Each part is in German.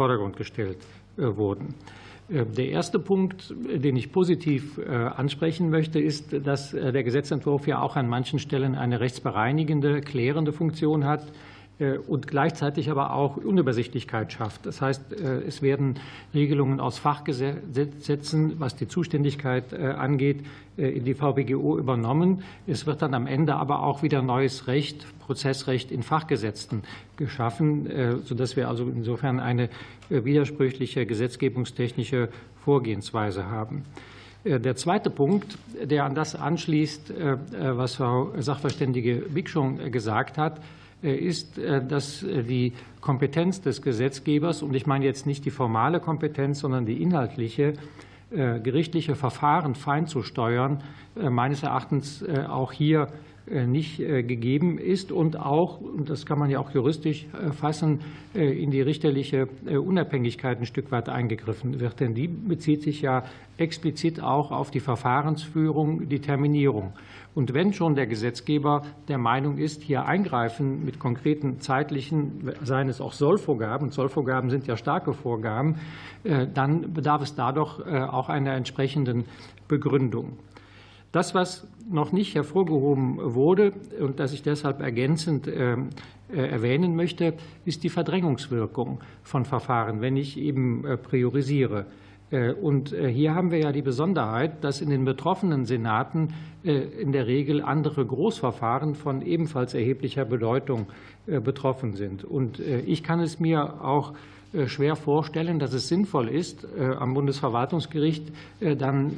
Vordergrund gestellt wurden. Der erste Punkt, den ich positiv ansprechen möchte, ist, dass der Gesetzentwurf ja auch an manchen Stellen eine rechtsbereinigende, klärende Funktion hat. Äh, und gleichzeitig aber auch Unübersichtlichkeit schafft. Das heißt, äh, es werden Regelungen aus Fachgesetzen, was die Zuständigkeit äh, angeht, in die VBGO übernommen. Es wird dann am Ende aber auch wieder neues Recht, Prozessrecht in Fachgesetzen geschaffen, sodass wir also insofern eine widersprüchliche gesetzgebungstechnische Vorgehensweise haben. Der zweite Punkt, der an das anschließt, was Frau Sachverständige Wick schon gesagt hat, ist, äh, dass äh, die Kompetenz des Gesetzgebers, und ich meine jetzt nicht die formale Kompetenz, sondern die inhaltliche, gerichtliche Verfahren fein zu steuern, meines Erachtens auch hier äh, nicht äh, gegeben ist und auch, das kann man ja auch juristisch äh, fassen, in die richterliche Unabhängigkeit ein Stück weit eingegriffen wird. Denn die bezieht sich ja explizit auch auf die Verfahrensführung, die Terminierung. Und wenn schon der Gesetzgeber der Meinung ist, hier eingreifen mit konkreten zeitlichen, seien es auch Sollvorgaben, Sollvorgaben sind ja starke Vorgaben, dann bedarf es da doch auch einer entsprechenden Begründung. Das, was noch nicht hervorgehoben wurde und das ich deshalb ergänzend äh, äh, erwähnen möchte, ist die Verdrängungswirkung von Verfahren, wenn ich eben äh, priorisiere. Und hier haben wir ja die Besonderheit, dass in den betroffenen Senaten in der Regel andere Großverfahren von ebenfalls erheblicher Bedeutung betroffen sind. Und ich kann es mir auch äh, schwer vorstellen, dass es sinnvoll ist, äh, am Bundesverwaltungsgericht äh, dann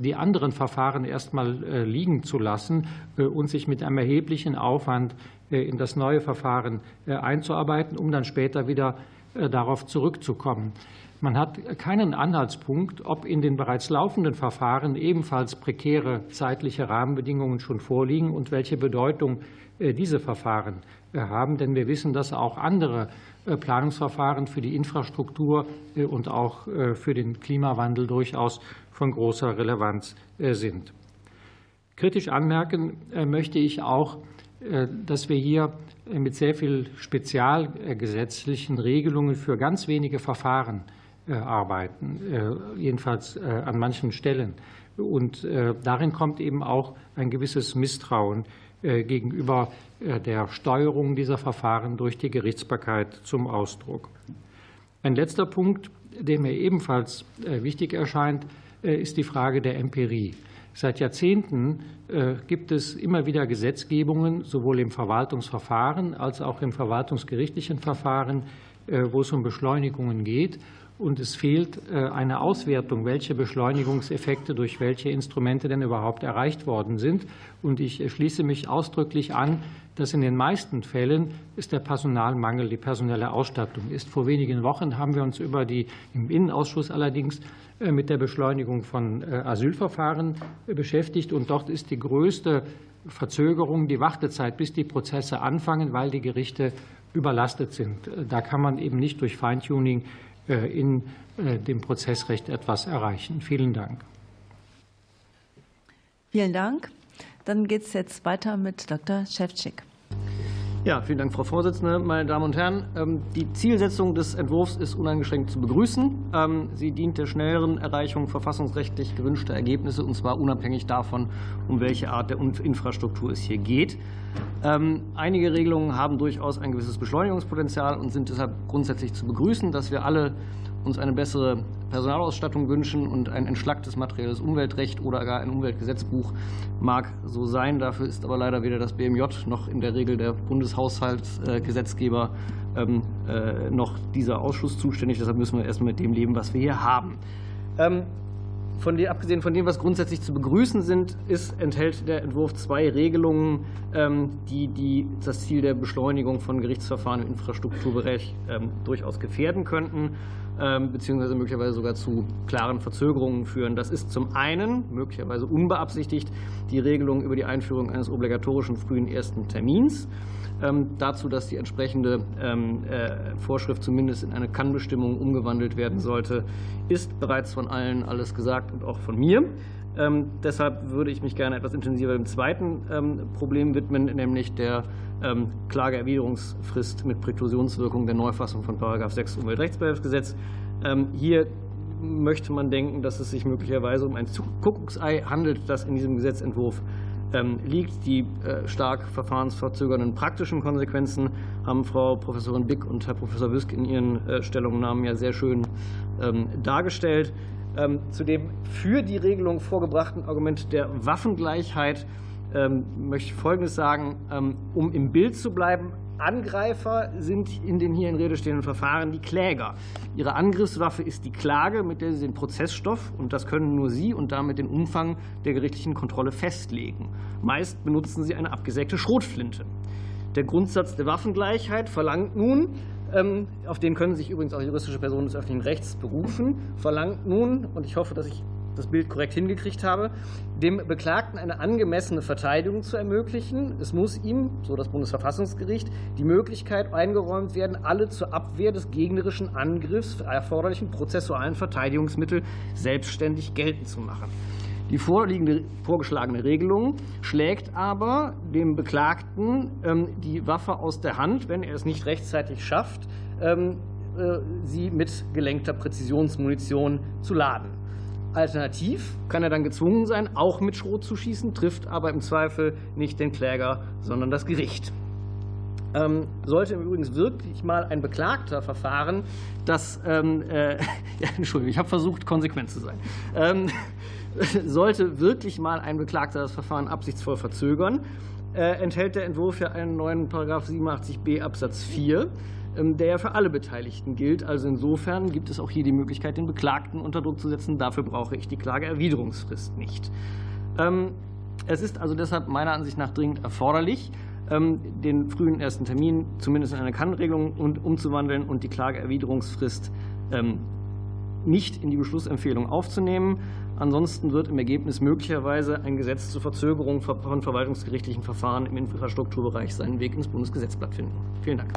die anderen Verfahren erstmal liegen zu lassen und sich mit einem erheblichen Aufwand in das neue Verfahren einzuarbeiten, um dann später wieder darauf zurückzukommen. Man hat keinen Anhaltspunkt, ob in den bereits laufenden Verfahren ebenfalls prekäre zeitliche Rahmenbedingungen schon vorliegen und welche Bedeutung diese Verfahren haben. Denn wir wissen, dass auch andere äh, Planungsverfahren für die Infrastruktur äh, und auch äh, für den Klimawandel durchaus von großer Relevanz sind. Kritisch anmerken möchte ich auch, dass wir hier mit sehr viel spezialgesetzlichen Regelungen für ganz wenige Verfahren arbeiten, jedenfalls an manchen Stellen. Und darin kommt eben auch ein gewisses Misstrauen gegenüber äh, der Steuerung dieser Verfahren durch die Gerichtsbarkeit zum Ausdruck. Ein letzter Punkt, der mir ebenfalls äh, wichtig erscheint, äh, ist die Frage der Empirie. Seit Jahrzehnten gibt es immer wieder Gesetzgebungen, sowohl im Verwaltungsverfahren als auch im verwaltungsgerichtlichen Verfahren, wo es um Beschleunigungen geht und es fehlt äh, eine Auswertung, welche Beschleunigungseffekte durch welche Instrumente denn überhaupt erreicht worden sind. Und ich schließe mich ausdrücklich an, dass in den meisten Fällen ist der Personalmangel die personelle Ausstattung ist. Vor wenigen Wochen haben wir uns über die im Innenausschuss allerdings äh, mit der Beschleunigung von äh, Asylverfahren beschäftigt und dort ist die größte Verzögerung die Wartezeit, bis die Prozesse anfangen, weil die Gerichte überlastet sind. Da kann man eben nicht durch Feintuning in äh, dem Prozessrecht etwas erreichen. Vielen Dank. Vielen Dank. Dann geht es jetzt weiter mit Dr. Schewtschik. Ja, vielen Dank, Frau Vorsitzende. Meine Damen und Herren, ähm, die Zielsetzung des Entwurfs ist uneingeschränkt zu begrüßen. Ähm, sie dient der schnelleren Erreichung verfassungsrechtlich gewünschter Ergebnisse, und zwar unabhängig davon, um welche Art der Infrastruktur es hier geht. Ähm, einige Regelungen haben durchaus ein gewisses Beschleunigungspotenzial und sind deshalb grundsätzlich zu begrüßen, dass wir alle uns eine bessere Personalausstattung wünschen und ein entschlacktes materielles Umweltrecht oder gar ein Umweltgesetzbuch mag so sein. Dafür ist aber leider weder das BMJ noch in der Regel der Bundeshaushaltsgesetzgeber ähm, äh, noch dieser Ausschuss zuständig. Deshalb müssen wir erstmal mit dem leben, was wir hier haben. Ähm, von dem, abgesehen von dem, was grundsätzlich zu begrüßen sind, ist, enthält der Entwurf zwei Regelungen, ähm, die, die das Ziel der Beschleunigung von Gerichtsverfahren im Infrastrukturbereich durchaus gefährden könnten. Ähm, beziehungsweise möglicherweise sogar zu klaren Verzögerungen führen. Das ist zum einen möglicherweise unbeabsichtigt die Regelung über die Einführung eines obligatorischen frühen ersten Termins. Ähm, dazu, dass die entsprechende ähm, äh, Vorschrift zumindest in eine Kannbestimmung umgewandelt werden sollte, ist bereits von allen alles gesagt und auch von mir. Ähm, deshalb würde ich mich gerne etwas intensiver dem zweiten Problem widmen, nämlich der Klageerwiderungsfrist mit Präklusionswirkung der Neufassung von 6 Umweltrechtsbehelfsgesetz. Hier möchte man denken, dass es sich möglicherweise um ein Kuckucksei handelt, das in diesem Gesetzentwurf liegt. Die äh, stark verfahrensverzögernden praktischen Konsequenzen haben Frau Professorin Bick und Herr Professor Wüsk in ihren äh, Stellungnahmen ja sehr schön ähm, dargestellt. Ähm, zu dem für die Regelung vorgebrachten Argument der Waffengleichheit möchte ich Folgendes sagen. Um im Bild zu bleiben, Angreifer sind in den hier in Rede stehenden Verfahren die Kläger. Ihre Angriffswaffe ist die Klage, mit der sie den Prozessstoff, und das können nur sie, und damit den Umfang der gerichtlichen Kontrolle festlegen. Meist benutzen sie eine abgesägte Schrotflinte. Der Grundsatz der Waffengleichheit verlangt nun, ähm, auf den können sich übrigens auch juristische Personen des öffentlichen Rechts berufen, verlangt nun, und ich hoffe, dass ich das Bild korrekt hingekriegt habe, dem Beklagten eine angemessene Verteidigung zu ermöglichen. Es muss ihm, so das Bundesverfassungsgericht, die Möglichkeit eingeräumt werden, alle zur Abwehr des gegnerischen Angriffs erforderlichen prozessualen Verteidigungsmittel selbstständig geltend zu machen. Die vorliegende vorgeschlagene Regelung schlägt aber dem Beklagten ähm, die Waffe aus der Hand, wenn er es nicht rechtzeitig schafft, ähm, äh, sie mit gelenkter Präzisionsmunition zu laden. Alternativ kann er dann gezwungen sein, auch mit Schrot zu schießen, trifft aber im Zweifel nicht den Kläger, sondern das Gericht. Ähm, sollte übrigens wirklich mal ein Beklagter verfahren, das, ähm, äh, ja, Entschuldigung, ich habe versucht, konsequent zu sein, ähm, sollte wirklich mal ein Beklagter das Verfahren absichtsvoll verzögern, äh, enthält der Entwurf ja einen neuen Paragraph 87b Absatz 4 ähm, der ja für alle Beteiligten gilt. Also insofern gibt es auch hier die Möglichkeit, den Beklagten unter Druck zu setzen. Dafür brauche ich die Klageerwiderungsfrist nicht. Ähm, es ist also deshalb meiner Ansicht nach dringend erforderlich, ähm, den frühen ersten Termin zumindest in eine Kannregelung umzuwandeln und die Klageerwiderungsfrist nicht in die Beschlussempfehlung aufzunehmen. Ansonsten wird im Ergebnis möglicherweise ein Gesetz zur Verzögerung von verwaltungsgerichtlichen Verfahren im Infrastrukturbereich seinen Weg ins Bundesgesetzblatt finden. Vielen Dank.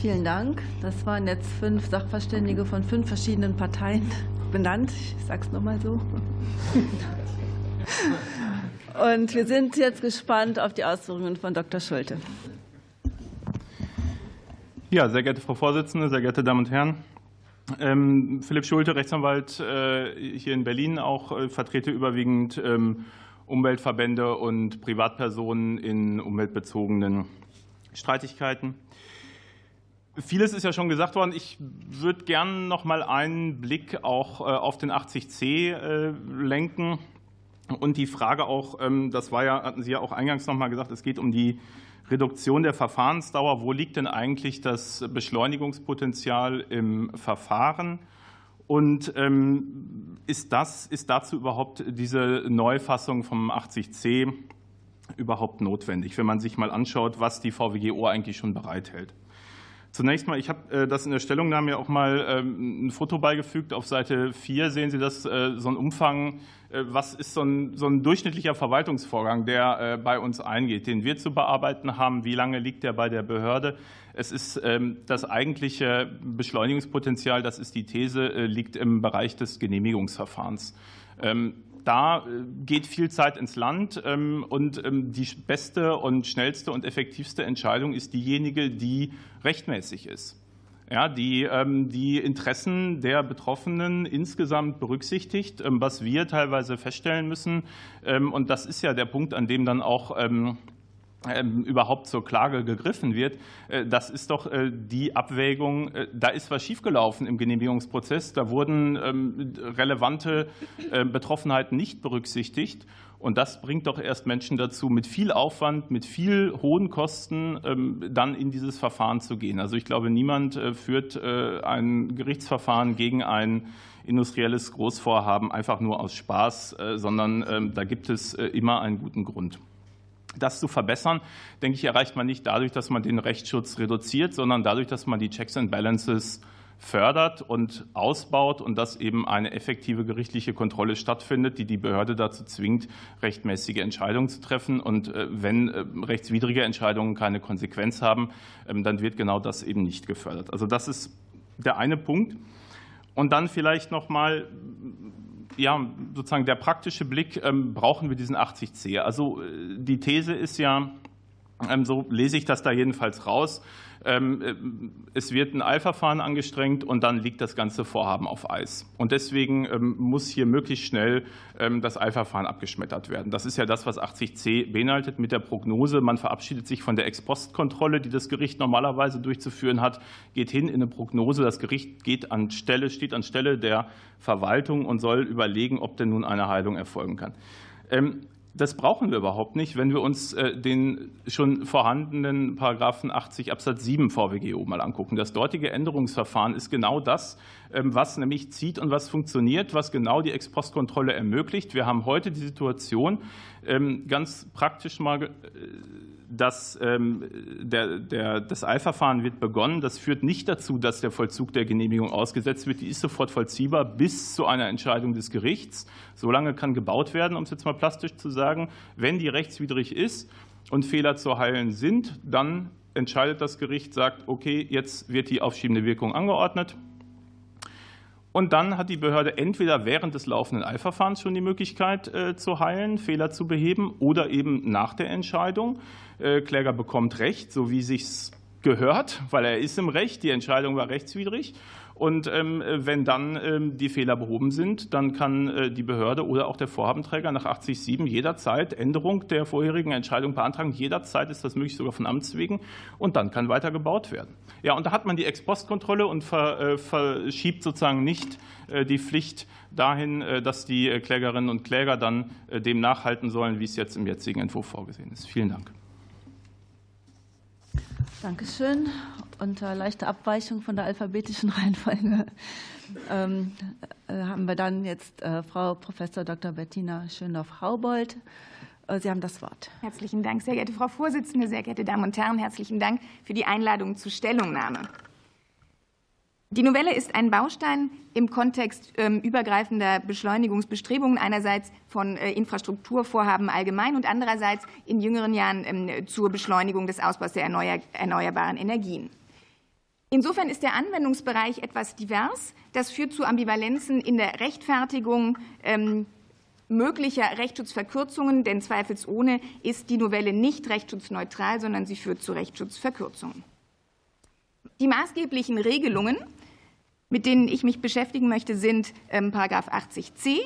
Vielen Dank. Das waren jetzt fünf Sachverständige von fünf verschiedenen Parteien benannt. Ich sage es nochmal so. Und wir sind jetzt gespannt auf die Ausführungen von Dr. Schulte. Ja, sehr geehrte Frau Vorsitzende, sehr geehrte Damen und Herren. Ähm, Philipp Schulte, Rechtsanwalt äh, hier in Berlin, auch äh, vertrete überwiegend ähm, Umweltverbände und Privatpersonen in umweltbezogenen Streitigkeiten. Vieles ist ja schon gesagt worden. Ich würde gerne noch mal einen Blick auch äh, auf den 80c äh, lenken und die Frage auch, ähm, das war ja, hatten Sie ja auch eingangs noch mal gesagt, es geht um die Reduktion der Verfahrensdauer. Wo liegt denn eigentlich das Beschleunigungspotenzial im Verfahren? Und ähm, ist, das, ist dazu überhaupt diese Neufassung vom 80c überhaupt notwendig, wenn man sich mal anschaut, was die VWGO eigentlich schon bereithält? Zunächst mal, ich habe äh, das in der Stellungnahme ja auch mal ähm, ein Foto beigefügt. Auf Seite 4 sehen Sie das, äh, so ein Umfang, äh, was ist so ein, so ein durchschnittlicher Verwaltungsvorgang, der bei uns eingeht, den wir zu bearbeiten haben. Wie lange liegt der bei der Behörde? Es ist ähm, das eigentliche Beschleunigungspotenzial, das ist die These, liegt im Bereich des Genehmigungsverfahrens. Da äh, geht viel Zeit ins Land ähm, und ähm, die beste und schnellste und effektivste Entscheidung ist diejenige, die rechtmäßig ist. Ja, die ähm, die Interessen der Betroffenen insgesamt berücksichtigt, was wir teilweise feststellen müssen. Und das ist ja der Punkt, an dem dann auch überhaupt zur Klage gegriffen wird, äh, das ist doch äh, die Abwägung, äh, da ist was schiefgelaufen im Genehmigungsprozess, da wurden ähm, relevante Betroffenheiten nicht berücksichtigt. Und das bringt doch erst Menschen dazu, mit viel Aufwand, mit viel hohen Kosten ähm, dann in dieses Verfahren zu gehen. Also ich glaube, niemand führt ein Gerichtsverfahren gegen ein industrielles Großvorhaben einfach nur aus Spaß, sondern da gibt es immer einen guten Grund. Das zu verbessern, denke ich, erreicht man nicht dadurch, dass man den Rechtsschutz reduziert, sondern dadurch, dass man die Checks and Balances fördert und ausbaut und dass eben eine effektive gerichtliche Kontrolle stattfindet, die die Behörde dazu zwingt, rechtmäßige Entscheidungen zu treffen. Und äh, wenn äh, rechtswidrige Entscheidungen keine Konsequenz haben, ähm, dann wird genau das eben nicht gefördert. Also das ist der eine Punkt. Und dann vielleicht noch mal ja, sozusagen der praktische Blick, ähm, brauchen wir diesen 80c? Also die These ist ja, so lese ich das da jedenfalls raus, ähm, äh, es wird ein Eilverfahren angestrengt und dann liegt das ganze Vorhaben auf Eis. Und deswegen ähm, muss hier möglichst schnell ähm, das Eilverfahren abgeschmettert werden. Das ist ja das, was 80c beinhaltet mit der Prognose. Man verabschiedet sich von der Ex-Post-Kontrolle, die das Gericht normalerweise durchzuführen hat, geht hin in eine Prognose. Das Gericht geht an Stelle, steht an Stelle der Verwaltung und soll überlegen, ob denn nun eine Heilung erfolgen kann. Das brauchen wir überhaupt nicht, wenn wir uns äh, den schon vorhandenen Paragraphen 80 Absatz 7 VWGO mal angucken. Das dortige Änderungsverfahren ist genau das, ähm, was nämlich zieht und was funktioniert, was genau die Ex-Post-Kontrolle ermöglicht. Wir haben heute die Situation, ähm, ganz praktisch mal äh, dass ähm, der, der, das Eilverfahren wird begonnen. Das führt nicht dazu, dass der Vollzug der Genehmigung ausgesetzt wird. Die ist sofort vollziehbar bis zu einer Entscheidung des Gerichts. Solange kann gebaut werden, um es jetzt mal plastisch zu sagen. Wenn die rechtswidrig ist und Fehler zu heilen sind, dann entscheidet das Gericht, sagt, okay, jetzt wird die aufschiebende Wirkung angeordnet. Und dann hat die Behörde entweder während des laufenden Eilverfahrens schon die Möglichkeit äh, zu heilen, Fehler zu beheben oder eben nach der Entscheidung. Äh, Kläger bekommt Recht, so wie sich's gehört, weil er ist im Recht. Die Entscheidung war rechtswidrig. Und ähm, wenn dann ähm, die Fehler behoben sind, dann kann äh, die Behörde oder auch der Vorhabenträger nach 80.7 jederzeit Änderung der vorherigen Entscheidung beantragen. Jederzeit ist das möglich, sogar von Amts wegen. Und dann kann weiter gebaut werden. Ja, und da hat man die Ex-Post-Kontrolle und äh, verschiebt sozusagen nicht die Pflicht dahin, dass die Klägerinnen und Kläger dann dem nachhalten sollen, wie es jetzt im jetzigen Entwurf vorgesehen ist. Vielen Dank. Dankeschön. Unter leichter Abweichung von der alphabetischen Reihenfolge ähm, äh, haben wir dann jetzt äh, Frau Prof. Dr. Bettina Schönhoff-Haubold. Äh, Sie haben das Wort. Herzlichen Dank, sehr geehrte Frau Vorsitzende, sehr geehrte Damen und Herren. Herzlichen Dank für die Einladung zur Stellungnahme. Die Novelle ist ein Baustein im Kontext ähm, übergreifender Beschleunigungsbestrebungen, einerseits von äh, Infrastrukturvorhaben allgemein und andererseits in jüngeren Jahren ähm, zur Beschleunigung des Ausbaus der erneuerbaren Energien. Insofern ist der Anwendungsbereich etwas divers. Das führt zu Ambivalenzen in der Rechtfertigung ähm, möglicher Rechtsschutzverkürzungen, denn zweifelsohne ist die Novelle nicht rechtsschutzneutral, sondern sie führt zu Rechtsschutzverkürzungen. Die maßgeblichen Regelungen mit denen ich mich beschäftigen möchte, sind ähm, Paragraph 80c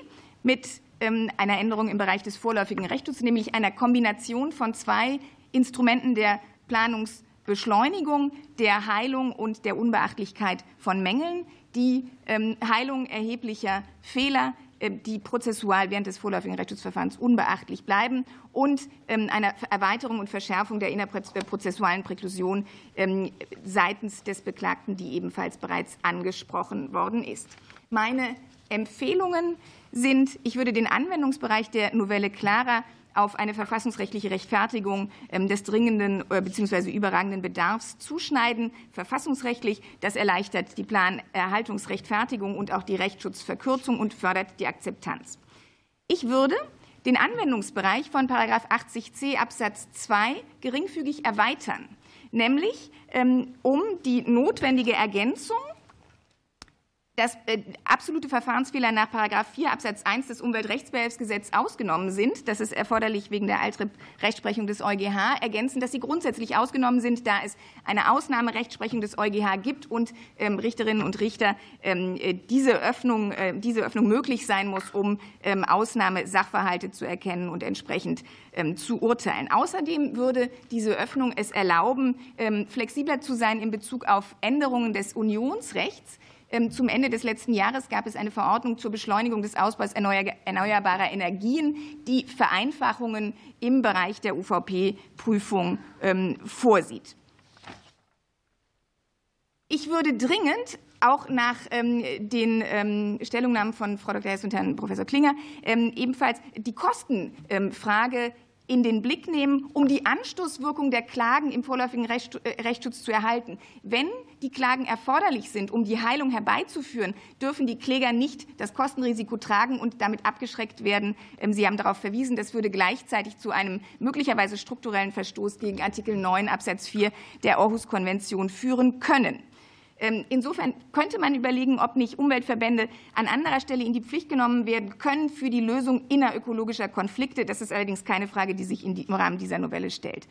mit ähm, einer Änderung im Bereich des vorläufigen Rechtsschutzes, nämlich einer Kombination von zwei Instrumenten der Planungsbeschleunigung, der Heilung und der Unbeachtlichkeit von Mängeln, die ähm, Heilung erheblicher Fehler die prozessual während des vorläufigen Rechtsschutzverfahrens unbeachtlich bleiben und ähm, eine Erweiterung und Verschärfung der innerprozessualen Präklusion ähm, seitens des Beklagten, die ebenfalls bereits angesprochen worden ist. Meine Empfehlungen sind, ich würde den Anwendungsbereich der Novelle klarer auf eine verfassungsrechtliche Rechtfertigung ähm, des dringenden äh, bzw. überragenden Bedarfs zuschneiden. Verfassungsrechtlich, das erleichtert die Planerhaltungsrechtfertigung und auch die Rechtsschutzverkürzung und fördert die Akzeptanz. Ich würde den Anwendungsbereich von 80c Absatz 2 geringfügig erweitern, nämlich ähm, um die notwendige Ergänzung dass äh, absolute Verfahrensfehler nach 4 Absatz 1 des Umweltrechtsbehelfsgesetzes ausgenommen sind. Das ist erforderlich wegen der Altrip-Rechtsprechung des EuGH. Ergänzen, dass sie grundsätzlich ausgenommen sind, da es eine Ausnahmerechtsprechung des EuGH gibt und ähm, Richterinnen und Richter ähm, äh, diese Öffnung, äh, diese Öffnung möglich sein muss, um ähm, Ausnahmesachverhalte zu erkennen und entsprechend zu urteilen. Außerdem würde diese Öffnung es erlauben, flexibler zu sein in Bezug auf Änderungen des Unionsrechts zum Ende des letzten Jahres gab es eine Verordnung zur Beschleunigung des Ausbaus erneuerbarer Energien, die Vereinfachungen im Bereich der UVP-Prüfung ähm, vorsieht. Ich würde dringend auch nach ähm, den Stellungnahmen von Frau Dr. Hess und Herrn Professor Klinger ebenfalls die Kostenfrage in den Blick nehmen, um die Anstoßwirkung der Klagen im vorläufigen äh, Rechtsschutz zu erhalten. Wenn die Klagen erforderlich sind, um die Heilung herbeizuführen, dürfen die Kläger nicht das Kostenrisiko tragen und damit abgeschreckt werden. Ähm, Sie haben darauf verwiesen, das würde gleichzeitig zu einem möglicherweise strukturellen Verstoß gegen Artikel 9 Absatz 4 der Aarhus-Konvention führen können. Ähm, insofern könnte man überlegen, ob nicht Umweltverbände an anderer Stelle in die Pflicht genommen werden können für die Lösung innerökologischer Konflikte. Das ist allerdings keine Frage, die sich im Rahmen dieser Novelle stellt.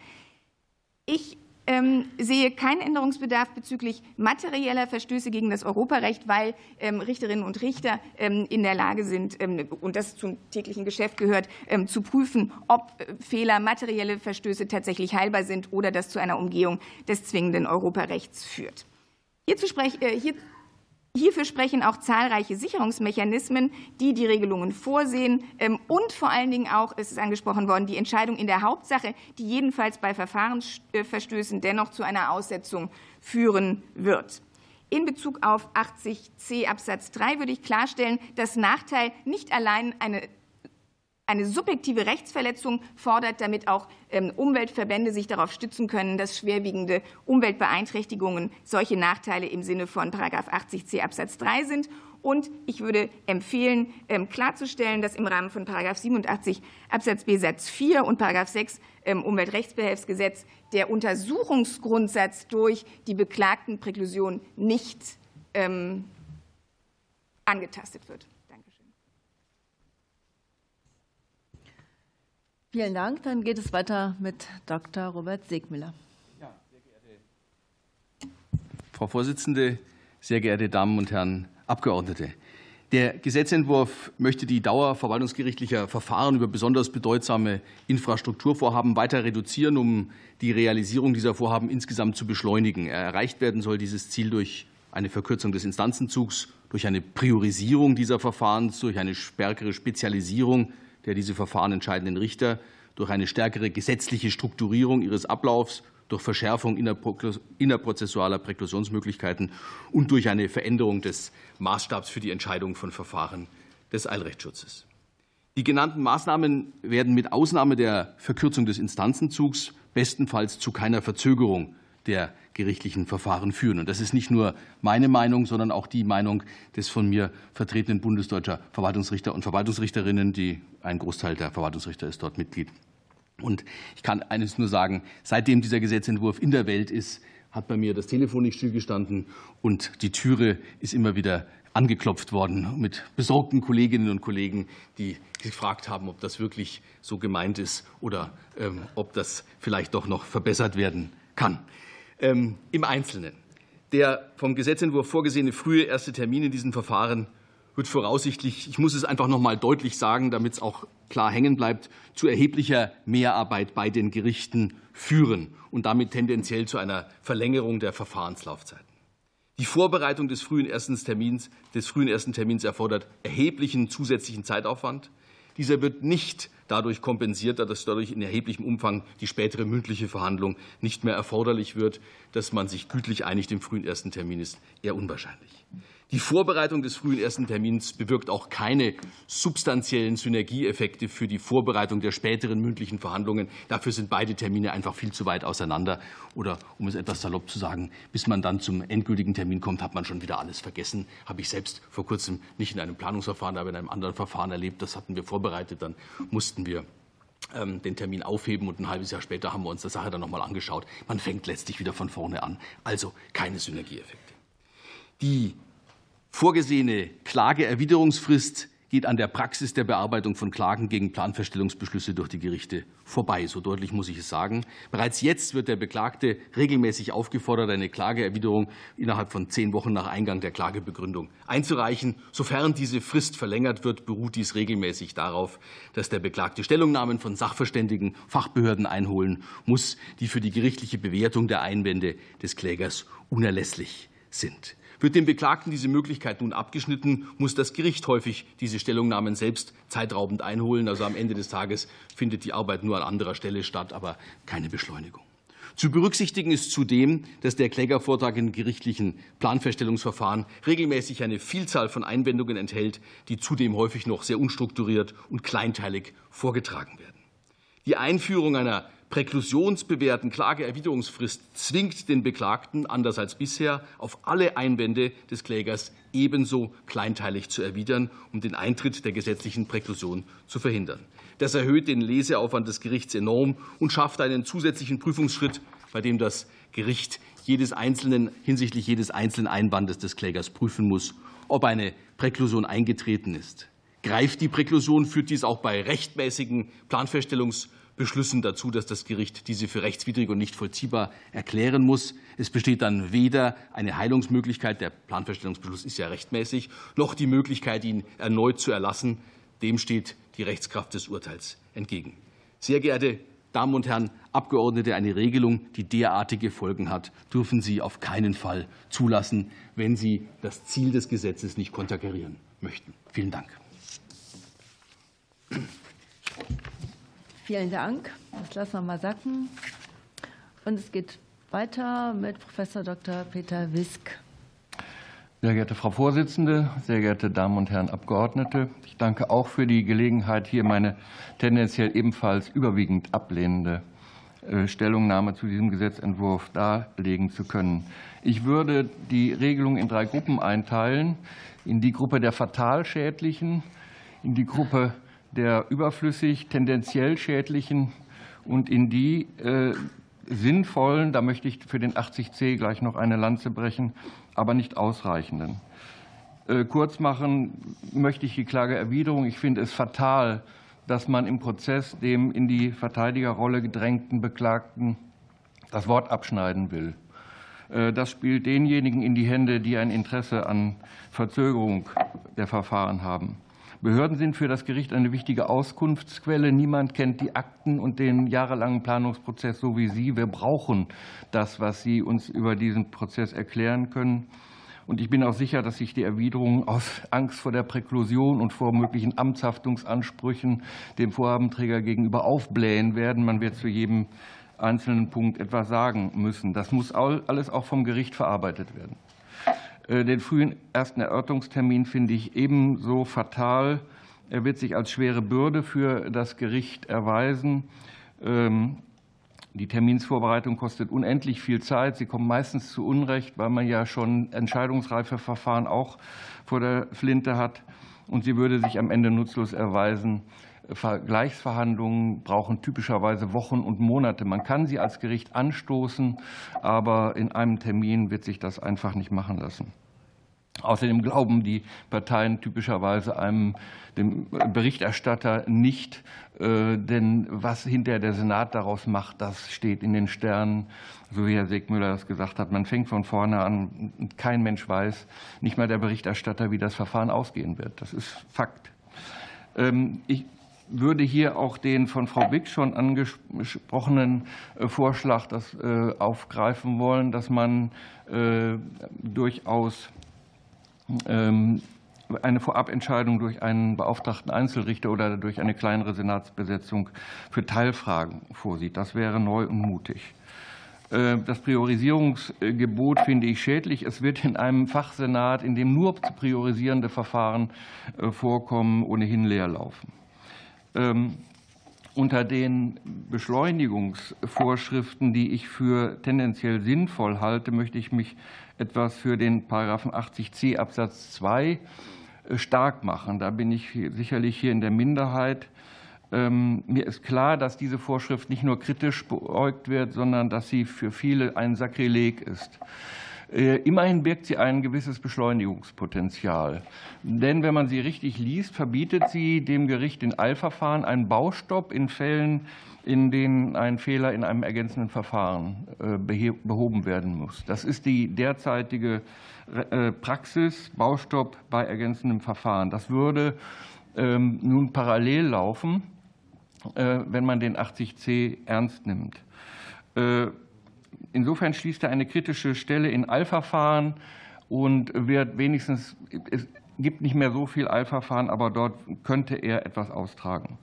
Ich ähm, sehe keinen Änderungsbedarf bezüglich materieller Verstöße gegen das Europarecht, weil ähm, Richterinnen und Richter ähm, in der Lage sind, und das zum täglichen Geschäft gehört, zu prüfen, ob äh, Fehler, materielle Verstöße tatsächlich heilbar sind oder das zu einer Umgehung des zwingenden Europarechts führt. Hierzu spreche, äh, hier Hierfür sprechen auch zahlreiche Sicherungsmechanismen, die die Regelungen vorsehen ähm, und vor allen Dingen auch, es ist angesprochen worden, die Entscheidung in der Hauptsache, die jedenfalls bei Verfahrensverstößen dennoch zu einer Aussetzung führen wird. In Bezug auf 80c Absatz 3 würde ich klarstellen, dass Nachteil nicht allein eine eine subjektive Rechtsverletzung fordert, damit auch ähm, Umweltverbände sich darauf stützen können, dass schwerwiegende Umweltbeeinträchtigungen solche Nachteile im Sinne von 80c Absatz 3 sind. Und ich würde empfehlen, ähm, klarzustellen, dass im Rahmen von 87 Absatz B Satz 4 und 6 ähm, Umweltrechtsbehelfsgesetz der Untersuchungsgrundsatz durch die beklagten Präklusion nicht angetastet wird. Vielen Dank. Dann geht es weiter mit Dr. Robert Segmüller. Ja, Frau Vorsitzende, sehr geehrte Damen und Herren Abgeordnete! Der Gesetzentwurf möchte die Dauer verwaltungsgerichtlicher Verfahren über besonders bedeutsame Infrastrukturvorhaben weiter reduzieren, um die Realisierung dieser Vorhaben insgesamt zu beschleunigen. Erreicht werden soll dieses Ziel durch eine Verkürzung des Instanzenzugs, durch eine Priorisierung dieser Verfahren, durch eine stärkere Spezialisierung der diese Verfahren entscheidenden Richter durch eine stärkere gesetzliche Strukturierung ihres Ablaufs, durch Verschärfung innerprozessualer Präklusionsmöglichkeiten und durch eine Veränderung des Maßstabs für die Entscheidung von Verfahren des Eilrechtsschutzes. Die genannten Maßnahmen werden mit Ausnahme der Verkürzung des Instanzenzugs bestenfalls zu keiner Verzögerung der gerichtlichen Verfahren führen. Und das ist nicht nur meine Meinung, sondern auch die Meinung des von mir vertretenen bundesdeutscher Verwaltungsrichter und Verwaltungsrichterinnen, die ein Großteil der Verwaltungsrichter ist dort Mitglied. Und ich kann eines nur sagen, seitdem dieser Gesetzentwurf in der Welt ist, hat bei mir das Telefon nicht stillgestanden und die Türe ist immer wieder angeklopft worden mit besorgten Kolleginnen und Kollegen, die gefragt haben, ob das wirklich so gemeint ist oder ähm, ob das vielleicht doch noch verbessert werden kann. Ähm, Im Einzelnen. Der vom Gesetzentwurf vorgesehene frühe erste Termin in diesen Verfahren wird voraussichtlich, ich muss es einfach noch mal deutlich sagen, damit es auch klar hängen bleibt, zu erheblicher Mehrarbeit bei den Gerichten führen und damit tendenziell zu einer Verlängerung der Verfahrenslaufzeiten. Die Vorbereitung des frühen ersten Termins, des frühen ersten Termins erfordert erheblichen zusätzlichen Zeitaufwand. Dieser wird nicht dadurch kompensiert, dass dadurch in erheblichem Umfang die spätere mündliche Verhandlung nicht mehr erforderlich wird. Dass man sich gütlich einigt im frühen ersten Termin ist eher unwahrscheinlich. Die Vorbereitung des frühen ersten Termins bewirkt auch keine substanziellen Synergieeffekte für die Vorbereitung der späteren mündlichen Verhandlungen. Dafür sind beide Termine einfach viel zu weit auseinander. Oder um es etwas salopp zu sagen, bis man dann zum endgültigen Termin kommt, hat man schon wieder alles vergessen. Habe ich selbst vor kurzem nicht in einem Planungsverfahren, aber in einem anderen Verfahren erlebt. Das hatten wir vorbereitet. Dann mussten wir ähm, den Termin aufheben und ein halbes Jahr später haben wir uns die Sache dann nochmal angeschaut. Man fängt letztlich wieder von vorne an. Also keine Synergieeffekte. Die vorgesehene Klageerwiderungsfrist geht an der Praxis der Bearbeitung von Klagen gegen Planfeststellungsbeschlüsse durch die Gerichte vorbei. So deutlich muss ich es sagen. Bereits jetzt wird der Beklagte regelmäßig aufgefordert, eine Klageerwiderung innerhalb von zehn Wochen nach Eingang der Klagebegründung einzureichen. Sofern diese Frist verlängert wird, beruht dies regelmäßig darauf, dass der Beklagte Stellungnahmen von Sachverständigen, Fachbehörden einholen muss, die für die gerichtliche Bewertung der Einwände des Klägers unerlässlich sind. Wird dem Beklagten diese Möglichkeit nun abgeschnitten, muss das Gericht häufig diese Stellungnahmen selbst zeitraubend einholen. Also am Ende des Tages findet die Arbeit nur an anderer Stelle statt, aber keine Beschleunigung. Zu berücksichtigen ist zudem, dass der Klägervortrag in gerichtlichen Planfeststellungsverfahren regelmäßig eine Vielzahl von Einwendungen enthält, die zudem häufig noch sehr unstrukturiert und kleinteilig vorgetragen werden. Die Einführung einer präklusionsbewährten Klageerwiderungsfrist zwingt den Beklagten, anders als bisher, auf alle Einwände des Klägers ebenso kleinteilig zu erwidern, um den Eintritt der gesetzlichen Präklusion zu verhindern. Das erhöht den Leseaufwand des Gerichts enorm und schafft einen zusätzlichen Prüfungsschritt, bei dem das Gericht jedes einzelnen, hinsichtlich jedes einzelnen Einwandes des Klägers prüfen muss, ob eine Präklusion eingetreten ist. Greift die Präklusion, führt dies auch bei rechtmäßigen Planfeststellungsbeschlüssen dazu, dass das Gericht diese für rechtswidrig und nicht vollziehbar erklären muss. Es besteht dann weder eine Heilungsmöglichkeit, der Planfeststellungsbeschluss ist ja rechtmäßig, noch die Möglichkeit, ihn erneut zu erlassen. Dem steht die Rechtskraft des Urteils entgegen. Sehr geehrte Damen und Herren Abgeordnete, eine Regelung, die derartige Folgen hat, dürfen Sie auf keinen Fall zulassen, wenn Sie das Ziel des Gesetzes nicht konterkarieren möchten. Vielen Dank. Vielen Dank. Das lassen wir mal sacken. Und es geht weiter mit Professor Dr. Peter Wisk. Sehr geehrte Frau Vorsitzende, sehr geehrte Damen und Herren Abgeordnete, ich danke auch für die Gelegenheit, hier meine tendenziell ebenfalls überwiegend ablehnende äh, Stellungnahme zu diesem Gesetzentwurf darlegen zu können. Ich würde die Regelung in drei Gruppen einteilen. In die Gruppe der Fatalschädlichen, in die Gruppe der überflüssig tendenziell Schädlichen und in die äh, sinnvollen, da möchte ich für den 80c gleich noch eine Lanze brechen, aber nicht ausreichenden. Äh, kurz machen möchte ich die Klageerwiderung. Ich finde es fatal, dass man im Prozess dem in die Verteidigerrolle gedrängten Beklagten das Wort abschneiden will. Äh, das spielt denjenigen in die Hände, die ein Interesse an Verzögerung der Verfahren haben. Behörden sind für das Gericht eine wichtige Auskunftsquelle. Niemand kennt die Akten und den jahrelangen Planungsprozess so wie Sie. Wir brauchen das, was Sie uns über diesen Prozess erklären können. Und ich bin auch sicher, dass sich die Erwiderungen aus Angst vor der Präklusion und vor möglichen Amtshaftungsansprüchen dem Vorhabenträger gegenüber aufblähen werden. Man wird zu jedem einzelnen Punkt etwas sagen müssen. Das muss alles auch vom Gericht verarbeitet werden. Äh, den frühen ersten Erörterungstermin finde ich ebenso fatal. Er wird sich als schwere Bürde für das Gericht erweisen. Ähm, die Terminsvorbereitung kostet unendlich viel Zeit. Sie kommt meistens zu Unrecht, weil man ja schon entscheidungsreife Verfahren auch vor der Flinte hat. Und sie würde sich am Ende nutzlos erweisen. Vergleichsverhandlungen brauchen typischerweise Wochen und Monate. Man kann sie als Gericht anstoßen, aber in einem Termin wird sich das einfach nicht machen lassen. Außerdem glauben die Parteien typischerweise einem dem Berichterstatter nicht, äh, denn was hinterher der Senat daraus macht, das steht in den Sternen, so wie Herr Segmüller das gesagt hat. Man fängt von vorne an, kein Mensch weiß, nicht mal der Berichterstatter, wie das Verfahren ausgehen wird. Das ist Fakt. Ähm, ich würde hier auch den von Frau Wick schon angesprochenen äh, Vorschlag das äh, aufgreifen wollen, dass man äh, durchaus ähm, eine Vorabentscheidung durch einen beauftragten Einzelrichter oder durch eine kleinere Senatsbesetzung für Teilfragen vorsieht. Das wäre neu und mutig. Das Priorisierungsgebot finde ich schädlich. Es wird in einem Fachsenat, in dem nur priorisierende Verfahren vorkommen, ohnehin leer laufen. Ähm, unter den Beschleunigungsvorschriften, die ich für tendenziell sinnvoll halte, möchte ich mich etwas für den Paragraphen 80c Absatz 2 äh, stark machen. Da bin ich sicherlich hier in der Minderheit. Ähm, mir ist klar, dass diese Vorschrift nicht nur kritisch beäugt wird, sondern dass sie für viele ein Sakrileg ist. Äh, immerhin birgt sie ein gewisses Beschleunigungspotenzial. Denn wenn man sie richtig liest, verbietet sie dem Gericht in Eilverfahren einen Baustopp in Fällen, in denen ein Fehler in einem ergänzenden Verfahren äh, behoben werden muss. Das ist die derzeitige äh, Praxis, Baustopp bei ergänzendem Verfahren. Das würde ähm, nun parallel laufen, wenn man den 80c ernst nimmt. Insofern schließt er eine kritische Stelle in Eilverfahren und wird wenigstens, es gibt nicht mehr so viel Eilverfahren, aber dort könnte er etwas austragen.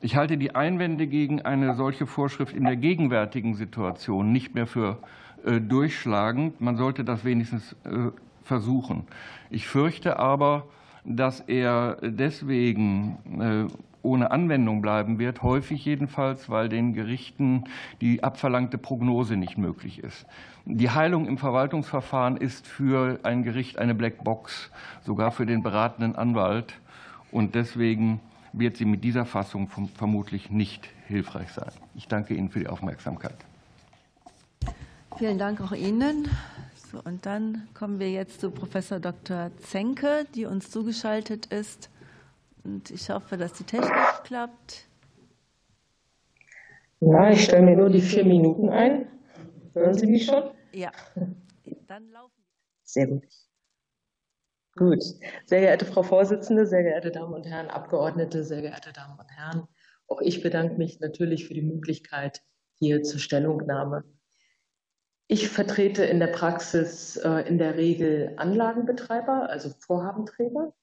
Ich halte die Einwände gegen eine solche Vorschrift in der gegenwärtigen Situation nicht mehr für äh, durchschlagend. Man sollte das wenigstens äh, versuchen. Ich fürchte aber, dass er deswegen äh, ohne Anwendung bleiben wird, häufig jedenfalls, weil den Gerichten die abverlangte Prognose nicht möglich ist. Die Heilung im Verwaltungsverfahren ist für ein Gericht eine Blackbox, sogar für den beratenden Anwalt. Und deswegen wird sie mit dieser Fassung vermutlich nicht hilfreich sein. Ich danke Ihnen für die Aufmerksamkeit. Vielen Dank auch Ihnen. So, und dann kommen wir jetzt zu Professor Dr. Zenke, die uns zugeschaltet ist. Und ich hoffe, dass die Technik klappt. Na, ich stelle mir nur die vier Minuten ein. Hören Sie mich schon? Ja, dann laufen. Sehr gut. Gut. Sehr geehrte Frau Vorsitzende, sehr geehrte Damen und Herren Abgeordnete, sehr geehrte Damen und Herren, auch ich bedanke mich natürlich für die Möglichkeit hier zur Stellungnahme. Ich vertrete in der Praxis äh, in der Regel Anlagenbetreiber, also Vorhabenträger,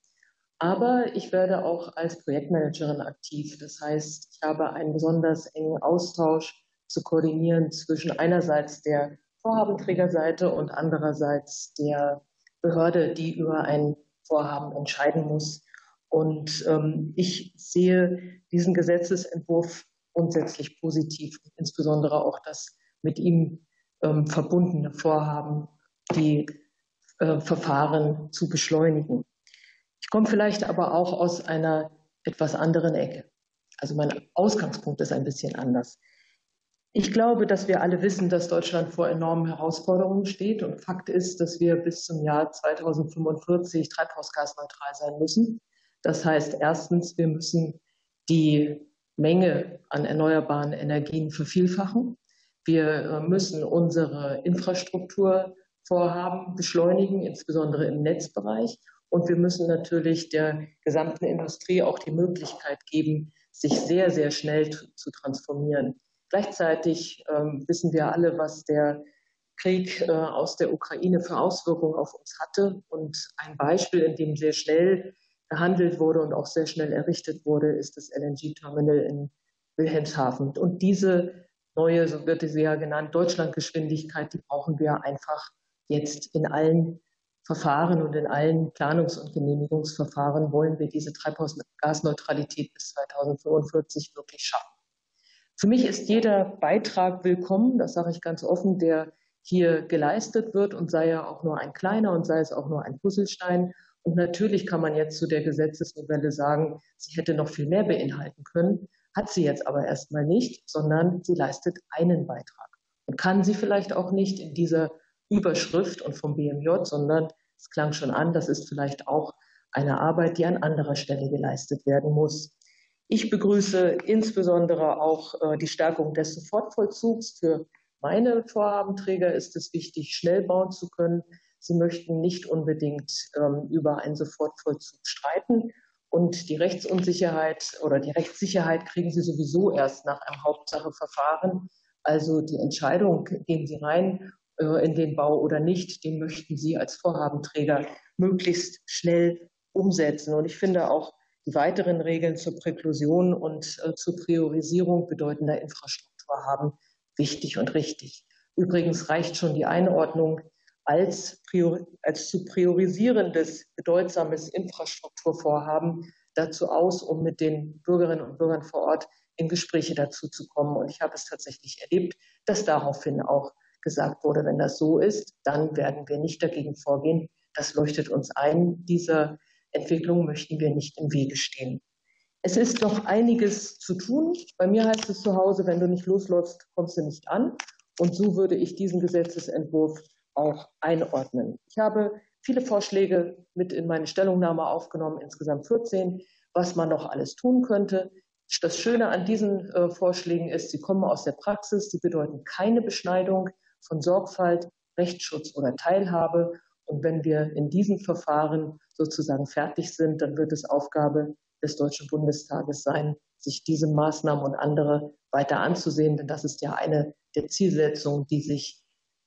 aber ich werde auch als Projektmanagerin aktiv. Das heißt, ich habe einen besonders engen Austausch zu koordinieren zwischen einerseits der Vorhabenträgerseite und andererseits der Behörde, die über ein Vorhaben entscheiden muss. Und ähm, ich sehe diesen Gesetzesentwurf grundsätzlich positiv, insbesondere auch das mit ihm ähm, verbundene Vorhaben, die äh, Verfahren zu beschleunigen. Ich komme vielleicht aber auch aus einer etwas anderen Ecke. Also mein Ausgangspunkt ist ein bisschen anders. Ich glaube, dass wir alle wissen, dass Deutschland vor enormen Herausforderungen steht. Und Fakt ist, dass wir bis zum Jahr 2045 treibhausgasneutral sein müssen. Das heißt, erstens, wir müssen die Menge an erneuerbaren Energien vervielfachen. Wir äh, müssen unsere Infrastrukturvorhaben beschleunigen, insbesondere im Netzbereich. Und wir müssen natürlich der gesamten Industrie auch die Möglichkeit geben, sich sehr, sehr schnell zu transformieren. Gleichzeitig ähm, wissen wir alle, was der Krieg äh, aus der Ukraine für Auswirkungen auf uns hatte. Und ein Beispiel, in dem sehr schnell gehandelt wurde und auch sehr schnell errichtet wurde, ist das LNG-Terminal in Wilhelmshaven. Und diese neue, so wird sie ja genannt, Deutschlandgeschwindigkeit, die brauchen wir einfach jetzt in allen Verfahren und in allen Planungs- und Genehmigungsverfahren wollen wir diese Treibhausgasneutralität bis 2045 wirklich schaffen. Für mich ist jeder Beitrag willkommen, das sage ich ganz offen, der hier geleistet wird und sei er auch nur ein kleiner und sei es auch nur ein Puzzlestein. Und natürlich kann man jetzt zu der Gesetzesnovelle sagen, sie hätte noch viel mehr beinhalten können, hat sie jetzt aber erstmal nicht, sondern sie leistet einen Beitrag und kann sie vielleicht auch nicht in dieser Überschrift und vom BMJ, sondern es klang schon an, das ist vielleicht auch eine Arbeit, die an anderer Stelle geleistet werden muss. Ich begrüße insbesondere auch äh, die Stärkung des Sofortvollzugs. Für meine Vorhabenträger ist es wichtig, schnell bauen zu können. Sie möchten nicht unbedingt ähm, über einen Sofortvollzug streiten. Und die Rechtsunsicherheit oder die Rechtssicherheit kriegen Sie sowieso erst nach einem Hauptsacheverfahren. Also die Entscheidung, gehen Sie rein in den Bau oder nicht, den möchten Sie als Vorhabenträger möglichst schnell umsetzen. Und ich finde auch die weiteren Regeln zur Präklusion und äh, zur Priorisierung bedeutender Infrastruktur haben wichtig und richtig. Übrigens reicht schon die Einordnung als, priori als zu priorisierendes, bedeutsames Infrastrukturvorhaben dazu aus, um mit den Bürgerinnen und Bürgern vor Ort in Gespräche dazu zu kommen. Und ich habe es tatsächlich erlebt, dass daraufhin auch gesagt wurde, wenn das so ist, dann werden wir nicht dagegen vorgehen. Das leuchtet uns ein. Dieser Entwicklung möchten wir nicht im Wege stehen. Es ist noch einiges zu tun. Bei mir heißt es zu Hause, wenn du nicht losläufst, kommst du nicht an. Und so würde ich diesen Gesetzesentwurf auch einordnen. Ich habe viele Vorschläge mit in meine Stellungnahme aufgenommen, insgesamt 14, was man noch alles tun könnte. Das Schöne an diesen äh, Vorschlägen ist, sie kommen aus der Praxis, sie bedeuten keine Beschneidung von Sorgfalt, Rechtsschutz oder Teilhabe. Und wenn wir in diesen Verfahren sozusagen fertig sind, dann wird es Aufgabe des Deutschen Bundestages sein, sich diese Maßnahmen und andere weiter anzusehen, denn das ist ja eine der Zielsetzungen, die sich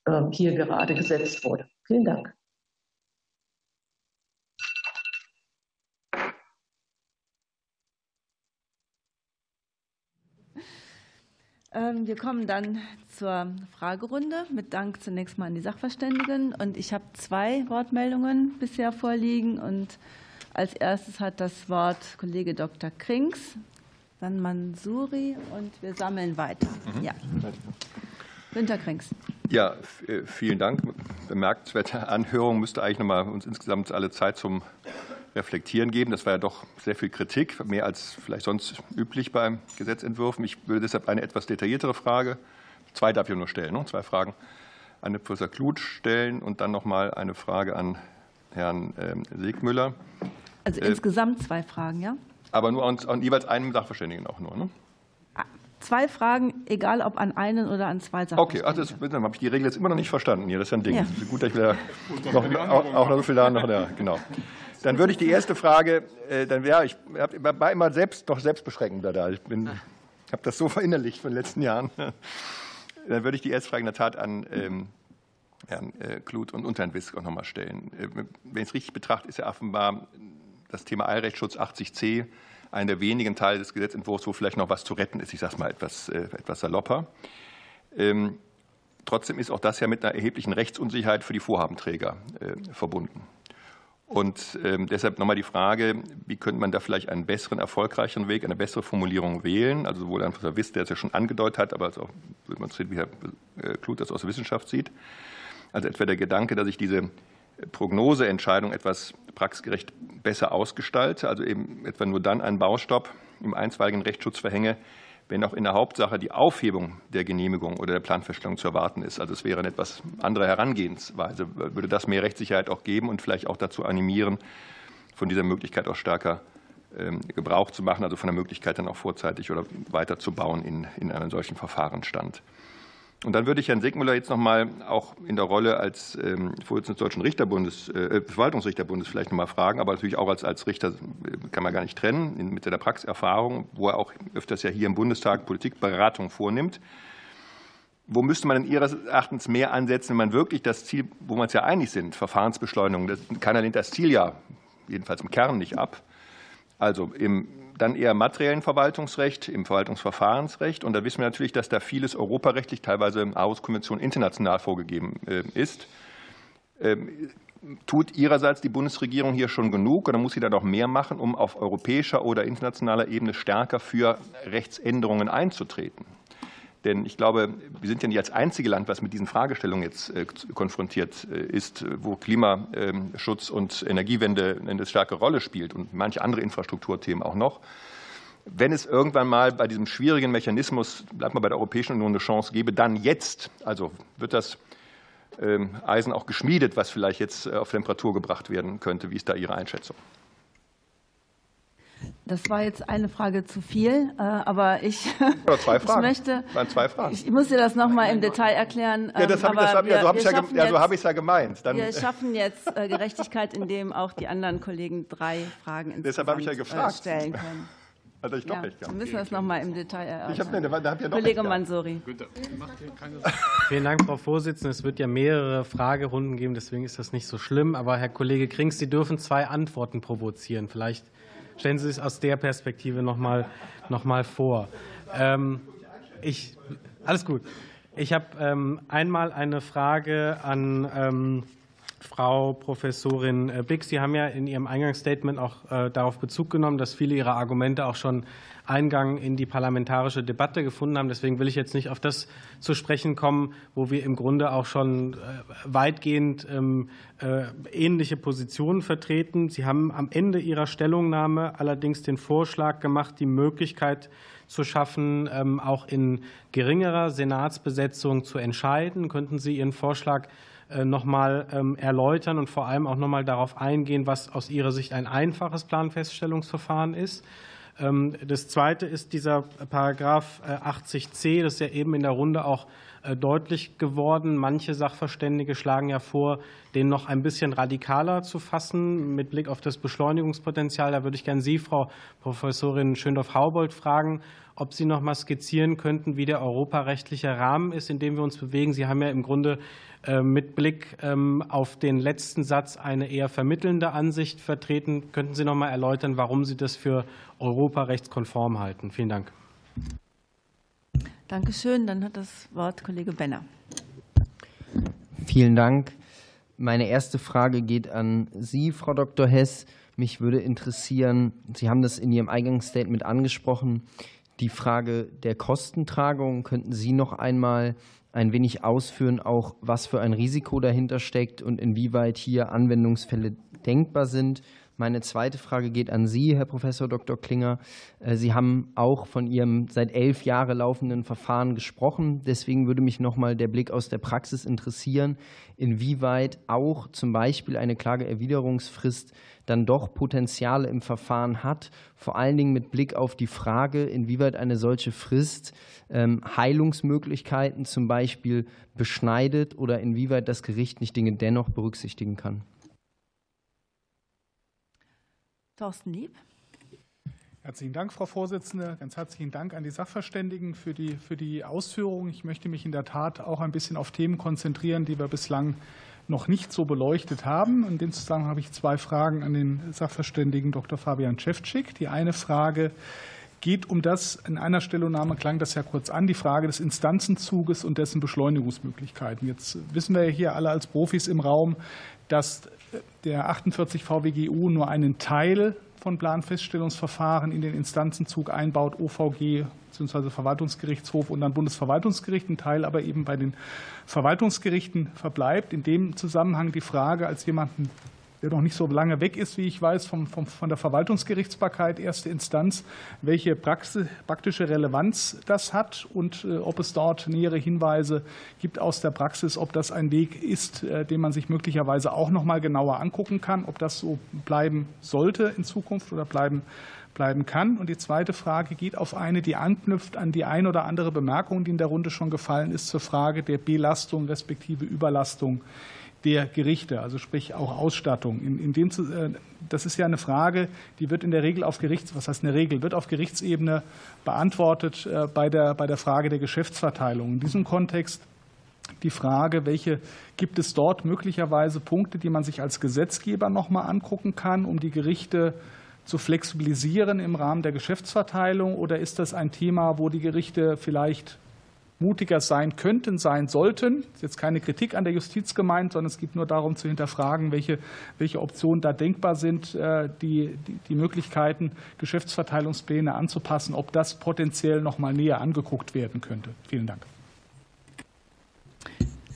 ähm, hier gerade gesetzt wurde. Vielen Dank. Ähm, wir kommen dann zur Fragerunde. Mit Dank zunächst mal an die Sachverständigen. Und ich habe zwei Wortmeldungen bisher vorliegen. Und als erstes hat das Wort Kollege Dr. Krings, dann Mansuri und wir sammeln weiter. Mhm. Ja. Günter Krings. Ja, äh, vielen Dank. Bemerkenswerte Anhörung müsste eigentlich noch mal uns insgesamt alle Zeit zum Reflektieren geben. Das war ja doch sehr viel Kritik, mehr als vielleicht sonst üblich beim Gesetzentwurfen. Ich würde deshalb eine etwas detailliertere Frage, zwei darf ich nur stellen, ne? zwei Fragen, an Professor Kluth stellen und dann noch mal eine Frage an Herrn ähm, Segmüller. Also äh, insgesamt zwei Fragen, ja? Aber nur an, an jeweils einem Sachverständigen auch nur, ne? Ah, zwei Fragen, egal ob an einen oder an zwei Sachverständige. Okay, ach, das, dann habe ich die Regel jetzt immer noch nicht verstanden hier. Das ist ja ein Ding. Ja. Gut, dass ich wieder noch, auch, auch noch so viel da noch, ja, genau. Dann würde ich die erste Frage, äh, dann wäre ich war immer selbst noch selbstbeschränkender da. Ich bin, habe das so verinnerlicht von den letzten Jahren. Dann würde ich die erste Frage in der Tat an ähm, Herrn äh, Kluth und, Herrn Wisk auch nochmal stellen. Äh, wenn ich es richtig betrachte, ist ja offenbar das Thema Eilrechtsschutz 80c einer der wenigen Teile des Gesetzentwurfs, wo vielleicht noch was zu retten ist. Ich sage es mal etwas, äh, etwas salopper. Ähm, trotzdem ist auch das ja mit einer erheblichen Rechtsunsicherheit für die Vorhabenträger verbunden. Und ähm, deshalb nochmal die Frage, wie könnte man da vielleicht einen besseren, erfolgreicheren Weg, eine bessere Formulierung wählen? Also sowohl Professor Wiss, der es ja schon angedeutet hat, aber auch, wie Herr Kluth das aus der Wissenschaft sieht. Also etwa der Gedanke, dass ich diese Prognoseentscheidung etwas praxisgerecht besser ausgestalte, also eben etwa nur dann einen Baustopp im einstweiligen Rechtsschutz verhänge, wenn auch in der Hauptsache die Aufhebung der Genehmigung oder der Planfeststellung zu erwarten ist. Also es wäre eine etwas andere Herangehensweise, würde das mehr Rechtssicherheit auch geben und vielleicht auch dazu animieren, von dieser Möglichkeit auch stärker ähm, Gebrauch zu machen, also von der Möglichkeit dann auch vorzeitig oder weiter zu bauen in, in einem solchen Verfahrensstand. Und dann würde ich Herrn Segmüller jetzt noch mal auch in der Rolle als ähm, Vorsitzender des Deutschen Richterbundes, äh, Verwaltungsrichterbundes vielleicht noch mal fragen, aber natürlich auch als, als Richter äh, kann man gar nicht trennen, mit der Praxiserfahrung, wo er auch öfters ja hier im Bundestag Politikberatung vornimmt. Wo müsste man denn Ihres Erachtens mehr ansetzen, wenn man wirklich das Ziel, wo wir uns ja einig sind, Verfahrensbeschleunigung, keiner lehnt das Ziel ja jedenfalls im Kern nicht ab, also im dann eher materiellen Verwaltungsrecht, im Verwaltungsverfahrensrecht. Und da wissen wir natürlich, dass da vieles europarechtlich, teilweise Aarhus-Konvention international vorgegeben äh, ist. Ähm, tut Ihrerseits die Bundesregierung hier schon genug oder muss sie da noch mehr machen, um auf europäischer oder internationaler Ebene stärker für Rechtsänderungen einzutreten? Denn ich glaube, wir sind ja nicht als einzige Land, was mit diesen Fragestellungen jetzt äh, konfrontiert äh, ist, wo Klimaschutz und Energiewende eine starke Rolle spielt und manche andere Infrastrukturthemen auch noch. Wenn es irgendwann mal bei diesem schwierigen Mechanismus, bleibt mal bei der Europäischen Union, eine Chance gäbe, dann jetzt. Also wird das ähm, Eisen auch geschmiedet, was vielleicht jetzt äh, auf Temperatur gebracht werden könnte. Wie ist da Ihre Einschätzung? Das war jetzt eine Frage zu viel, äh, aber ich, Oder zwei Fragen. ich möchte. waren zwei Fragen. Ich muss dir das noch mal im Detail erklären. Ja, das habe ich, das, ja, so habe ich ja, ja, hab ja gemeint. Dann wir schaffen jetzt äh, Gerechtigkeit, indem auch die anderen Kollegen drei Fragen Deshalb habe ich ja gefragt. Äh, stellen können. Also ich ja, wir müssen das noch mal im Detail erörtern. Ich hab, da habt ja Kollege Mansuri. Vielen Dank, Frau Vorsitzende. Es wird ja mehrere Fragerunden geben, deswegen ist das nicht so schlimm. Aber Herr Kollege Krings, Sie dürfen zwei Antworten provozieren. Vielleicht Stellen Sie sich aus der Perspektive noch mal, noch mal vor. Ähm, ich, alles gut. Ich habe ähm, einmal eine Frage an ähm, Frau Professorin Bix. Sie haben ja in Ihrem Eingangsstatement auch äh, darauf Bezug genommen, dass viele Ihrer Argumente auch schon Eingang in die parlamentarische Debatte gefunden haben. Deswegen will ich jetzt nicht auf das zu sprechen kommen, wo wir im Grunde auch schon äh, weitgehend ähm, äh, ähnliche Positionen vertreten. Sie haben am Ende Ihrer Stellungnahme allerdings den Vorschlag gemacht, die Möglichkeit zu schaffen, ähm, auch in geringerer Senatsbesetzung zu entscheiden. Könnten Sie Ihren Vorschlag äh, noch mal ähm, erläutern und vor allem auch noch mal darauf eingehen, was aus Ihrer Sicht ein einfaches Planfeststellungsverfahren ist? Ähm, das Zweite ist dieser Paragraph 80c, äh, das ist ja eben in der Runde auch äh, deutlich geworden. Manche Sachverständige schlagen ja vor, den noch ein bisschen radikaler zu fassen mit Blick auf das Beschleunigungspotenzial. Da würde ich gerne Sie, Frau Professorin Schöndorf-Haubold, fragen, ob Sie noch mal skizzieren könnten, wie der europarechtliche Rahmen ist, in dem wir uns bewegen. Sie haben ja im Grunde äh, mit Blick ähm, auf den letzten Satz eine eher vermittelnde Ansicht vertreten. Könnten Sie noch mal erläutern, warum Sie das für europarechtskonform halten? Vielen Dank. Danke schön. Dann hat das Wort Kollege Benner. Vielen Dank. Meine erste Frage geht an Sie, Frau Dr. Hess. Mich würde interessieren, Sie haben das in Ihrem Eingangsstatement angesprochen, die Frage der Kostentragung. Könnten Sie noch einmal ein wenig ausführen, auch was für ein Risiko dahinter steckt und inwieweit hier Anwendungsfälle denkbar sind? Meine zweite Frage geht an Sie, Herr Professor Dr. Klinger. Äh, Sie haben auch von Ihrem seit elf Jahren laufenden Verfahren gesprochen. Deswegen würde mich noch mal der Blick aus der Praxis interessieren, inwieweit auch zum Beispiel eine Klageerwiderungsfrist dann doch Potenziale im Verfahren hat, vor allen Dingen mit Blick auf die Frage, inwieweit eine solche Frist ähm, Heilungsmöglichkeiten zum Beispiel beschneidet oder inwieweit das Gericht nicht Dinge dennoch berücksichtigen kann. Thorsten Lieb. Herzlichen Dank, Frau Vorsitzende. Ganz herzlichen Dank an die Sachverständigen für die, für die Ausführungen. Ich möchte mich in der Tat auch ein bisschen auf Themen konzentrieren, die wir bislang noch nicht so beleuchtet haben. In dem Zusammenhang habe ich zwei Fragen an den Sachverständigen Dr. Fabian Cevcik. Die eine Frage geht um das, in einer Stellungnahme klang das ja kurz an, die Frage des Instanzenzuges und dessen Beschleunigungsmöglichkeiten. Jetzt wissen wir ja hier alle als Profis im Raum, dass der 48 VWGU nur einen Teil von Planfeststellungsverfahren in den Instanzenzug einbaut, OVG bzw. Verwaltungsgerichtshof und dann Bundesverwaltungsgericht, ein Teil aber eben bei den Verwaltungsgerichten verbleibt. In dem Zusammenhang die Frage als jemanden, der noch nicht so lange weg ist, wie ich weiß, vom, vom, von der Verwaltungsgerichtsbarkeit erste Instanz, welche Praxis, praktische Relevanz das hat und äh, ob es dort nähere Hinweise gibt aus der Praxis, ob das ein Weg ist, äh, den man sich möglicherweise auch noch mal genauer angucken kann, ob das so bleiben sollte in Zukunft oder bleiben bleiben kann. Und die zweite Frage geht auf eine, die anknüpft an die ein oder andere Bemerkung, die in der Runde schon gefallen ist, zur Frage der Belastung respektive Überlastung der Gerichte, also sprich auch Ausstattung. In, in dem, äh, das ist ja eine Frage, die wird in der Regel auf Gerichts, was heißt eine Regel, wird auf Gerichtsebene beantwortet äh, bei der, bei der Frage der Geschäftsverteilung. In diesem Kontext die Frage, welche gibt es dort möglicherweise Punkte, die man sich als Gesetzgeber noch mal angucken kann, um die Gerichte zu flexibilisieren im Rahmen der Geschäftsverteilung? Oder ist das ein Thema, wo die Gerichte vielleicht mutiger sein könnten, sein sollten. Das ist jetzt keine Kritik an der Justiz gemeint, sondern es geht nur darum zu hinterfragen, welche, welche Optionen da denkbar sind, äh, die, die, die Möglichkeiten, Geschäftsverteilungspläne anzupassen, ob das potenziell noch mal näher angeguckt werden könnte. Vielen Dank.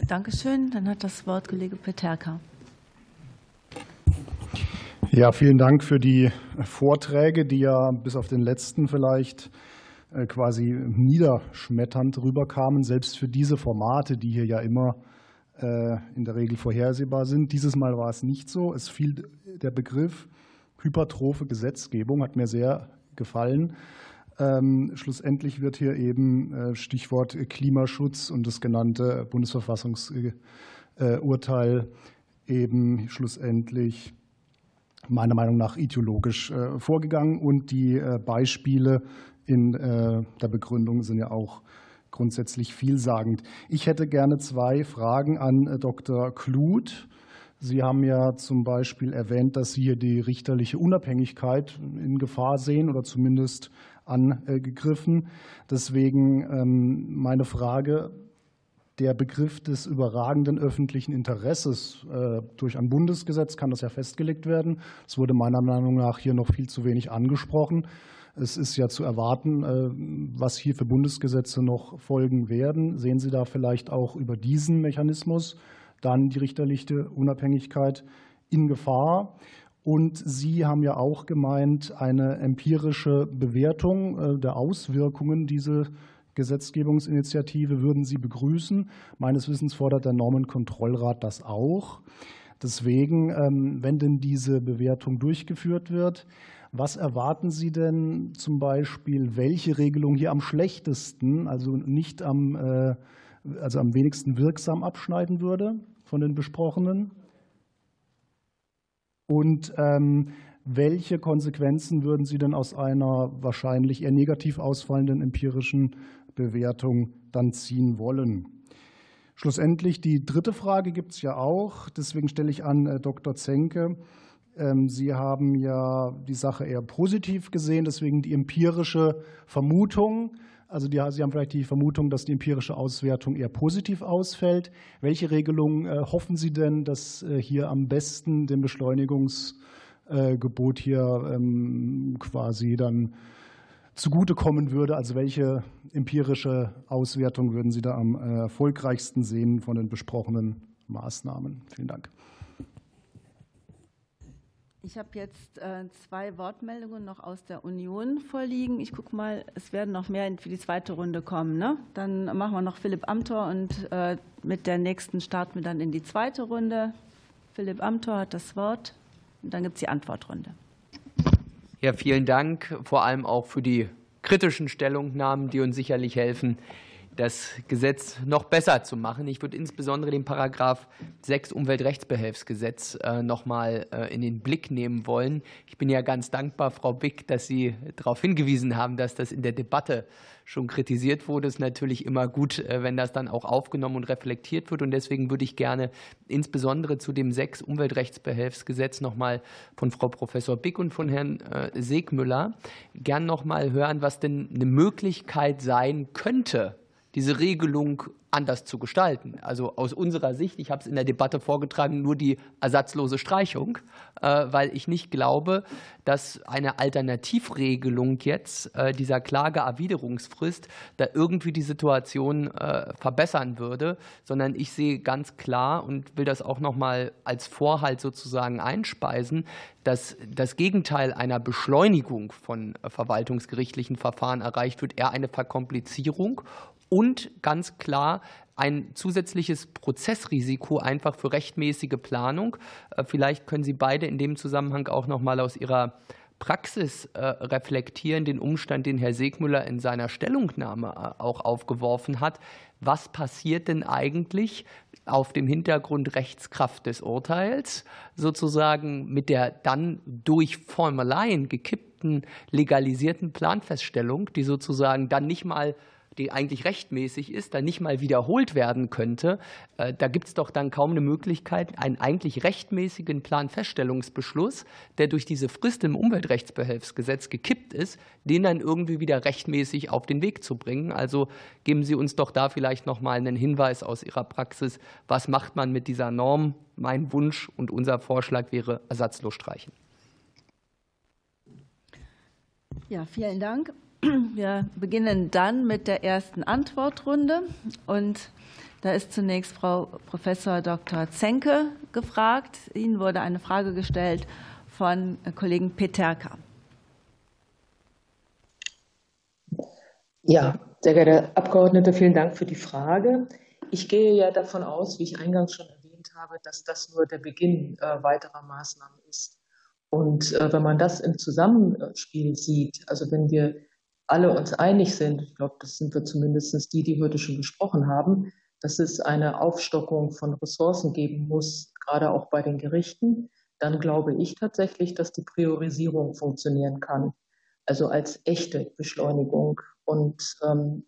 Dankeschön. Dann hat das Wort Kollege Peterka. Ja, vielen Dank für die Vorträge, die ja bis auf den letzten vielleicht äh, quasi niederschmetternd rüberkamen, selbst für diese Formate, die hier ja immer äh, in der Regel vorhersehbar sind. Dieses Mal war es nicht so. Es fiel der Begriff hypertrophe Gesetzgebung, hat mir sehr gefallen. Ähm, schlussendlich wird hier eben äh, Stichwort Klimaschutz und das genannte Bundesverfassungsurteil eben schlussendlich meiner Meinung nach ideologisch vorgegangen und die Beispiele in äh, der Begründung sind ja auch grundsätzlich vielsagend. Ich hätte gerne zwei Fragen an äh, Dr. Kluth. Sie haben ja zum Beispiel erwähnt, dass Sie hier die richterliche Unabhängigkeit in Gefahr sehen oder zumindest angegriffen. Deswegen ähm, meine Frage, der Begriff des überragenden öffentlichen Interesses äh, durch ein Bundesgesetz kann das ja festgelegt werden. Es wurde meiner Meinung nach hier noch viel zu wenig angesprochen. Es ist ja zu erwarten, äh, was hier für Bundesgesetze noch folgen werden. Sehen Sie da vielleicht auch über diesen Mechanismus dann die richterliche Unabhängigkeit in Gefahr? Und Sie haben ja auch gemeint, eine empirische Bewertung äh, der Auswirkungen dieser Gesetzgebungsinitiative würden Sie begrüßen. Meines Wissens fordert der Normenkontrollrat das auch. Deswegen, ähm, wenn denn diese Bewertung durchgeführt wird, was erwarten Sie denn zum Beispiel, welche Regelung hier am schlechtesten, also nicht am, äh, also am wenigsten wirksam abschneiden würde von den besprochenen? Und ähm, welche Konsequenzen würden Sie denn aus einer wahrscheinlich eher negativ ausfallenden empirischen Bewertung dann ziehen wollen? Schlussendlich die dritte Frage gibt es ja auch. Deswegen stelle ich an äh, Dr. Zenke. Ähm, Sie haben ja die Sache eher positiv gesehen, deswegen die empirische Vermutung. Also die, Sie haben vielleicht die Vermutung, dass die empirische Auswertung eher positiv ausfällt. Welche Regelungen äh, hoffen Sie denn, dass äh, hier am besten dem Beschleunigungsgebot hier ähm, quasi dann zugutekommen würde? Also welche empirische Auswertung würden Sie da am äh, erfolgreichsten sehen von den besprochenen Maßnahmen? Vielen Dank. Ich habe jetzt äh, zwei Wortmeldungen noch aus der Union vorliegen. Ich gucke mal, es werden noch mehr für die zweite Runde kommen. Ne? Dann machen wir noch Philipp Amthor und äh, mit der nächsten starten wir dann in die zweite Runde. Philipp Amthor hat das Wort und dann gibt es die Antwortrunde. Ja, vielen Dank, vor allem auch für die kritischen Stellungnahmen, die uns sicherlich helfen, das Gesetz noch besser zu machen. Ich würde insbesondere den Paragraph 6 Umweltrechtsbehelfsgesetz äh, noch mal äh, in den Blick nehmen wollen. Ich bin ja ganz dankbar, Frau Bick, dass Sie darauf hingewiesen haben, dass das in der Debatte schon kritisiert wurde. Es ist natürlich immer gut, äh, wenn das dann auch aufgenommen und reflektiert wird. Und deswegen würde ich gerne insbesondere zu dem 6 Umweltrechtsbehelfsgesetz noch mal von Frau Professor Bick und von Herrn Segmüller gern noch mal hören, was denn eine Möglichkeit sein könnte, diese Regelung anders zu gestalten. Also aus unserer Sicht, ich habe es in der Debatte vorgetragen, nur die ersatzlose Streichung, äh, weil ich nicht glaube, dass eine Alternativregelung jetzt äh, dieser Klageerwiderungsfrist da irgendwie die Situation äh, verbessern würde, sondern ich sehe ganz klar und will das auch noch mal als Vorhalt sozusagen einspeisen, dass das Gegenteil einer Beschleunigung von verwaltungsgerichtlichen Verfahren erreicht wird, eher eine Verkomplizierung und ganz klar ein zusätzliches Prozessrisiko einfach für rechtmäßige Planung. Äh, vielleicht können Sie beide in dem Zusammenhang auch noch mal aus Ihrer Praxis äh, reflektieren, den Umstand, den Herr Segmüller in seiner Stellungnahme äh, auch aufgeworfen hat. Was passiert denn eigentlich auf dem Hintergrund Rechtskraft des Urteils, sozusagen mit der dann durch Formaleien gekippten legalisierten Planfeststellung, die sozusagen dann nicht mal die eigentlich rechtmäßig ist, dann nicht mal wiederholt werden könnte, äh, da gibt es doch dann kaum eine Möglichkeit, einen eigentlich rechtmäßigen Planfeststellungsbeschluss, der durch diese Frist im Umweltrechtsbehelfsgesetz gekippt ist, den dann irgendwie wieder rechtmäßig auf den Weg zu bringen. Also geben Sie uns doch da vielleicht noch mal einen Hinweis aus Ihrer Praxis, was macht man mit dieser Norm? Mein Wunsch und unser Vorschlag wäre ersatzlos streichen. Ja, vielen Dank. Wir beginnen dann mit der ersten Antwortrunde. Und da ist zunächst Frau Professor Dr. Zenke gefragt. Ihnen wurde eine Frage gestellt von Kollegen Peterka. Ja, sehr geehrte Abgeordnete, vielen Dank für die Frage. Ich gehe ja davon aus, wie ich eingangs schon erwähnt habe, dass das nur der Beginn äh, weiterer Maßnahmen ist. Und äh, wenn man das im Zusammenspiel sieht, also wenn wir alle uns einig sind, ich glaube, das sind wir zumindest die, die heute schon gesprochen haben, dass es eine Aufstockung von Ressourcen geben muss, gerade auch bei den Gerichten, dann glaube ich tatsächlich, dass die Priorisierung funktionieren kann, also als echte Beschleunigung. Und ähm,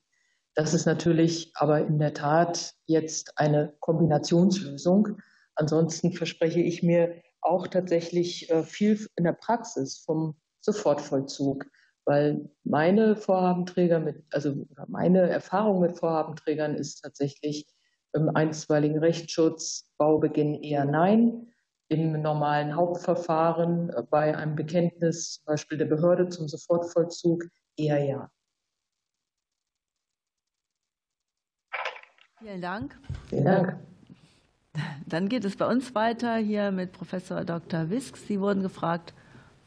das ist natürlich aber in der Tat jetzt eine Kombinationslösung. Ansonsten verspreche ich mir auch tatsächlich äh, viel in der Praxis vom Sofortvollzug weil meine Vorhabenträger mit, also meine Erfahrung mit Vorhabenträgern ist tatsächlich im einstweiligen Rechtsschutz, Baubeginn eher nein, im normalen Hauptverfahren äh, bei einem Bekenntnis, zum Beispiel der Behörde zum Sofortvollzug, eher ja. Vielen Dank. Vielen Dank. Dann geht es bei uns weiter hier mit Professor Dr. Wisk. Sie wurden gefragt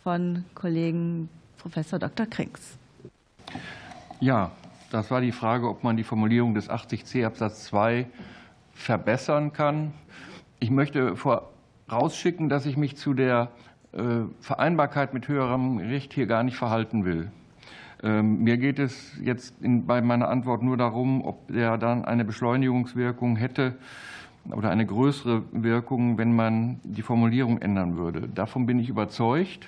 von Kollegen Professor Dr. Krings. Ja, das war die Frage, ob man die Formulierung des 80c Absatz 2 verbessern kann. Ich möchte vorausschicken, dass ich mich zu der äh, Vereinbarkeit mit höherem Recht hier gar nicht verhalten will. Ähm, mir geht es jetzt bei meiner Antwort nur darum, ob der dann eine Beschleunigungswirkung hätte oder eine größere Wirkung, wenn man die Formulierung ändern würde. Davon bin ich überzeugt.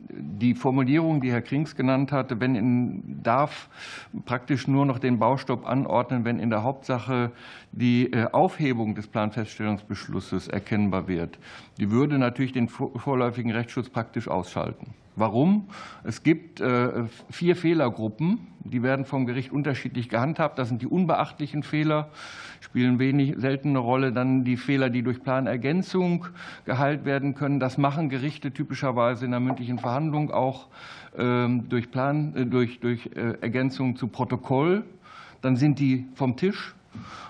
die Formulierung, die Herr Krings genannt hatte, wenn in, darf praktisch nur noch den Baustopp anordnen, wenn in der Hauptsache die äh, Aufhebung des Planfeststellungsbeschlusses erkennbar wird. Die würde natürlich den vorläufigen Rechtsschutz praktisch ausschalten. Warum? Es gibt äh, vier Fehlergruppen, die werden vom Gericht unterschiedlich gehandhabt. Das sind die unbeachtlichen Fehler, spielen wenig seltene Rolle. Dann die Fehler, die durch Planergänzung geheilt werden können. Das machen Gerichte typischerweise in der mündlichen Verhandlung auch ähm, durch, Plan, äh, durch, durch äh, Ergänzung zu Protokoll. Dann sind die vom Tisch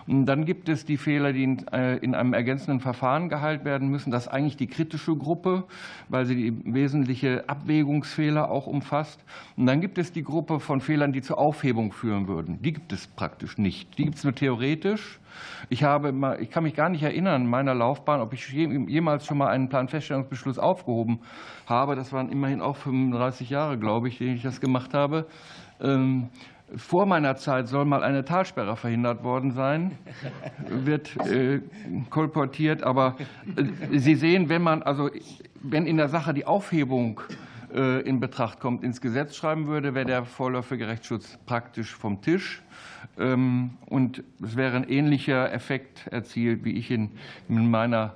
dann gibt es die Fehler, die äh, in einem ergänzenden Verfahren geheilt werden müssen. Das ist eigentlich die kritische Gruppe, weil sie die wesentliche Abwägungsfehler auch umfasst. Und dann gibt es die Gruppe von Fehlern, die zur Aufhebung führen würden. Die gibt es praktisch nicht. Die gibt es nur theoretisch. Ich, habe mal, ich kann mich gar nicht erinnern in meiner Laufbahn, ob ich jemals schon mal einen Planfeststellungsbeschluss aufgehoben habe. Das waren immerhin auch 35 Jahre, glaube ich, denen ich das gemacht habe. Vor meiner Zeit soll mal eine Talsperre verhindert worden sein, wird äh, kolportiert. Aber äh, Sie sehen, wenn man also wenn in der Sache die Aufhebung äh, in Betracht kommt, ins Gesetz schreiben würde, wäre der vorläufige Rechtsschutz praktisch vom Tisch. Ähm, und es wäre ein ähnlicher Effekt erzielt, wie ich ihn in meiner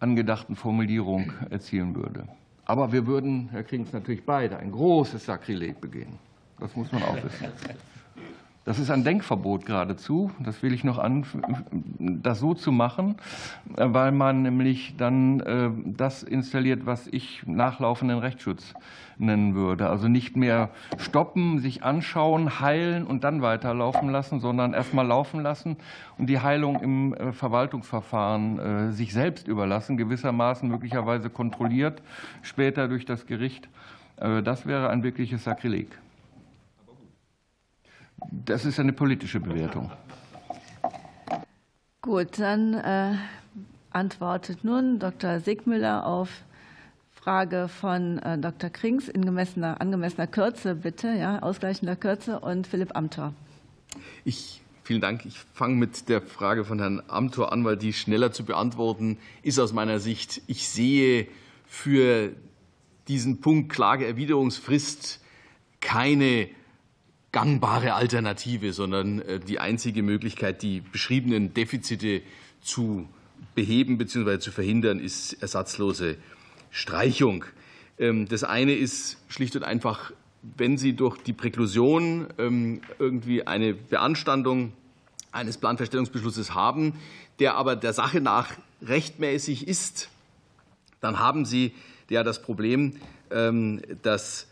angedachten Formulierung erzielen würde. Aber wir würden, Herr Krings, natürlich beide ein großes Sakrileg begehen. Das muss man auch wissen. Das ist ein Denkverbot geradezu. Das will ich noch an, das so zu machen, weil man nämlich dann äh, das installiert, was ich nachlaufenden Rechtsschutz nennen würde. Also nicht mehr stoppen, sich anschauen, heilen und dann weiterlaufen lassen, sondern erst mal laufen lassen und die Heilung im äh, Verwaltungsverfahren äh, sich selbst überlassen, gewissermaßen möglicherweise kontrolliert, später durch das Gericht. Das wäre ein wirkliches Sakrileg. Das ist eine politische Bewertung. Gut, dann äh, antwortet nun Dr. Sigmüller auf Frage von äh, Dr. Krings in gemessener, angemessener Kürze, bitte, ja, ausgleichender Kürze und Philipp Amthor. Ich Vielen Dank. Ich fange mit der Frage von Herrn Amthor an, weil die schneller zu beantworten ist aus meiner Sicht. Ich sehe für diesen Punkt Klageerwiderungsfrist keine gangbare Alternative, sondern äh, die einzige Möglichkeit, die beschriebenen Defizite zu beheben bzw. zu verhindern, ist ersatzlose Streichung. Ähm, das eine ist schlicht und einfach, wenn Sie durch die Präklusion ähm, irgendwie eine Beanstandung eines Planfeststellungsbeschlusses haben, der aber der Sache nach rechtmäßig ist, dann haben Sie ja das Problem, ähm, dass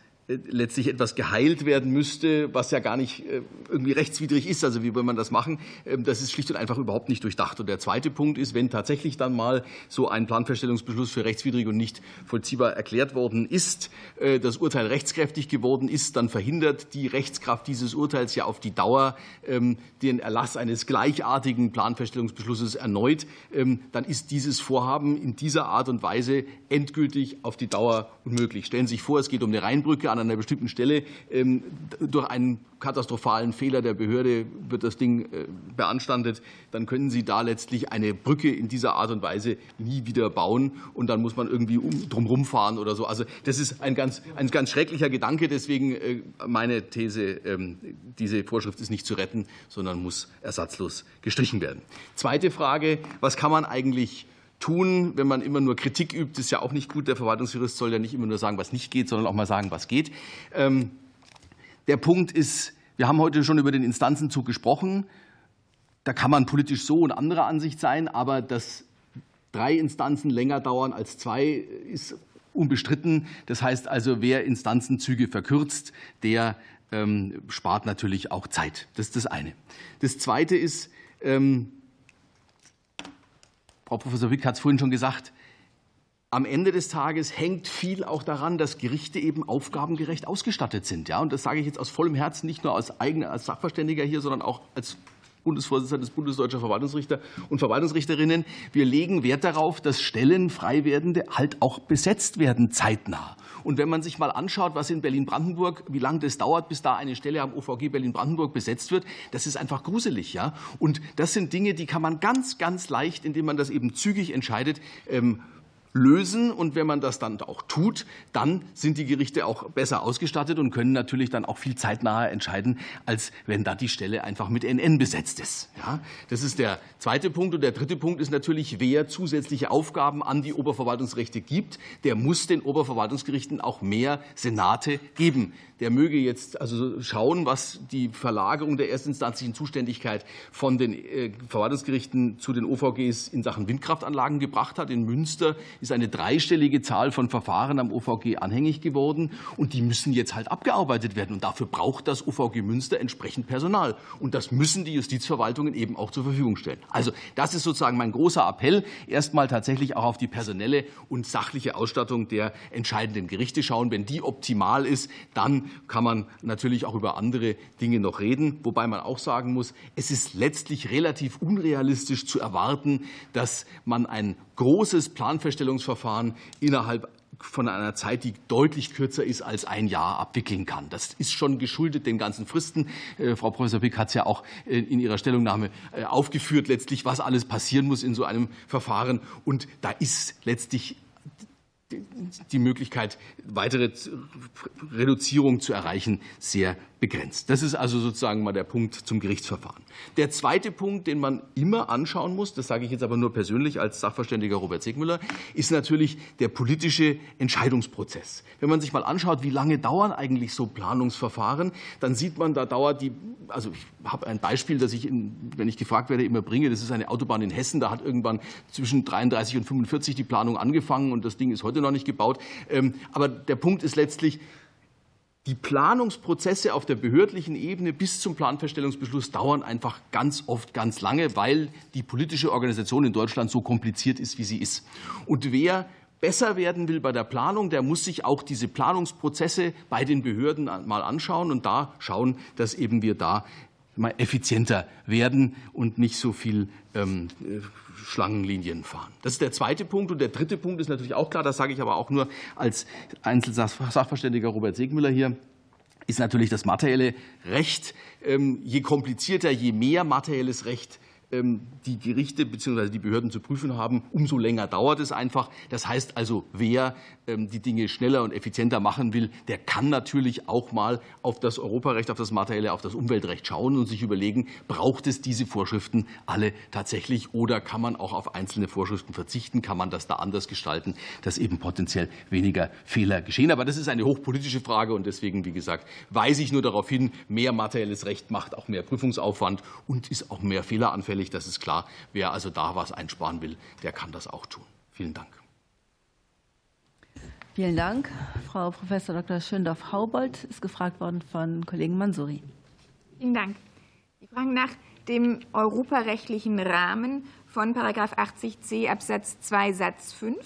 letztlich etwas geheilt werden müsste, was ja gar nicht äh, irgendwie rechtswidrig ist. Also wie will man das machen? Ähm, das ist schlicht und einfach überhaupt nicht durchdacht. Und der zweite Punkt ist, wenn tatsächlich dann mal so ein Planfeststellungsbeschluss für rechtswidrig und nicht vollziehbar erklärt worden ist, äh, das Urteil rechtskräftig geworden ist, dann verhindert die Rechtskraft dieses Urteils ja auf die Dauer ähm, den Erlass eines gleichartigen Planfeststellungsbeschlusses erneut. Ähm, dann ist dieses Vorhaben in dieser Art und Weise endgültig auf die Dauer unmöglich. Stellen Sie sich vor, es geht um eine Rheinbrücke an einer bestimmten Stelle ähm, durch einen katastrophalen Fehler der Behörde wird das Ding äh, beanstandet, dann können Sie da letztlich eine Brücke in dieser Art und Weise nie wieder bauen und dann muss man irgendwie um, drumherum fahren oder so. Also das ist ein ganz, ein ganz schrecklicher Gedanke. Deswegen äh, meine These, ähm, diese Vorschrift ist nicht zu retten, sondern muss ersatzlos gestrichen werden. Zweite Frage, was kann man eigentlich tun, wenn man immer nur Kritik übt, ist ja auch nicht gut. Der Verwaltungsjurist soll ja nicht immer nur sagen, was nicht geht, sondern auch mal sagen, was geht. Ähm, der Punkt ist, wir haben heute schon über den Instanzenzug gesprochen. Da kann man politisch so und anderer Ansicht sein, aber dass drei Instanzen länger dauern als zwei, ist unbestritten. Das heißt also, wer Instanzenzüge verkürzt, der ähm, spart natürlich auch Zeit. Das ist das eine. Das zweite ist, ähm, Frau Professor Wick hat es vorhin schon gesagt, am Ende des Tages hängt viel auch daran, dass Gerichte eben aufgabengerecht ausgestattet sind. Ja, und das sage ich jetzt aus vollem Herzen, nicht nur als eigener als Sachverständiger hier, sondern auch als Bundesvorsitzender des Bundesdeutscher Verwaltungsrichter und Verwaltungsrichterinnen. Wir legen Wert darauf, dass Stellen frei werdende halt auch besetzt werden zeitnah. Und wenn man sich mal anschaut, was in Berlin-Brandenburg, wie lange das dauert, bis da eine Stelle am OVG Berlin-Brandenburg besetzt wird, das ist einfach gruselig. Ja? Und das sind Dinge, die kann man ganz, ganz leicht, indem man das eben zügig entscheidet, ähm, lösen. Und wenn man das dann auch tut, dann sind die Gerichte auch besser ausgestattet und können natürlich dann auch viel zeitnaher entscheiden, als wenn da die Stelle einfach mit NN besetzt ist. Ja, das ist der zweite Punkt. Und der dritte Punkt ist natürlich, wer zusätzliche Aufgaben an die Oberverwaltungsrechte gibt, der muss den Oberverwaltungsgerichten auch mehr Senate geben der möge jetzt also schauen, was die Verlagerung der erstinstanzlichen Zuständigkeit von den äh, Verwaltungsgerichten zu den OVGs in Sachen Windkraftanlagen gebracht hat. In Münster ist eine dreistellige Zahl von Verfahren am OVG anhängig geworden und die müssen jetzt halt abgearbeitet werden. Und dafür braucht das OVG Münster entsprechend Personal. Und das müssen die Justizverwaltungen eben auch zur Verfügung stellen. Also das ist sozusagen mein großer Appell, erstmal tatsächlich auch auf die personelle und sachliche Ausstattung der entscheidenden Gerichte schauen. Wenn die optimal ist, dann kann man natürlich auch über andere Dinge noch reden. Wobei man auch sagen muss, es ist letztlich relativ unrealistisch zu erwarten, dass man ein großes Planfeststellungsverfahren innerhalb von einer Zeit, die deutlich kürzer ist als ein Jahr, abwickeln kann. Das ist schon geschuldet den ganzen Fristen. Äh, Frau Professor Pick hat es ja auch äh, in ihrer Stellungnahme äh, aufgeführt, letztlich, was alles passieren muss in so einem Verfahren. Und da ist letztlich die Möglichkeit, weitere Reduzierung zu erreichen, sehr begrenzt. Das ist also sozusagen mal der Punkt zum Gerichtsverfahren. Der zweite Punkt, den man immer anschauen muss, das sage ich jetzt aber nur persönlich als Sachverständiger Robert Segmüller, ist natürlich der politische Entscheidungsprozess. Wenn man sich mal anschaut, wie lange dauern eigentlich so Planungsverfahren, dann sieht man, da dauert die, also ich habe ein Beispiel, das ich, in, wenn ich gefragt werde, immer bringe. Das ist eine Autobahn in Hessen. Da hat irgendwann zwischen 33 und 45 die Planung angefangen und das Ding ist heute noch nicht gebaut. Ähm, aber der Punkt ist letztlich, die Planungsprozesse auf der behördlichen Ebene bis zum Planfeststellungsbeschluss dauern einfach ganz oft ganz lange, weil die politische Organisation in Deutschland so kompliziert ist, wie sie ist. Und wer besser werden will bei der Planung, der muss sich auch diese Planungsprozesse bei den Behörden mal anschauen und da schauen, dass eben wir da mal effizienter werden und nicht so viel ähm, Schlangenlinien fahren. Das ist der zweite Punkt. Und der dritte Punkt ist natürlich auch klar, das sage ich aber auch nur als Einzelsachverständiger Robert Segmüller hier, ist natürlich das materielle Recht. Ähm, je komplizierter, je mehr materielles Recht ähm, die Gerichte bzw. die Behörden zu prüfen haben, umso länger dauert es einfach. Das heißt also, wer die Dinge schneller und effizienter machen will, der kann natürlich auch mal auf das Europarecht, auf das materielle, auf das Umweltrecht schauen und sich überlegen, braucht es diese Vorschriften alle tatsächlich oder kann man auch auf einzelne Vorschriften verzichten, kann man das da anders gestalten, dass eben potenziell weniger Fehler geschehen. Aber das ist eine hochpolitische Frage und deswegen, wie gesagt, weise ich nur darauf hin, mehr materielles Recht macht auch mehr Prüfungsaufwand und ist auch mehr fehleranfällig fällig. Das ist klar. Wer also da was einsparen will, der kann das auch tun. Vielen Dank. Vielen Dank. Frau Prof. Dr. Schöndorf-Haubold ist gefragt worden von Kollegen Mansuri. Vielen Dank. Sie fragen nach dem europarechtlichen Rahmen von § 80c Absatz 2 Satz 5.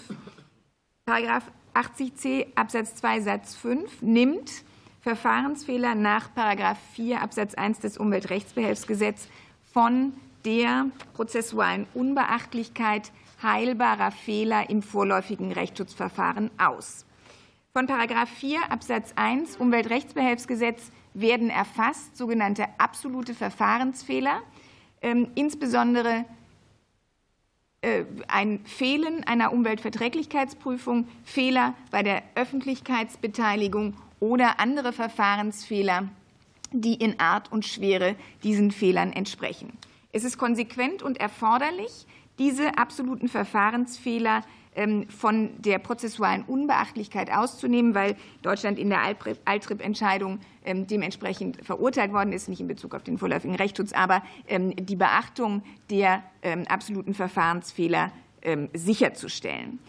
§ 80c Absatz 2 Satz 5 nimmt Verfahrensfehler nach § 4 Absatz 1 des Umweltrechtsbehelfsgesetzes von der prozessualen Unbeachtlichkeit heilbarer Fehler im vorläufigen Rechtsschutzverfahren aus. Von § 4 Absatz 1 Umweltrechtsbehelfsgesetz werden erfasst sogenannte absolute Verfahrensfehler, ähm, insbesondere äh, ein Fehlen einer Umweltverträglichkeitsprüfung, Fehler bei der Öffentlichkeitsbeteiligung oder andere Verfahrensfehler, die in Art und Schwere diesen Fehlern entsprechen. Es ist konsequent und erforderlich, diese absoluten Verfahrensfehler ähm, von der prozessualen Unbeachtlichkeit auszunehmen, weil Deutschland in der Altrip-Entscheidung ähm, dementsprechend verurteilt worden ist, nicht in Bezug auf den vorläufigen Rechtsschutz, aber ähm, die Beachtung der absoluten Verfahrensfehler sicherzustellen.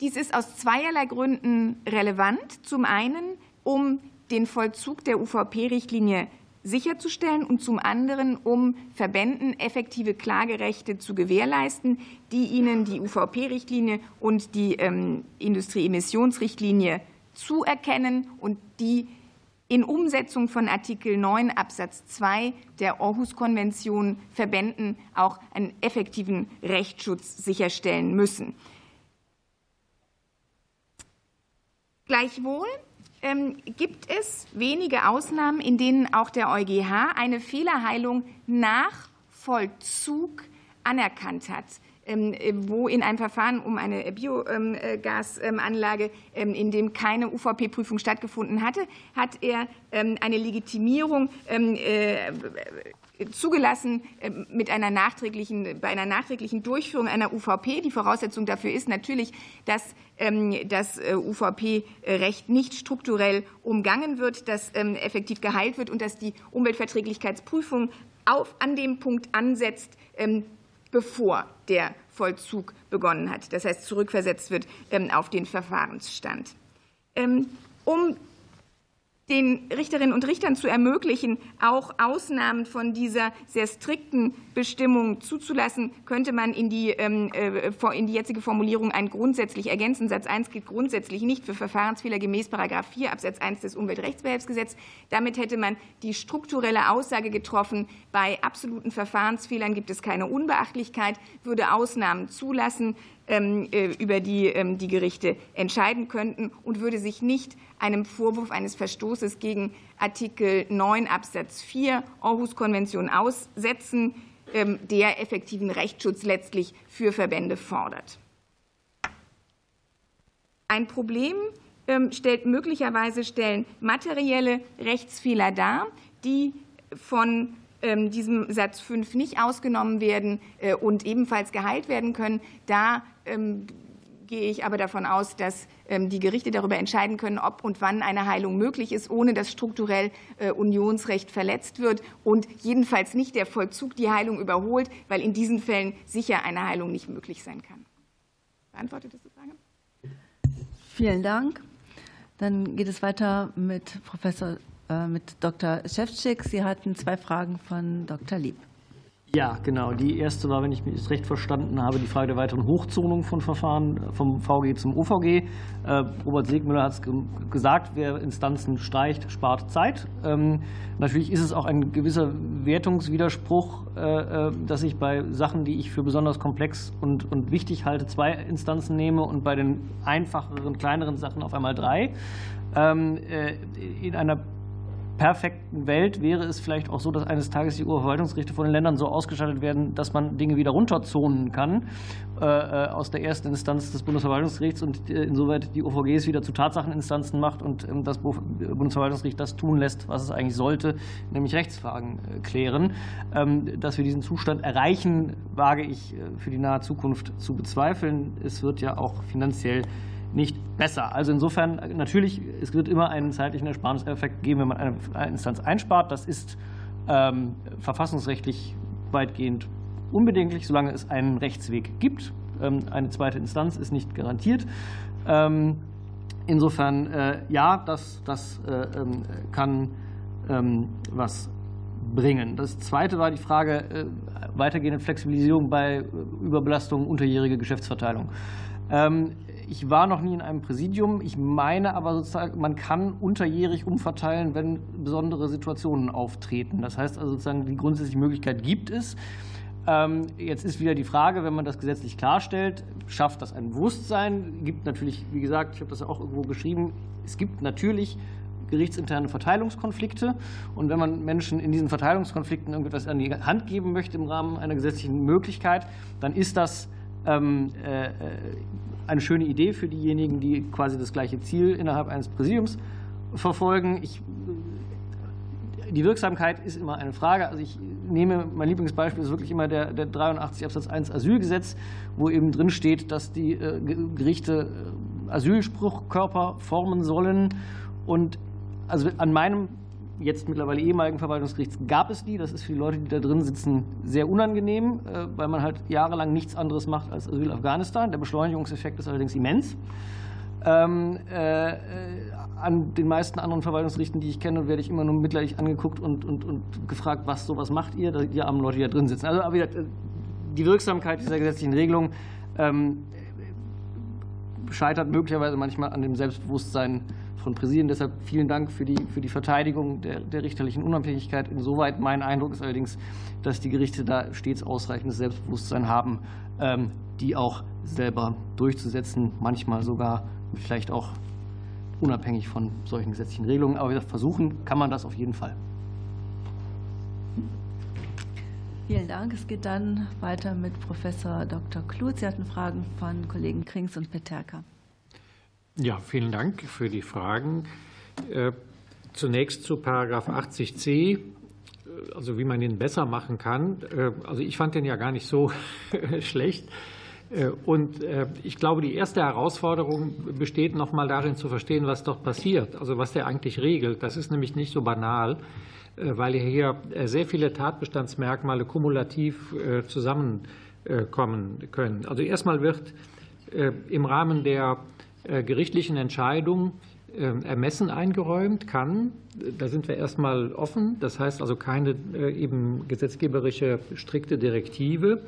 Dies ist aus zweierlei Gründen relevant. Zum einen, um den Vollzug der UVP-Richtlinie sicherzustellen und zum anderen, um Verbänden effektive Klagerechte zu gewährleisten, die ihnen die UVP-Richtlinie und die ähm, Industrieemissionsrichtlinie zuerkennen und die in Umsetzung von Artikel 9 Absatz 2 der Aarhus-Konvention Verbänden auch einen effektiven Rechtsschutz sicherstellen müssen. Gleichwohl ähm, gibt es wenige Ausnahmen, in denen auch der EuGH eine Fehlerheilung nach Vollzug anerkannt hat? Ähm, wo in einem Verfahren um eine Biogasanlage, ähm, in dem keine UVP-Prüfung stattgefunden hatte, hat er eine Legitimierung äh, zugelassen mit einer nachträglichen, bei einer nachträglichen Durchführung einer UVP. Die Voraussetzung dafür ist natürlich, dass ähm, das äh, UVP-Recht nicht strukturell umgangen wird, dass ähm, effektiv geheilt wird und dass die Umweltverträglichkeitsprüfung auf, an dem Punkt ansetzt, ähm, bevor der Vollzug begonnen hat. Das heißt, zurückversetzt wird auf den Verfahrensstand. Um den Richterinnen und Richtern zu ermöglichen, auch Ausnahmen von dieser sehr strikten Bestimmung zuzulassen, könnte man in die, ähm, äh, in die jetzige Formulierung einen grundsätzlich ergänzen. Satz 1 gilt grundsätzlich nicht für Verfahrensfehler gemäß § 4 Absatz 1 des Umweltrechtsbehelfsgesetzes. Damit hätte man die strukturelle Aussage getroffen, bei absoluten Verfahrensfehlern gibt es keine Unbeachtlichkeit, würde Ausnahmen zulassen. Ähm, äh, über die ähm, die Gerichte entscheiden könnten und würde sich nicht einem Vorwurf eines Verstoßes gegen Artikel 9 Absatz 4 Aarhus-Konvention aussetzen, ähm, der effektiven Rechtsschutz letztlich für Verbände fordert. Ein Problem stellt möglicherweise stellen materielle Rechtsfehler dar, die von diesem Satz 5 nicht ausgenommen werden äh, und ebenfalls geheilt werden können. Da ähm, gehe ich aber davon aus, dass ähm, die Gerichte darüber entscheiden können, ob und wann eine Heilung möglich ist, ohne dass strukturell äh, Unionsrecht verletzt wird und jedenfalls nicht der Vollzug die Heilung überholt, weil in diesen Fällen sicher eine Heilung nicht möglich sein kann. Beantwortet das die Frage? Vielen Dank. Dann geht es weiter mit Professor mit Dr. Schewtschik. Sie hatten zwei Fragen von Dr. Lieb. Ja, genau. Die erste war, wenn ich mich recht verstanden habe, die Frage der weiteren Hochzonung von Verfahren vom VG zum OVG. Äh, Robert Segmüller hat es gesagt, wer Instanzen streicht, spart Zeit. Ähm, natürlich ist es auch ein gewisser Wertungswiderspruch, äh, dass ich bei Sachen, die ich für besonders komplex und, und wichtig halte, zwei Instanzen nehme und bei den einfacheren, kleineren Sachen auf einmal drei. Ähm, in einer perfekten Welt wäre es vielleicht auch so, dass eines Tages die Urverwaltungsgerichte von den Ländern so ausgestattet werden, dass man Dinge wieder runterzonen kann äh, äh aus der ersten Instanz des Bundesverwaltungsgerichts und äh, insoweit die OVGs wieder zu Tatsacheninstanzen macht und ähm, das Bundesverwaltungsgericht das tun lässt, was es eigentlich sollte, nämlich Rechtsfragen klären. Ähm, dass wir diesen Zustand erreichen, wage ich für die nahe Zukunft zu bezweifeln. Es wird ja auch finanziell nicht besser. Also insofern natürlich, es wird immer einen zeitlichen Ersparniseffekt geben, wenn man eine Instanz einspart. Das ist ähm, verfassungsrechtlich weitgehend unbedenklich, solange es einen Rechtsweg gibt. Ähm, eine zweite Instanz ist nicht garantiert. Ähm, insofern äh, ja, das, das äh, ähm, kann ähm, was bringen. Das zweite war die Frage äh, weitergehende Flexibilisierung bei Überbelastung unterjährige Geschäftsverteilung. Ich war noch nie in einem Präsidium. Ich meine aber sozusagen, man kann unterjährig umverteilen, wenn besondere Situationen auftreten. Das heißt also sozusagen, die grundsätzliche Möglichkeit gibt es. Ähm, jetzt ist wieder die Frage, wenn man das gesetzlich klarstellt, schafft das ein Bewusstsein? Gibt natürlich, wie gesagt, ich habe das ja auch irgendwo geschrieben, es gibt natürlich gerichtsinterne Verteilungskonflikte. Und wenn man Menschen in diesen Verteilungskonflikten irgendetwas an die Hand geben möchte im Rahmen einer gesetzlichen Möglichkeit, dann ist das ähm, äh, eine schöne Idee für diejenigen, die quasi das gleiche Ziel innerhalb eines Präsidiums verfolgen. Ich, die Wirksamkeit ist immer eine Frage. Also ich nehme, mein Lieblingsbeispiel ist wirklich immer der, der 83 Absatz 1 Asylgesetz, wo eben drin steht, dass die äh, Gerichte äh, Asylspruchkörper formen sollen. Und also an meinem jetzt mittlerweile ehemaligen Verwaltungsgerichts gab es die. Das ist für die Leute, die da drin sitzen, sehr unangenehm, äh, weil man halt jahrelang nichts anderes macht als Asyl Afghanistan. Der Beschleunigungseffekt ist allerdings immens. Ähm, äh, an den meisten anderen Verwaltungsgerichten, die ich kenne, werde ich immer nur mitleidig angeguckt und, und, und gefragt, was sowas macht ihr, die armen Leute, die da drin sitzen. Also aber die Wirksamkeit dieser gesetzlichen Regelung ähm, scheitert möglicherweise manchmal an dem Selbstbewusstsein von Präsidien. Deshalb vielen Dank für die, für die Verteidigung der, der richterlichen Unabhängigkeit. Insoweit mein Eindruck ist allerdings, dass die Gerichte da stets ausreichendes Selbstbewusstsein haben, ähm, die auch selber durchzusetzen, manchmal sogar vielleicht auch unabhängig von solchen gesetzlichen Regelungen. Aber versuchen kann man das auf jeden Fall. Vielen Dank. Es geht dann weiter mit Professor Dr. Kluth. Sie hatten Fragen von Kollegen Krings und Peterka. Ja, vielen Dank für die Fragen. Äh, zunächst zu Paragraph 80c, also wie man ihn besser machen kann. Äh, also ich fand den ja gar nicht so schlecht. Äh, und ich glaube, die erste Herausforderung besteht noch mal darin zu verstehen, was dort passiert, also was der eigentlich regelt. Das ist nämlich nicht so banal, weil hier sehr viele Tatbestandsmerkmale kumulativ zusammen kommen können. Also erstmal wird im Rahmen der gerichtlichen Entscheidung Ermessen eingeräumt, kann. Da sind wir erstmal offen. Das heißt also keine eben gesetzgeberische strikte Direktive.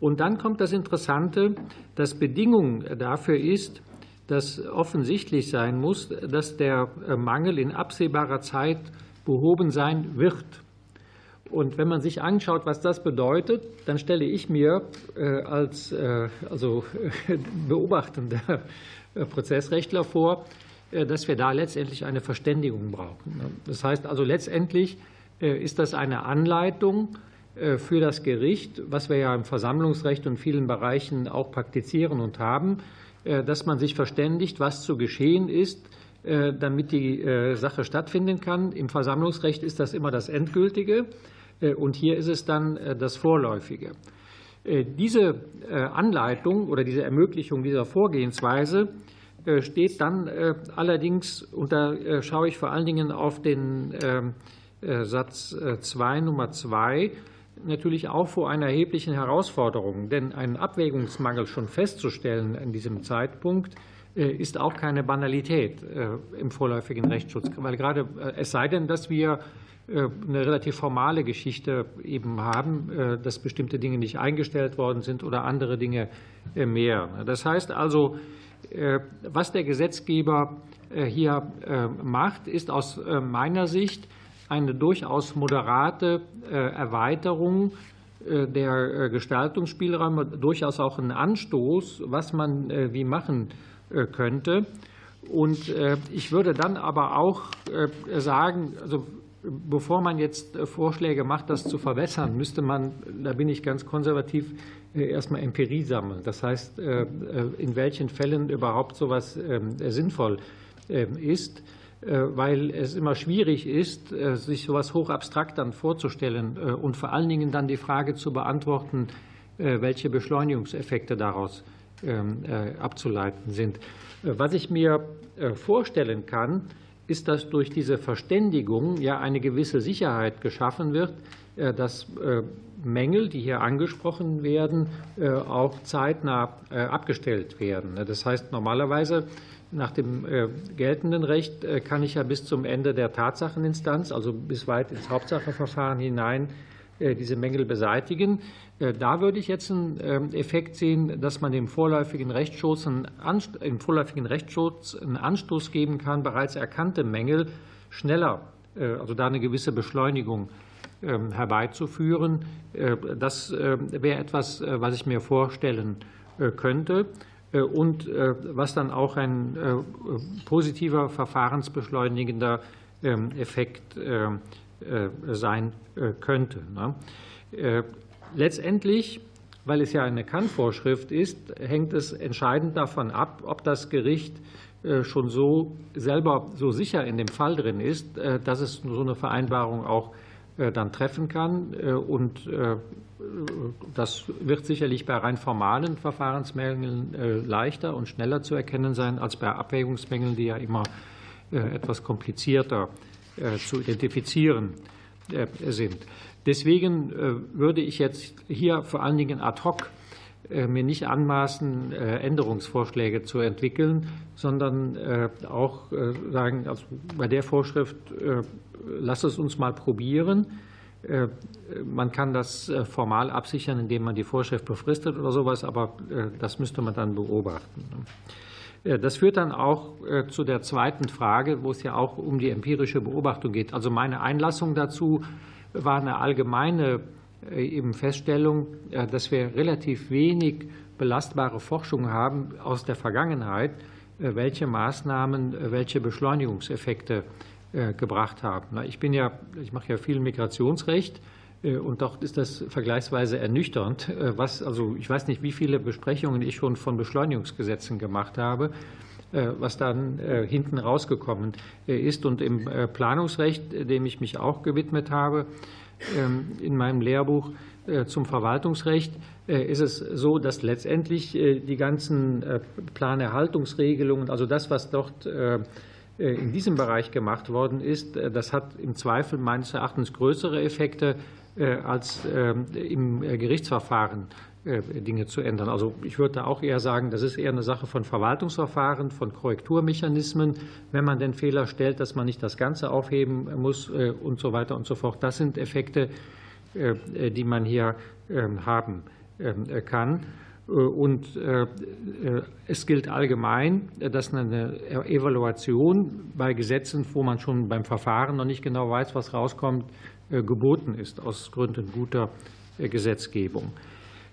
Und dann kommt das Interessante, dass Bedingung dafür ist, dass offensichtlich sein muss, dass der Mangel in absehbarer Zeit behoben sein wird. Und wenn man sich anschaut, was das bedeutet, dann stelle ich mir äh, als äh, also, beobachtender Prozessrechtler vor, äh, dass wir da letztendlich eine Verständigung brauchen. Das heißt also letztendlich ist das eine Anleitung für das Gericht, was wir ja im Versammlungsrecht und vielen Bereichen auch praktizieren und haben, dass man sich verständigt, was zu geschehen ist, damit die Sache stattfinden kann. Im Versammlungsrecht ist das immer das Endgültige. Äh, und hier ist es dann äh, das Vorläufige. Äh, diese Anleitung oder diese Ermöglichung dieser Vorgehensweise steht dann allerdings, und da schaue ich vor allen Dingen auf den ähm, Satz 2 Nummer 2, natürlich auch vor einer erheblichen Herausforderung. Denn einen Abwägungsmangel schon festzustellen in diesem Zeitpunkt ist auch keine Banalität im vorläufigen Rechtsschutz. Weil gerade es sei denn, dass wir äh, eine relativ formale Geschichte eben haben, äh, dass bestimmte Dinge nicht eingestellt worden sind oder andere Dinge äh, mehr. Das heißt also, was der Gesetzgeber hier macht, ist aus meiner Sicht eine durchaus moderate Erweiterung der Gestaltungsspielräume, durchaus auch ein Anstoß, was man wie machen könnte. Und ich würde dann aber auch sagen, also bevor man jetzt äh, Vorschläge macht, das zu verbessern, müsste man, da bin ich ganz konservativ, äh, erstmal Empirie sammeln. Das heißt, äh, in welchen Fällen überhaupt sowas ähm, sinnvoll ähm, ist, weil es immer schwierig ist, sich sowas hochabstrakt dann vorzustellen und vor allen Dingen dann die Frage zu beantworten, welche Beschleunigungseffekte daraus ähm, abzuleiten sind. Was ich mir vorstellen kann, ist, dass durch diese Verständigung ja eine gewisse Sicherheit geschaffen wird, äh, dass äh, Mängel, die hier angesprochen werden, äh, auch zeitnah abgestellt werden. Das heißt, normalerweise nach dem geltenden Recht kann ich ja bis zum Ende der Tatsacheninstanz, also bis weit ins Hauptsacheverfahren hinein, diese Mängel beseitigen. Da würde ich jetzt einen ähm, Effekt sehen, dass man dem vorläufigen Rechtsschutz einen, im vorläufigen Rechtsschutz einen Anstoß geben kann, bereits erkannte Mängel schneller, äh, also da eine gewisse Beschleunigung ähm, herbeizuführen. Äh, das äh, wäre etwas, was ich mir vorstellen könnte und was dann auch ein positiver verfahrensbeschleunigender ähm, Effekt sein könnte. Ne? Letztendlich, weil es ja eine Kannvorschrift ist, hängt es entscheidend davon ab, ob das Gericht äh, schon so selber so sicher in dem Fall drin ist, äh, dass es so eine Vereinbarung auch äh, dann treffen kann. Und das wird sicherlich bei rein formalen Verfahrensmängeln leichter und schneller zu erkennen sein als bei Abwägungsmängeln, die ja immer etwas komplizierter zu identifizieren sind. Deswegen äh, würde ich jetzt hier vor allen Dingen ad hoc äh, mir nicht anmaßen, äh, Änderungsvorschläge zu entwickeln, sondern auch sagen, also bei der Vorschrift, lass es uns mal probieren. Man kann das formal absichern, indem man die Vorschrift befristet oder sowas, aber das müsste man dann beobachten. Das führt dann auch zu der zweiten Frage, wo es ja auch um die empirische Beobachtung geht. Also meine Einlassung dazu war eine allgemeine äh, eben Feststellung, äh, dass wir relativ wenig belastbare Forschung haben aus der Vergangenheit, äh, welche Maßnahmen welche Beschleunigungseffekte gebracht haben. Ich bin ja, ich mache ja viel Migrationsrecht und dort ist das vergleichsweise ernüchternd, was, also ich weiß nicht, wie viele Besprechungen ich schon von Beschleunigungsgesetzen gemacht habe, was dann hinten rausgekommen ist. Und im Planungsrecht, dem ich mich auch gewidmet habe, ähm, in meinem Lehrbuch äh, zum Verwaltungsrecht äh, ist es so, dass letztendlich äh, die ganzen Planerhaltungsregelungen, also das, was dort in diesem Bereich gemacht worden ist, das hat im Zweifel meines Erachtens größere Effekte als ähm, im Gerichtsverfahren Dinge zu ändern. Also ich würde da auch eher sagen, das ist eher eine Sache von Verwaltungsverfahren, von Korrekturmechanismen, wenn man den Fehler stellt, dass man nicht das Ganze aufheben muss und so weiter und so fort. Das sind Effekte, die man hier ähm, haben ähm, kann. Und es gilt allgemein, dass eine Evaluation bei Gesetzen, wo man schon beim Verfahren noch nicht genau weiß, was rauskommt, geboten ist, aus Gründen guter Gesetzgebung.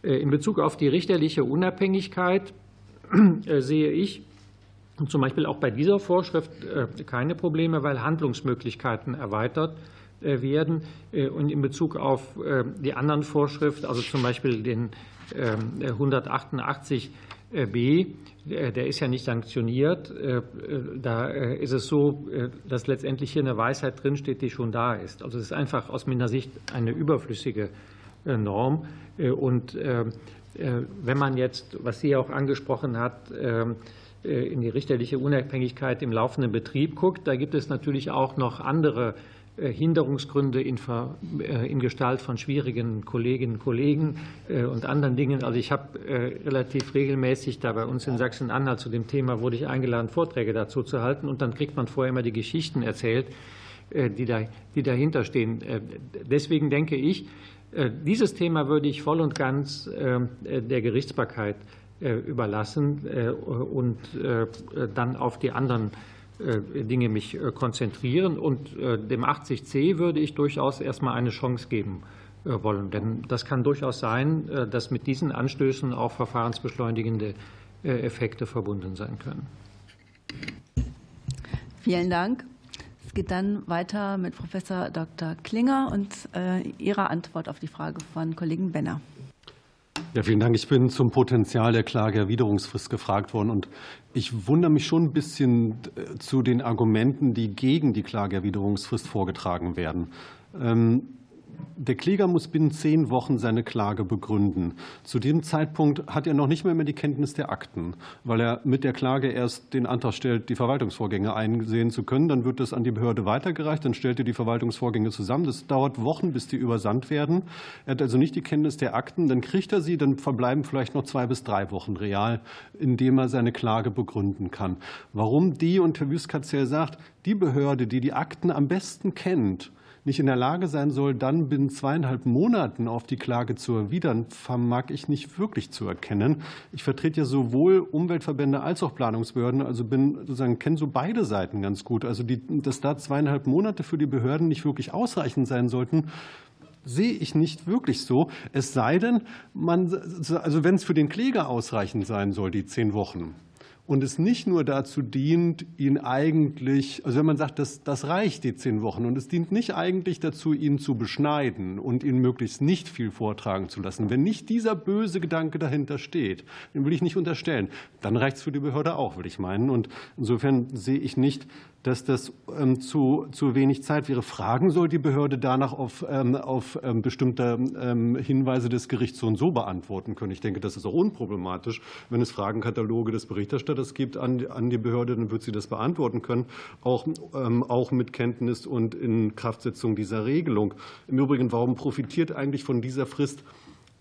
Äh, in Bezug auf die richterliche Unabhängigkeit äh, sehe ich zum Beispiel auch bei dieser Vorschrift äh, keine Probleme, weil Handlungsmöglichkeiten erweitert werden. Und in Bezug auf die anderen Vorschriften, also zum Beispiel den 188b, der ist ja nicht sanktioniert. Da ist es so, dass letztendlich hier eine Weisheit drinsteht, die schon da ist. Also es ist einfach aus meiner Sicht eine überflüssige Norm. Äh, und äh, äh, wenn man jetzt, was sie auch angesprochen hat, in die richterliche Unabhängigkeit im laufenden Betrieb guckt, da gibt es natürlich auch noch andere Hinderungsgründe in, in Gestalt von schwierigen Kolleginnen und Kollegen und anderen Dingen. Also ich habe relativ regelmäßig da bei uns in Sachsen-Anhalt zu dem Thema wurde ich eingeladen, Vorträge dazu zu halten und dann kriegt man vorher immer die Geschichten erzählt, die, da, die dahinter stehen. Deswegen denke ich, äh, dieses Thema würde ich voll und ganz der Gerichtsbarkeit äh, überlassen äh, und dann auf die anderen Dinge mich konzentrieren. Und dem 80c würde ich durchaus erstmal eine Chance geben wollen. Denn das kann durchaus sein, dass mit diesen Anstößen auch verfahrensbeschleunigende Effekte verbunden sein können. Vielen Dank geht dann weiter mit Professor Dr. Klinger und äh, Ihrer Antwort auf die Frage von Kollegen Benner. Ja, vielen Dank. Ich bin zum Potenzial der Klageerwiderungsfrist gefragt worden. Und ich wundere mich schon ein bisschen äh, zu den Argumenten, die gegen die Klageerwiderungsfrist vorgetragen werden. Der Kläger muss binnen zehn Wochen seine Klage begründen. Zu dem Zeitpunkt hat er noch nicht mehr, mehr die Kenntnis der Akten, weil er mit der Klage erst den Antrag stellt, die Verwaltungsvorgänge einsehen zu können. Dann wird das an die Behörde weitergereicht, dann stellt er die Verwaltungsvorgänge zusammen. Das dauert Wochen, bis die übersandt werden. Er hat also nicht die Kenntnis der Akten. Dann kriegt er sie, dann verbleiben vielleicht noch zwei bis drei Wochen real, indem er seine Klage begründen kann. Warum die, und Herr Wüstkatzel sagt, die Behörde, die die Akten am besten kennt, nicht in der Lage sein soll, dann binnen zweieinhalb Monaten auf die Klage zu erwidern, vermag ich nicht wirklich zu erkennen. Ich vertrete ja sowohl Umweltverbände als auch Planungsbehörden, also bin sozusagen kenne so beide Seiten ganz gut. Also die, dass da zweieinhalb Monate für die Behörden nicht wirklich ausreichend sein sollten, sehe ich nicht wirklich so. Es sei denn, man, also wenn es für den Kläger ausreichend sein soll, die zehn Wochen, und es nicht nur dazu dient, ihn eigentlich, also wenn man sagt, das, das reicht die zehn Wochen und es dient nicht eigentlich dazu, ihn zu beschneiden und ihn möglichst nicht viel vortragen zu lassen. Wenn nicht dieser böse Gedanke dahinter steht, den will ich nicht unterstellen, dann reicht es für die Behörde auch, will ich meinen. Und insofern sehe ich nicht, dass das ähm, zu, zu wenig Zeit wäre. Fragen soll die Behörde danach auf, ähm, auf ähm, bestimmte Hinweise des Gerichts so und so beantworten können. Ich denke, das ist auch unproblematisch. Wenn es Fragenkataloge des Berichterstatters gibt an, an die Behörde, dann wird sie das beantworten können, auch, auch mit Kenntnis und in Kraftsetzung dieser Regelung. Im Übrigen, warum profitiert eigentlich von dieser Frist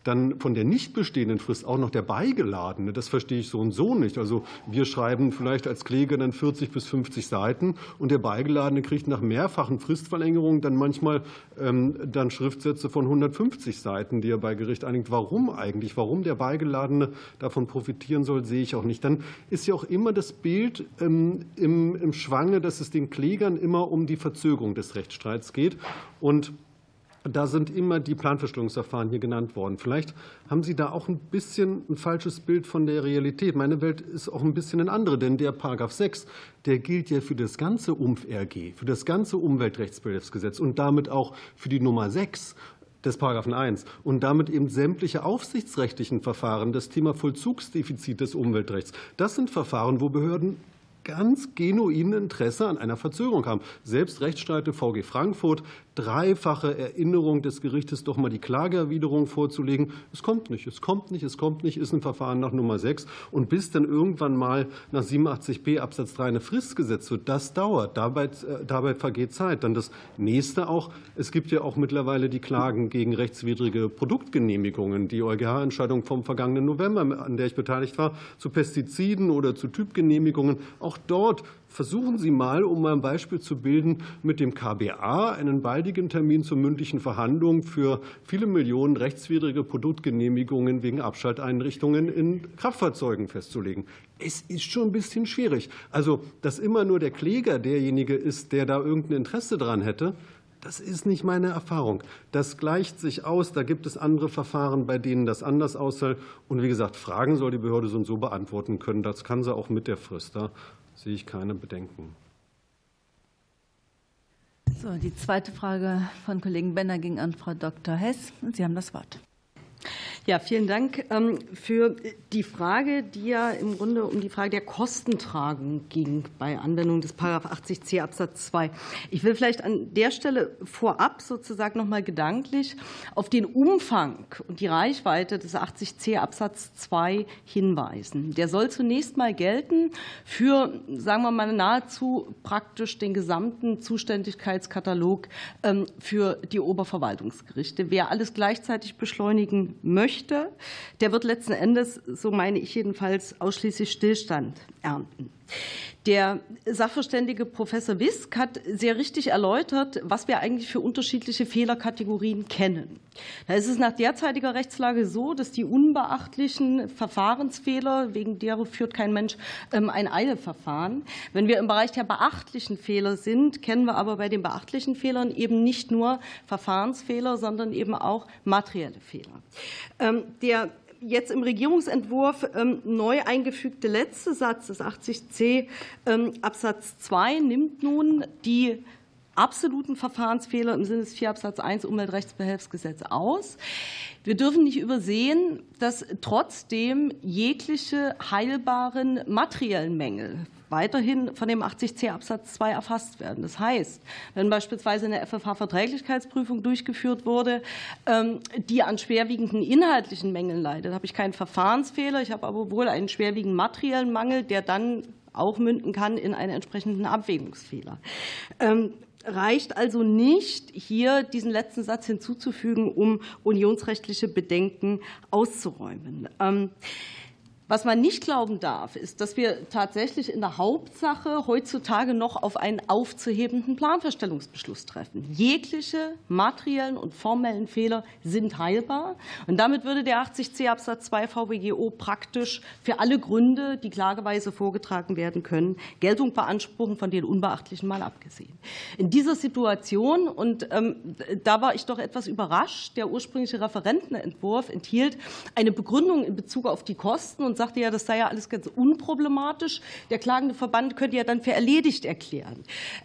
dann von der nicht bestehenden Frist auch noch der Beigeladene, das verstehe ich so und so nicht. Also wir schreiben vielleicht als Kläger dann 40 bis 50 Seiten und der Beigeladene kriegt nach mehrfachen Fristverlängerungen dann manchmal ähm, dann Schriftsätze von 150 Seiten, die er bei Gericht einigt. Warum eigentlich? Warum der Beigeladene davon profitieren soll, sehe ich auch nicht. Dann ist ja auch immer das Bild ähm, im, im Schwange, dass es den Klägern immer um die Verzögerung des Rechtsstreits geht. Und da sind immer die Planfeststellungsverfahren hier genannt worden. Vielleicht haben Sie da auch ein bisschen ein falsches Bild von der Realität. Meine Welt ist auch ein bisschen eine andere, denn der Paragraph 6, der gilt ja für das ganze UMF-RG, für das ganze Umweltrechtsbehelfsgesetz und damit auch für die Nummer 6 des Paragraphen 1 und damit eben sämtliche aufsichtsrechtlichen Verfahren, das Thema Vollzugsdefizit des Umweltrechts. Das sind Verfahren, wo Behörden ganz genuine Interesse an einer Verzögerung haben. Selbst Rechtsstreite VG Frankfurt, dreifache Erinnerung des Gerichtes, doch mal die Klageerwiderung vorzulegen. Es kommt nicht, es kommt nicht, es kommt nicht, ist ein Verfahren nach Nummer 6. Und bis dann irgendwann mal nach 87b Absatz 3 eine Frist gesetzt wird, das dauert. Dabei, äh, dabei vergeht Zeit. Dann das nächste auch, es gibt ja auch mittlerweile die Klagen gegen rechtswidrige Produktgenehmigungen. Die EuGH-Entscheidung vom vergangenen November, an der ich beteiligt war, zu Pestiziden oder zu Typgenehmigungen. Auch dort versuchen Sie mal, um mal ein Beispiel zu bilden, mit dem KBA einen baldigen Termin zur mündlichen Verhandlung für viele Millionen rechtswidrige Produktgenehmigungen wegen Abschalteinrichtungen in Kraftfahrzeugen festzulegen. Es ist schon ein bisschen schwierig. Also, dass immer nur der Kläger derjenige ist, der da irgendein Interesse dran hätte, das ist nicht meine Erfahrung. Das gleicht sich aus. Da gibt es andere Verfahren, bei denen das anders aussieht. Und wie gesagt, Fragen soll die Behörde so und so beantworten können. Das kann sie auch mit der Frist. Da sehe ich keine Bedenken. So, die zweite Frage von Kollegen Benner ging an Frau Dr. Hess. Sie haben das Wort. Ja, vielen Dank ähm, für die Frage, die ja im Grunde um die Frage der Kostentragung ging bei Anwendung des 80c Absatz 2. Ich will vielleicht an der Stelle vorab sozusagen noch mal gedanklich auf den Umfang und die Reichweite des 80c Absatz 2 hinweisen. Der soll zunächst mal gelten für, sagen wir mal, nahezu praktisch den gesamten Zuständigkeitskatalog ähm, für die Oberverwaltungsgerichte. Wer alles gleichzeitig beschleunigen möchte, möchte, der wird letzten Endes, so meine ich jedenfalls, ausschließlich Stillstand ernten. Der Sachverständige Professor Wisk hat sehr richtig erläutert, was wir eigentlich für unterschiedliche Fehlerkategorien kennen. Da ist es nach derzeitiger Rechtslage so, dass die unbeachtlichen Verfahrensfehler, wegen derer führt kein Mensch ähm, ein Eileverfahren. Wenn wir im Bereich der beachtlichen Fehler sind, kennen wir aber bei den beachtlichen Fehlern eben nicht nur Verfahrensfehler, sondern eben auch materielle Fehler. Ähm, der jetzt im Regierungsentwurf ähm, neu eingefügte letzte Satz des 80c ähm, Absatz 2 nimmt nun die absoluten Verfahrensfehler im Sinne des 4 Absatz 1 Umweltrechtsbehelfsgesetz aus. Wir dürfen nicht übersehen, dass trotzdem jegliche heilbaren materiellen Mängel weiterhin von dem 80c Absatz 2 erfasst werden. Das heißt, wenn beispielsweise eine FFH-Verträglichkeitsprüfung durchgeführt wurde, ähm, die an schwerwiegenden inhaltlichen Mängeln leidet, habe ich keinen Verfahrensfehler, ich habe aber wohl einen schwerwiegenden materiellen Mangel, der dann auch münden kann in einen entsprechenden Abwägungsfehler. Ähm, reicht also nicht, hier diesen letzten Satz hinzuzufügen, um unionsrechtliche Bedenken auszuräumen. Was man nicht glauben darf, ist, dass wir tatsächlich in der Hauptsache heutzutage noch auf einen aufzuhebenden Planverstellungsbeschluss treffen. Jegliche materiellen und formellen Fehler sind heilbar. Und damit würde der 80c Absatz 2 VWGO praktisch für alle Gründe, die klageweise vorgetragen werden können, Geltung beanspruchen, von den unbeachtlichen mal abgesehen. In dieser Situation, und ähm, da war ich doch etwas überrascht, der ursprüngliche Referentenentwurf enthielt eine Begründung in Bezug auf die Kosten und und sagte ja, das sei ja alles ganz unproblematisch. Der klagende Verband könnte ja dann für erledigt erklären.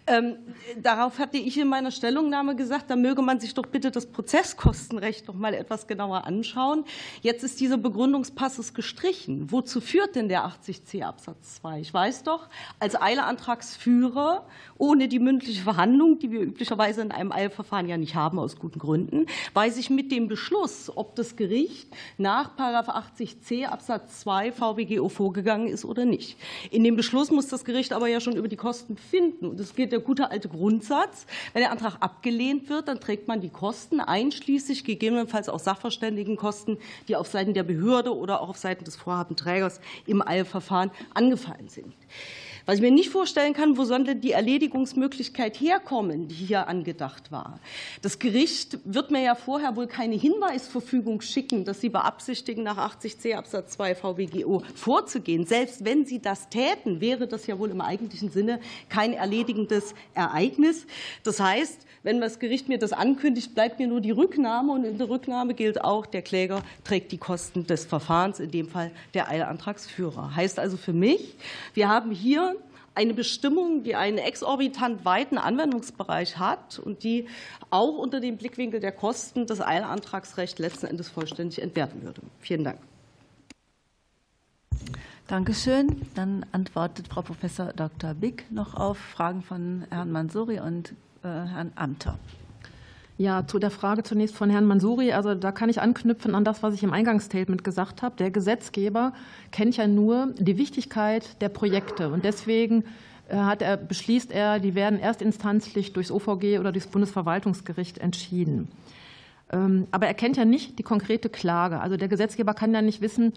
Ähm, darauf hatte ich in meiner Stellungnahme gesagt, da möge man sich doch bitte das Prozesskostenrecht noch mal etwas genauer anschauen. Jetzt ist dieser Begründungspassus gestrichen. Wozu führt denn der 80c Absatz 2? Ich weiß doch, als Eileantragsführer ohne die mündliche Verhandlung, die wir üblicherweise in einem Eilverfahren ja nicht haben aus guten Gründen, weiß ich mit dem Beschluss, ob das Gericht nach 80c Absatz 2 2 VWGO vorgegangen ist oder nicht. In dem Beschluss muss das Gericht aber ja schon über die Kosten finden. Und es geht der gute alte Grundsatz. Wenn der Antrag abgelehnt wird, dann trägt man die Kosten, einschließlich gegebenenfalls auch Sachverständigenkosten, die auf Seiten der Behörde oder auch auf Seiten des Vorhabenträgers im Eilverfahren angefallen sind. Was ich mir nicht vorstellen kann, wo soll denn die Erledigungsmöglichkeit herkommen, die hier angedacht war? Das Gericht wird mir ja vorher wohl keine Hinweisverfügung schicken, dass Sie beabsichtigen, nach 80c Absatz 2 VWGO vorzugehen. Selbst wenn Sie das täten, wäre das ja wohl im eigentlichen Sinne kein erledigendes Ereignis. Das heißt, wenn das Gericht mir das ankündigt, bleibt mir nur die Rücknahme. Und in der Rücknahme gilt auch, der Kläger trägt die Kosten des Verfahrens, in dem Fall der Eilantragsführer. Heißt also für mich, wir haben hier eine Bestimmung, die einen exorbitant weiten Anwendungsbereich hat und die auch unter dem Blickwinkel der Kosten das Eilantragsrecht letzten Endes vollständig entwerten würde. Vielen Dank. Dankeschön. Dann antwortet Frau Professor Dr. Bick noch auf Fragen von Herrn Mansuri und Herrn Amter. Ja, zu der Frage zunächst von Herrn Mansuri. Also da kann ich anknüpfen an das, was ich im Eingangsstatement gesagt habe. Der Gesetzgeber kennt ja nur die Wichtigkeit der Projekte und deswegen äh, hat er, beschließt er, die werden erstinstanzlich durchs OVG oder durchs Bundesverwaltungsgericht entschieden. Ähm, aber er kennt ja nicht die konkrete Klage. Also der Gesetzgeber kann ja nicht wissen,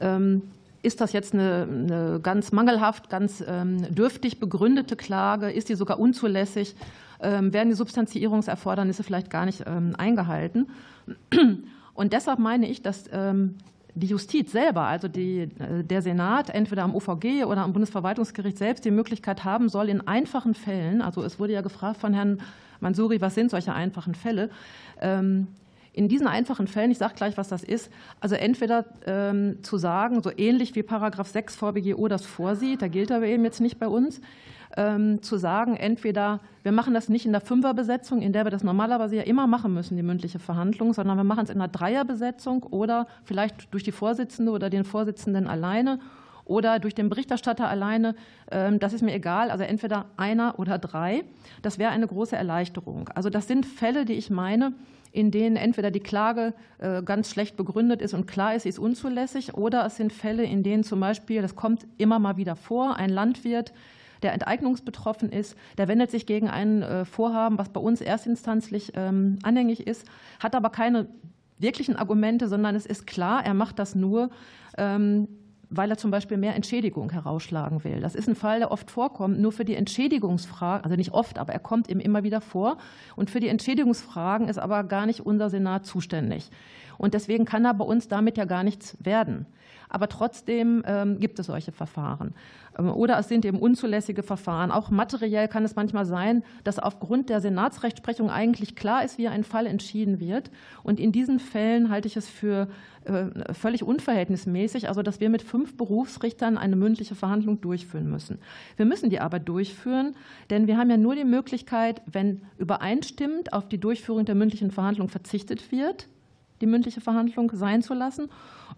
ähm, ist das jetzt eine, eine ganz mangelhaft, ganz ähm, dürftig begründete Klage? Ist die sogar unzulässig? Ähm, werden die Substanzierungserfordernisse vielleicht gar nicht ähm, eingehalten. Und deshalb meine ich, dass ähm, die Justiz selber, also die, äh, der Senat, entweder am OVG oder am Bundesverwaltungsgericht selbst die Möglichkeit haben soll, in einfachen Fällen, also es wurde ja gefragt von Herrn Mansuri, was sind solche einfachen Fälle, in diesen einfachen Fällen, ich sage gleich, was das ist, also entweder zu sagen, so ähnlich wie Paragraph 6 VBGO das vorsieht, da gilt aber eben jetzt nicht bei uns, zu sagen, entweder wir machen das nicht in der Fünferbesetzung, in der wir das normalerweise ja immer machen müssen, die mündliche Verhandlung, sondern wir machen es in einer Dreierbesetzung oder vielleicht durch die Vorsitzende oder den Vorsitzenden alleine oder durch den Berichterstatter alleine. Ähm, das ist mir egal. Also entweder einer oder drei. Das wäre eine große Erleichterung. Also das sind Fälle, die ich meine, in denen entweder die Klage äh, ganz schlecht begründet ist und klar ist, sie ist unzulässig, oder es sind Fälle, in denen zum Beispiel, das kommt immer mal wieder vor, ein Landwirt der enteignungsbetroffen ist, der wendet sich gegen ein äh, Vorhaben, was bei uns erstinstanzlich ähm, anhängig ist, hat aber keine wirklichen Argumente, sondern es ist klar, er macht das nur, ähm, weil er zum Beispiel mehr Entschädigung herausschlagen will. Das ist ein Fall, der oft vorkommt. Nur für die Entschädigungsfragen, also nicht oft, aber er kommt eben immer wieder vor. Und für die Entschädigungsfragen ist aber gar nicht unser Senat zuständig. Und deswegen kann er bei uns damit ja gar nichts werden. Aber trotzdem ähm, gibt es solche Verfahren. Ähm, oder es sind eben unzulässige Verfahren. Auch materiell kann es manchmal sein, dass aufgrund der Senatsrechtsprechung eigentlich klar ist, wie ein Fall entschieden wird. Und in diesen Fällen halte ich es für äh, völlig unverhältnismäßig, also dass wir mit fünf Berufsrichtern eine mündliche Verhandlung durchführen müssen. Wir müssen die aber durchführen, denn wir haben ja nur die Möglichkeit, wenn übereinstimmend auf die Durchführung der mündlichen Verhandlung verzichtet wird, die mündliche Verhandlung sein zu lassen.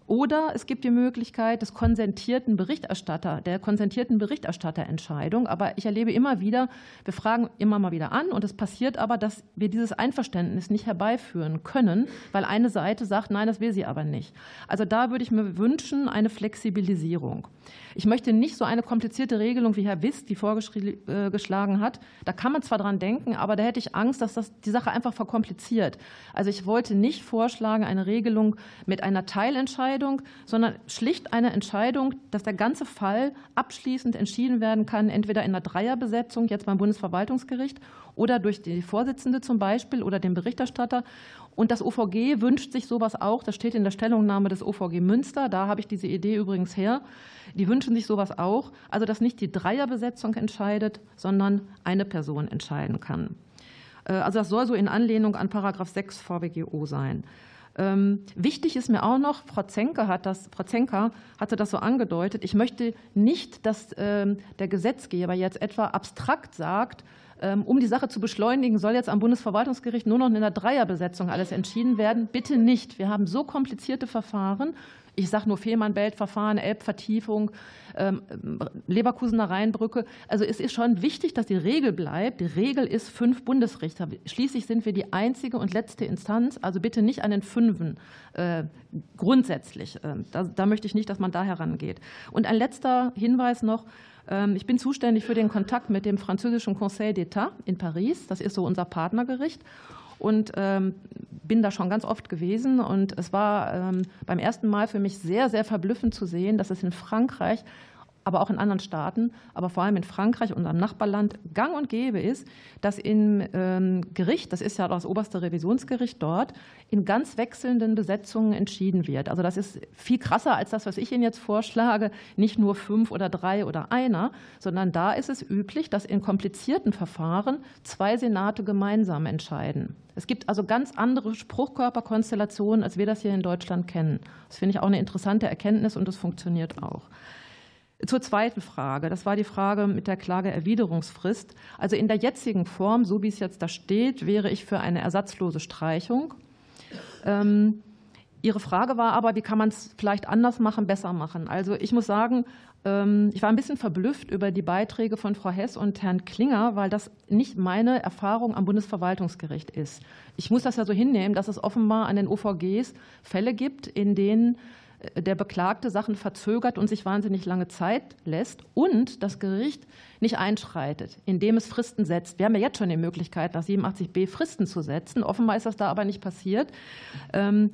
Oder es gibt die Möglichkeit des konsentierten Berichterstatter, der konsentierten Berichterstatterentscheidung. Aber ich erlebe immer wieder, wir fragen immer mal wieder an und es passiert aber, dass wir dieses Einverständnis nicht herbeiführen können, weil eine Seite sagt, nein, das will sie aber nicht. Also da würde ich mir wünschen, eine Flexibilisierung. Ich möchte nicht so eine komplizierte Regelung, wie Herr Wist die vorgeschlagen hat. Da kann man zwar dran denken, aber da hätte ich Angst, dass das die Sache einfach verkompliziert. Also ich wollte nicht vorschlagen, eine Regelung mit einer Teilentscheidung, sondern schlicht eine Entscheidung, dass der ganze Fall abschließend entschieden werden kann, entweder in einer Dreierbesetzung, jetzt beim Bundesverwaltungsgericht, oder durch die Vorsitzende zum Beispiel oder den Berichterstatter. Und das OVG wünscht sich sowas auch. Das steht in der Stellungnahme des OVG Münster. Da habe ich diese Idee übrigens her. Die wünschen sich sowas auch. Also, dass nicht die Dreierbesetzung entscheidet, sondern eine Person entscheiden kann. Äh, also, das soll so in Anlehnung an Paragraph 6 VWGO sein. Ähm, wichtig ist mir auch noch, Frau Zenker, hat das, Frau Zenker hatte das so angedeutet, ich möchte nicht, dass ähm, der Gesetzgeber jetzt etwa abstrakt sagt, um die Sache zu beschleunigen, soll jetzt am Bundesverwaltungsgericht nur noch in der Dreierbesetzung alles entschieden werden. Bitte nicht. Wir haben so komplizierte Verfahren. Ich sage nur Fehmarn-Belt-Verfahren, Elbvertiefung, ähm, Leverkusener Rheinbrücke. Also es ist schon wichtig, dass die Regel bleibt. Die Regel ist fünf Bundesrichter. Schließlich sind wir die einzige und letzte Instanz. Also bitte nicht an den Fünfen äh, grundsätzlich. Ähm, da, da möchte ich nicht, dass man da herangeht. Und ein letzter Hinweis noch. Ähm, ich bin zuständig für den Kontakt mit dem französischen Conseil d'État in Paris. Das ist so unser Partnergericht. Und ähm, bin da schon ganz oft gewesen. Und es war ähm, beim ersten Mal für mich sehr, sehr verblüffend zu sehen, dass es in Frankreich aber auch in anderen Staaten, aber vor allem in Frankreich, unserem Nachbarland, gang und gäbe ist, dass im ähm, Gericht, das ist ja das oberste Revisionsgericht dort, in ganz wechselnden Besetzungen entschieden wird. Also das ist viel krasser als das, was ich Ihnen jetzt vorschlage, nicht nur fünf oder drei oder einer, sondern da ist es üblich, dass in komplizierten Verfahren zwei Senate gemeinsam entscheiden. Es gibt also ganz andere Spruchkörperkonstellationen, als wir das hier in Deutschland kennen. Das finde ich auch eine interessante Erkenntnis und das funktioniert auch. Zur zweiten Frage. Das war die Frage mit der Klageerwiderungsfrist. Also in der jetzigen Form, so wie es jetzt da steht, wäre ich für eine ersatzlose Streichung. Ähm, Ihre Frage war aber, wie kann man es vielleicht anders machen, besser machen? Also ich muss sagen, ähm, ich war ein bisschen verblüfft über die Beiträge von Frau Hess und Herrn Klinger, weil das nicht meine Erfahrung am Bundesverwaltungsgericht ist. Ich muss das ja so hinnehmen, dass es offenbar an den OVGs Fälle gibt, in denen der Beklagte Sachen verzögert und sich wahnsinnig lange Zeit lässt und das Gericht nicht einschreitet, indem es Fristen setzt. Wir haben ja jetzt schon die Möglichkeit, nach 87b Fristen zu setzen. Offenbar ist das da aber nicht passiert. Ähm,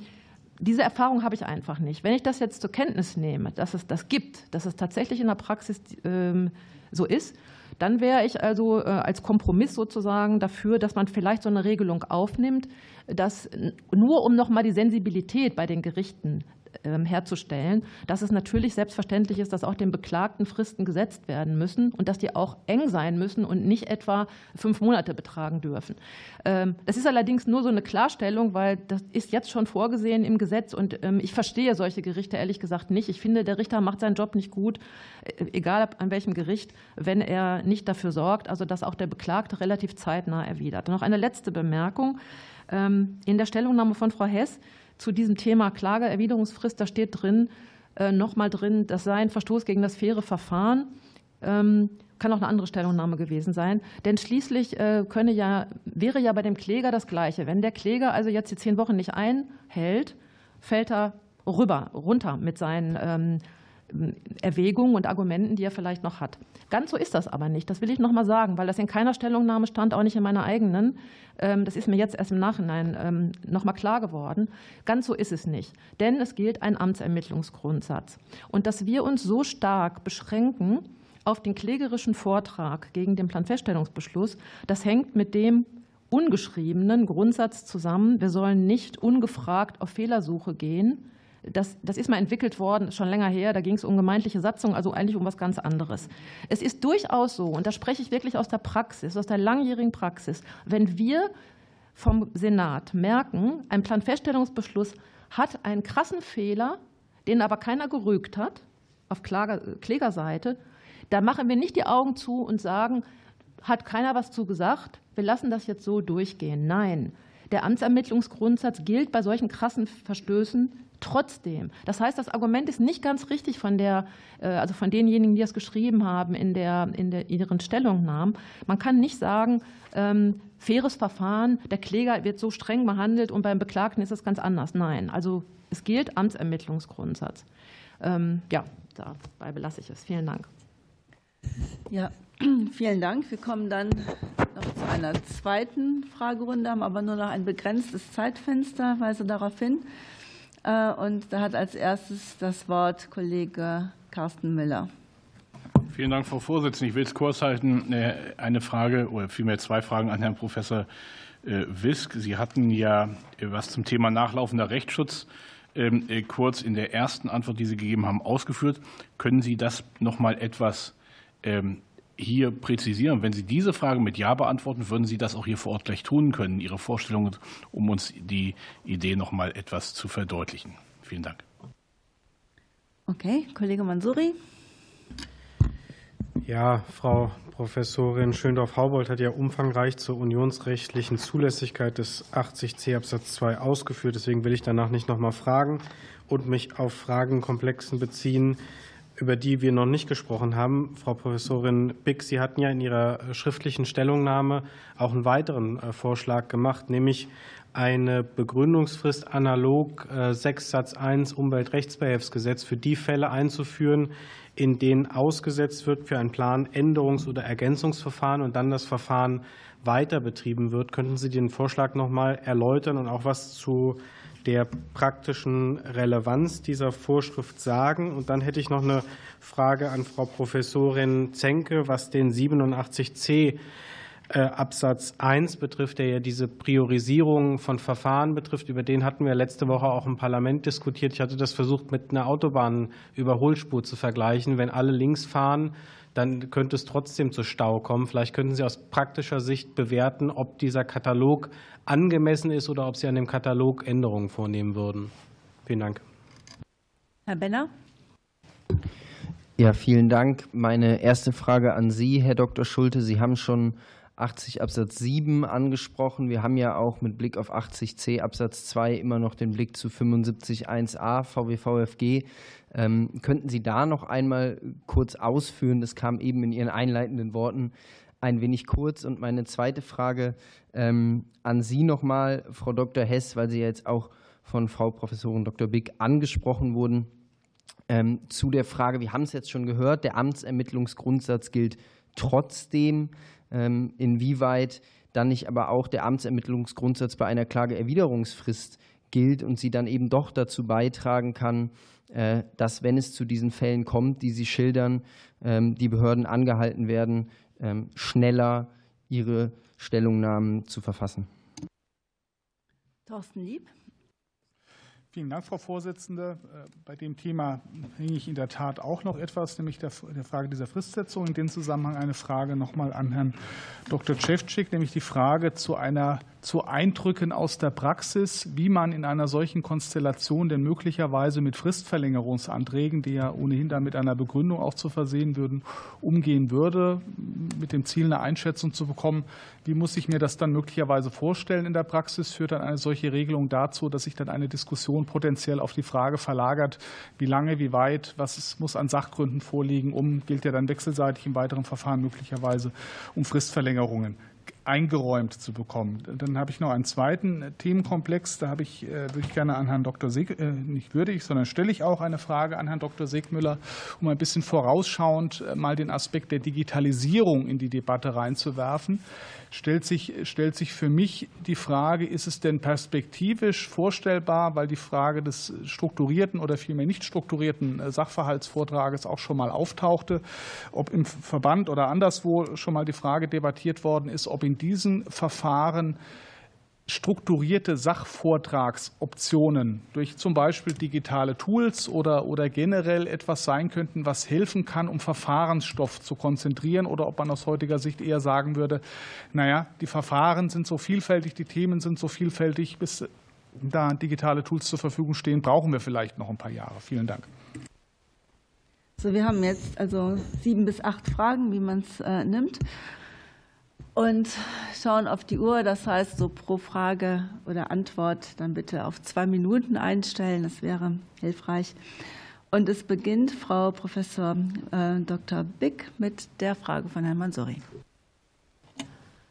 diese Erfahrung habe ich einfach nicht. Wenn ich das jetzt zur Kenntnis nehme, dass es das gibt, dass es tatsächlich in der Praxis ähm, so ist, dann wäre ich also äh, als Kompromiss sozusagen dafür, dass man vielleicht so eine Regelung aufnimmt, dass nur um nochmal die Sensibilität bei den Gerichten herzustellen, dass es natürlich selbstverständlich ist, dass auch den Beklagten Fristen gesetzt werden müssen und dass die auch eng sein müssen und nicht etwa fünf Monate betragen dürfen. Ähm, das ist allerdings nur so eine Klarstellung, weil das ist jetzt schon vorgesehen im Gesetz und ähm, ich verstehe solche Gerichte ehrlich gesagt nicht. Ich finde, der Richter macht seinen Job nicht gut, äh, egal an welchem Gericht, wenn er nicht dafür sorgt, also dass auch der Beklagte relativ zeitnah erwidert. Noch eine letzte Bemerkung. In der Stellungnahme von Frau Hess zu diesem Thema Klageerwiderungsfrist, da steht drin, äh, nochmal drin, das sei ein Verstoß gegen das faire Verfahren. Ähm, kann auch eine andere Stellungnahme gewesen sein. Denn schließlich äh, könne ja, wäre ja bei dem Kläger das Gleiche. Wenn der Kläger also jetzt die zehn Wochen nicht einhält, fällt er rüber, runter mit seinen ähm, Erwägungen und Argumenten, die er vielleicht noch hat. Ganz so ist das aber nicht. Das will ich noch mal sagen, weil das in keiner Stellungnahme stand, auch nicht in meiner eigenen. Ähm, das ist mir jetzt erst im Nachhinein ähm, noch mal klar geworden. Ganz so ist es nicht. Denn es gilt ein Amtsermittlungsgrundsatz. Und dass wir uns so stark beschränken auf den klägerischen Vortrag gegen den Planfeststellungsbeschluss, das hängt mit dem ungeschriebenen Grundsatz zusammen. Wir sollen nicht ungefragt auf Fehlersuche gehen das, das ist mal entwickelt worden, schon länger her. Da ging es um gemeindliche Satzung, also eigentlich um was ganz anderes. Es ist durchaus so, und da spreche ich wirklich aus der Praxis, aus der langjährigen Praxis, wenn wir vom Senat merken, ein Planfeststellungsbeschluss hat einen krassen Fehler, den aber keiner gerügt hat, auf Klägerseite, da machen wir nicht die Augen zu und sagen, hat keiner was zu gesagt, wir lassen das jetzt so durchgehen. Nein, der Amtsermittlungsgrundsatz gilt bei solchen krassen Verstößen trotzdem. Das heißt, das Argument ist nicht ganz richtig von, der, äh, also von denjenigen, die es geschrieben haben in, der, in der, ihren Stellungnahmen. Man kann nicht sagen, ähm, faires Verfahren, der Kläger wird so streng behandelt und beim Beklagten ist es ganz anders. Nein, also es gilt Amtsermittlungsgrundsatz. Ähm, ja, dabei belasse ich es. Vielen Dank. Ja, vielen Dank. Wir kommen dann noch zu einer zweiten Fragerunde, haben aber nur noch ein begrenztes Zeitfenster. Weise darauf hin. Äh, und da hat als erstes das Wort Kollege Carsten Miller. Vielen Dank, Frau Vorsitzende. Ich will es kurz halten. Äh, eine Frage oder vielmehr zwei Fragen an Herrn Professor äh, Wisk. Sie hatten ja was zum Thema nachlaufender Rechtsschutz ähm, kurz in der ersten Antwort, die Sie gegeben haben, ausgeführt. Können Sie das noch mal etwas ähm, hier präzisieren. Wenn Sie diese Frage mit Ja beantworten, würden Sie das auch hier vor Ort gleich tun können, Ihre Vorstellungen, um uns die Idee noch mal etwas zu verdeutlichen. Vielen Dank. Okay, Kollege Mansuri. Ja, Frau Professorin Schöndorf-Haubold hat ja umfangreich zur unionsrechtlichen Zulässigkeit des 80c Absatz 2 ausgeführt. Deswegen will ich danach nicht noch mal fragen und mich auf Fragenkomplexen beziehen, über die wir noch nicht gesprochen haben. Frau Professorin Bick, Sie hatten ja in Ihrer schriftlichen Stellungnahme auch einen weiteren äh, Vorschlag gemacht, nämlich eine Begründungsfrist analog 6 äh, Satz 1 Umweltrechtsbehelfsgesetz für die Fälle einzuführen, in denen ausgesetzt wird für ein Plan Änderungs- oder Ergänzungsverfahren und dann das Verfahren weiter betrieben wird. Könnten Sie den Vorschlag noch mal erläutern und auch was zu der praktischen Relevanz dieser Vorschrift sagen? Und dann hätte ich noch eine Frage an Frau Professorin Zenke, was den 87c äh, Absatz 1 betrifft, der ja diese Priorisierung von Verfahren betrifft. Über den hatten wir letzte Woche auch im Parlament diskutiert. Ich hatte das versucht, mit einer Autobahnüberholspur zu vergleichen. Wenn alle links fahren, dann könnte es trotzdem zu Stau kommen. Vielleicht könnten Sie aus praktischer Sicht bewerten, ob dieser Katalog angemessen ist oder ob Sie an dem Katalog Änderungen vornehmen würden. Vielen Dank. Herr Benner. Ja, vielen Dank. Meine erste Frage an Sie, Herr Dr. Schulte. Sie haben schon 80 Absatz 7 angesprochen. Wir haben ja auch mit Blick auf 80c Absatz 2 immer noch den Blick zu 75 1a VWVFG. Ähm, könnten Sie da noch einmal kurz ausführen? Das kam eben in Ihren einleitenden Worten ein wenig kurz. Und meine zweite Frage ähm, an Sie nochmal, Frau Dr. Hess, weil Sie jetzt auch von Frau Professorin Dr. Bick angesprochen wurden, ähm, zu der Frage, wir haben es jetzt schon gehört, der Amtsermittlungsgrundsatz gilt trotzdem. Ähm, inwieweit dann nicht aber auch der Amtsermittlungsgrundsatz bei einer Klageerwiderungsfrist gilt und sie dann eben doch dazu beitragen kann, dass, wenn es zu diesen Fällen kommt, die Sie schildern, ähm, die Behörden angehalten werden, ähm, schneller ihre Stellungnahmen zu verfassen. Thorsten Lieb. Vielen Dank, Frau Vorsitzende. Äh, bei dem Thema hänge ich in der Tat auch noch etwas, nämlich der, Frage dieser Fristsetzung. In dem Zusammenhang eine Frage nochmal an Herrn Dr. Cevcik, nämlich die Frage zu einer zu Eindrücken aus der Praxis, wie man in einer solchen Konstellation denn möglicherweise mit Fristverlängerungsanträgen, die ja ohnehin dann mit einer Begründung auch zu versehen würden, umgehen würde, mit dem Ziel, eine Einschätzung zu bekommen, wie muss ich mir das dann möglicherweise vorstellen in der Praxis? Führt dann eine solche Regelung dazu, dass sich dann eine Diskussion potenziell auf die Frage verlagert, wie lange, wie weit, was muss an Sachgründen vorliegen, um, gilt ja dann wechselseitig im weiteren Verfahren möglicherweise um Fristverlängerungen eingeräumt zu bekommen. Dann habe ich noch einen zweiten Themenkomplex. Da habe ich, äh, würde ich gerne an Herrn Dr. Seg, äh, nicht würde ich, sondern stelle ich auch eine Frage an Herrn Dr. Segmüller, um ein bisschen vorausschauend äh, mal den Aspekt der Digitalisierung in die Debatte reinzuwerfen stellt sich, stellt sich für mich die Frage, ist es denn perspektivisch vorstellbar, weil die Frage des strukturierten oder vielmehr nicht strukturierten Sachverhaltsvortrages auch schon mal auftauchte, ob im Verband oder anderswo schon mal die Frage debattiert worden ist, ob in diesen Verfahren strukturierte Sachvortragsoptionen durch zum Beispiel digitale Tools oder, oder generell etwas sein könnten, was helfen kann, um Verfahrensstoff zu konzentrieren oder ob man aus heutiger Sicht eher sagen würde, naja, die Verfahren sind so vielfältig, die Themen sind so vielfältig, bis da digitale Tools zur Verfügung stehen, brauchen wir vielleicht noch ein paar Jahre. Vielen Dank. So, wir haben jetzt also sieben bis acht Fragen, wie man es äh, nimmt und schauen auf die Uhr. Das heißt, so pro Frage oder Antwort dann bitte auf zwei Minuten einstellen. Das wäre hilfreich. Und es beginnt Frau Professor äh, Dr. Bick mit der Frage von Herrn Mansori.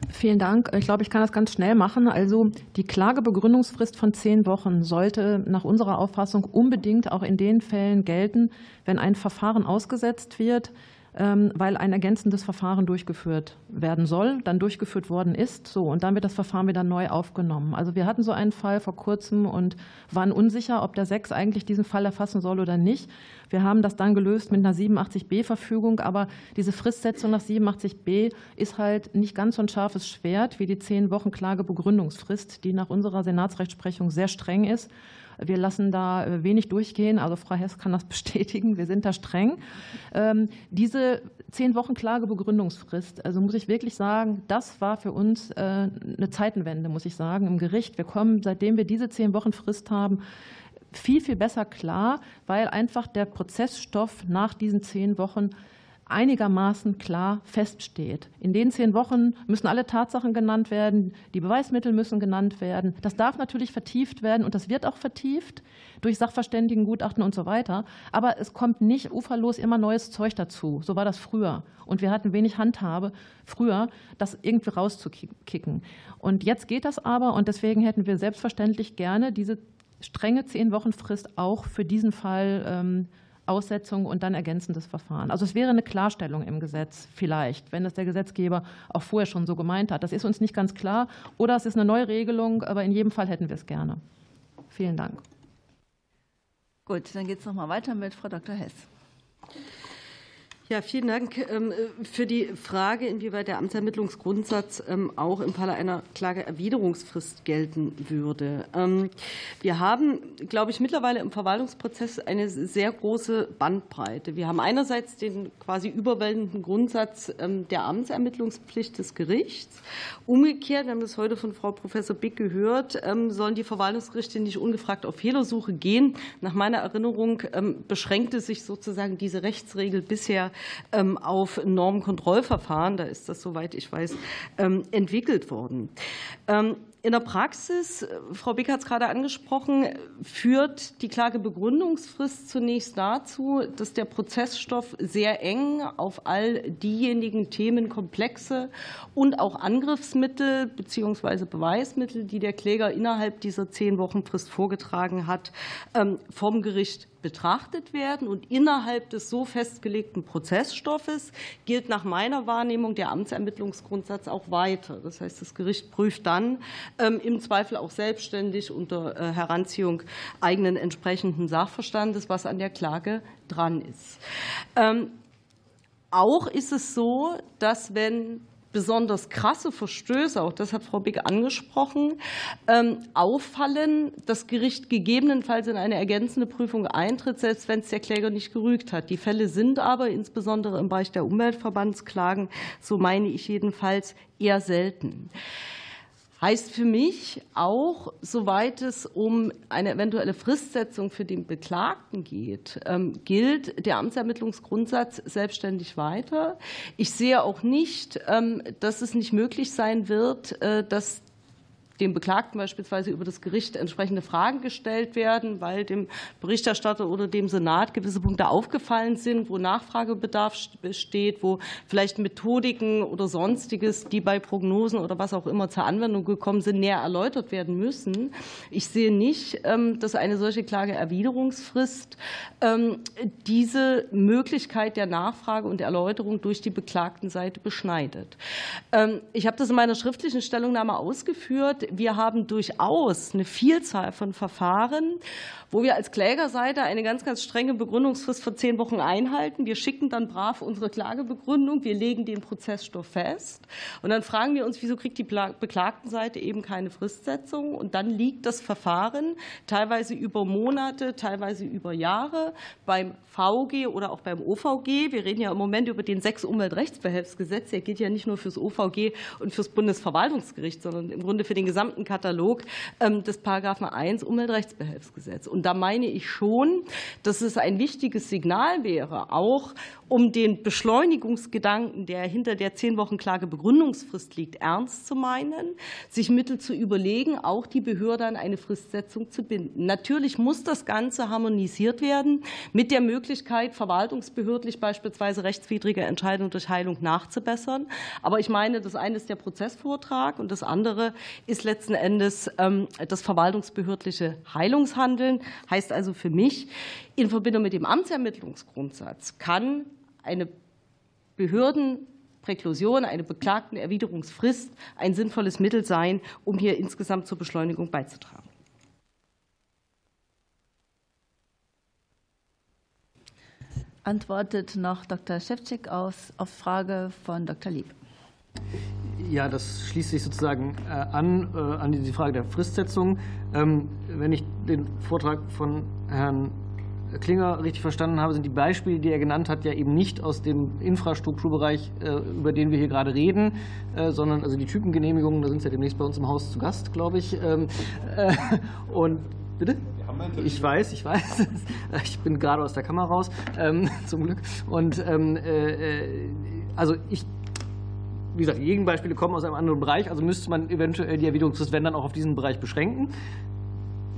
Vielen Dank. Ich glaube, ich kann das ganz schnell machen. Also die Klagebegründungsfrist von zehn Wochen sollte nach unserer Auffassung unbedingt auch in den Fällen gelten, wenn ein Verfahren ausgesetzt wird, weil ein ergänzendes Verfahren durchgeführt werden soll, dann durchgeführt worden ist. So, und dann wird das Verfahren wieder neu aufgenommen. Also wir hatten so einen Fall vor kurzem und waren unsicher, ob der 6 eigentlich diesen Fall erfassen soll oder nicht. Wir haben das dann gelöst mit einer 87b-Verfügung, aber diese Fristsetzung nach 87b ist halt nicht ganz so ein scharfes Schwert wie die zehn Wochen Klagebegründungsfrist, die nach unserer Senatsrechtsprechung sehr streng ist. Wir lassen da äh, wenig durchgehen. Also Frau Hess kann das bestätigen. Wir sind da streng. Ähm, diese zehn Wochen Klagebegründungsfrist, also muss ich wirklich sagen, das war für uns äh, eine Zeitenwende, muss ich sagen, im Gericht. Wir kommen, seitdem wir diese zehn Wochen Frist haben, viel, viel besser klar, weil einfach der Prozessstoff nach diesen zehn Wochen einigermaßen klar feststeht. In den zehn Wochen müssen alle Tatsachen genannt werden, die Beweismittel müssen genannt werden. Das darf natürlich vertieft werden und das wird auch vertieft durch Sachverständigengutachten und so weiter. Aber es kommt nicht uferlos immer neues Zeug dazu. So war das früher. Und wir hatten wenig Handhabe früher, das irgendwie rauszukicken. Und jetzt geht das aber und deswegen hätten wir selbstverständlich gerne diese strenge zehn Wochen Frist auch für diesen Fall ähm, Aussetzung und dann ergänzendes Verfahren. Also es wäre eine Klarstellung im Gesetz vielleicht, wenn es der Gesetzgeber auch vorher schon so gemeint hat. Das ist uns nicht ganz klar. Oder es ist eine neue Regelung, aber in jedem Fall hätten wir es gerne. Vielen Dank. Gut, dann geht es noch mal weiter mit Frau Dr. Hess. Ja, vielen Dank ähm, für die Frage, inwieweit der Amtsermittlungsgrundsatz ähm, auch im Falle einer Klageerwiderungsfrist gelten würde. Ähm, wir haben, glaube ich, mittlerweile im Verwaltungsprozess eine sehr große Bandbreite. Wir haben einerseits den quasi überwältigenden Grundsatz der Amtsermittlungspflicht des Gerichts. Umgekehrt, wir haben das heute von Frau Professor Bick gehört, sollen die Verwaltungsgerichte nicht ungefragt auf Fehlersuche gehen. Nach meiner Erinnerung beschränkte sich sozusagen diese Rechtsregel bisher auf Normkontrollverfahren. Da ist das, soweit ich weiß, ähm, entwickelt worden. In der Praxis, äh, Frau Beck hat es gerade angesprochen, führt die Klagebegründungsfrist zunächst dazu, dass der Prozessstoff sehr eng auf all diejenigen Themenkomplexe und auch Angriffsmittel bzw. Beweismittel, die der Kläger innerhalb dieser zehn Wochen Frist vorgetragen hat, ähm, vom Gericht betrachtet werden. Und innerhalb des so festgelegten Prozessstoffes gilt nach meiner Wahrnehmung der Amtsermittlungsgrundsatz auch weiter. Das heißt, das Gericht prüft dann ähm, im Zweifel auch selbstständig unter äh, Heranziehung eigenen entsprechenden Sachverstandes, was an der Klage dran ist. Ähm, auch ist es so, dass wenn besonders krasse Verstöße, auch das hat Frau Beck angesprochen, ähm, auffallen, das Gericht gegebenenfalls in eine ergänzende Prüfung eintritt, selbst wenn es der Kläger nicht gerügt hat. Die Fälle sind aber insbesondere im Bereich der Umweltverbandsklagen, so meine ich jedenfalls, eher selten. Heißt für mich auch, soweit es um eine eventuelle Fristsetzung für den Beklagten geht, ähm, gilt der Amtsermittlungsgrundsatz selbstständig weiter. Ich sehe auch nicht, ähm, dass es nicht möglich sein wird, äh, dass dem Beklagten beispielsweise über das Gericht entsprechende Fragen gestellt werden, weil dem Berichterstatter oder dem Senat gewisse Punkte aufgefallen sind, wo Nachfragebedarf besteht, wo vielleicht Methodiken oder sonstiges, die bei Prognosen oder was auch immer zur Anwendung gekommen sind, näher erläutert werden müssen. Ich sehe nicht, ähm, dass eine solche Klageerwiderungsfrist ähm, diese Möglichkeit der Nachfrage und der Erläuterung durch die Beklagtenseite beschneidet. Ähm, ich habe das in meiner schriftlichen Stellungnahme ausgeführt wir haben durchaus eine Vielzahl von Verfahren, wo wir als Klägerseite eine ganz, ganz strenge Begründungsfrist von zehn Wochen einhalten. Wir schicken dann brav unsere Klagebegründung, wir legen den Prozessstoff fest und dann fragen wir uns, wieso kriegt die Beklagtenseite eben keine Fristsetzung? Und dann liegt das Verfahren teilweise über Monate, teilweise über Jahre beim VG oder auch beim OVG. Wir reden ja im Moment über den sechs Umweltrechtsbehelfsgesetz. Der gilt ja nicht nur fürs OVG und fürs Bundesverwaltungsgericht, sondern im Grunde für den gesamten Katalog ähm, des Paragraphen 1 Umweltrechtsbehelfsgesetz. Und da meine ich schon, dass es ein wichtiges Signal wäre, auch um den Beschleunigungsgedanken, der hinter der zehn Wochen Klagebegründungsfrist liegt, ernst zu meinen, sich Mittel zu überlegen, auch die Behörde an eine Fristsetzung zu binden. Natürlich muss das Ganze harmonisiert werden mit der Möglichkeit, verwaltungsbehördlich beispielsweise rechtswidrige Entscheidungen durch Heilung nachzubessern. Aber ich meine, das eine ist der Prozessvortrag und das andere ist letzten Endes ähm, das verwaltungsbehördliche Heilungshandeln. Heißt also für mich, in Verbindung mit dem Amtsermittlungsgrundsatz kann eine Behördenpräklusion, eine Beklagtenerwiderungsfrist ein sinnvolles Mittel sein, um hier insgesamt zur Beschleunigung beizutragen. Antwortet noch Dr. Schewtschik auf Frage von Dr. Lieb. Ja, das schließt sich sozusagen äh, an, äh, an die Frage der Fristsetzung. Ähm, wenn ich den Vortrag von Herrn Klinger richtig verstanden habe, sind die Beispiele, die er genannt hat, ja eben nicht aus dem Infrastrukturbereich, äh, über den wir hier gerade reden, sondern also die Typengenehmigungen, da sind Sie ja demnächst bei uns im Haus zu Gast, glaube ich. Ähm, und bitte? Ich weiß, ich weiß. Ich bin gerade aus der Kammer raus, ähm, zum Glück. Und also ich wie gesagt, die Gegenbeispiele kommen aus einem anderen Bereich, also müsste man eventuell die Erwiderungsfrist, wenn dann auch auf diesen Bereich beschränken.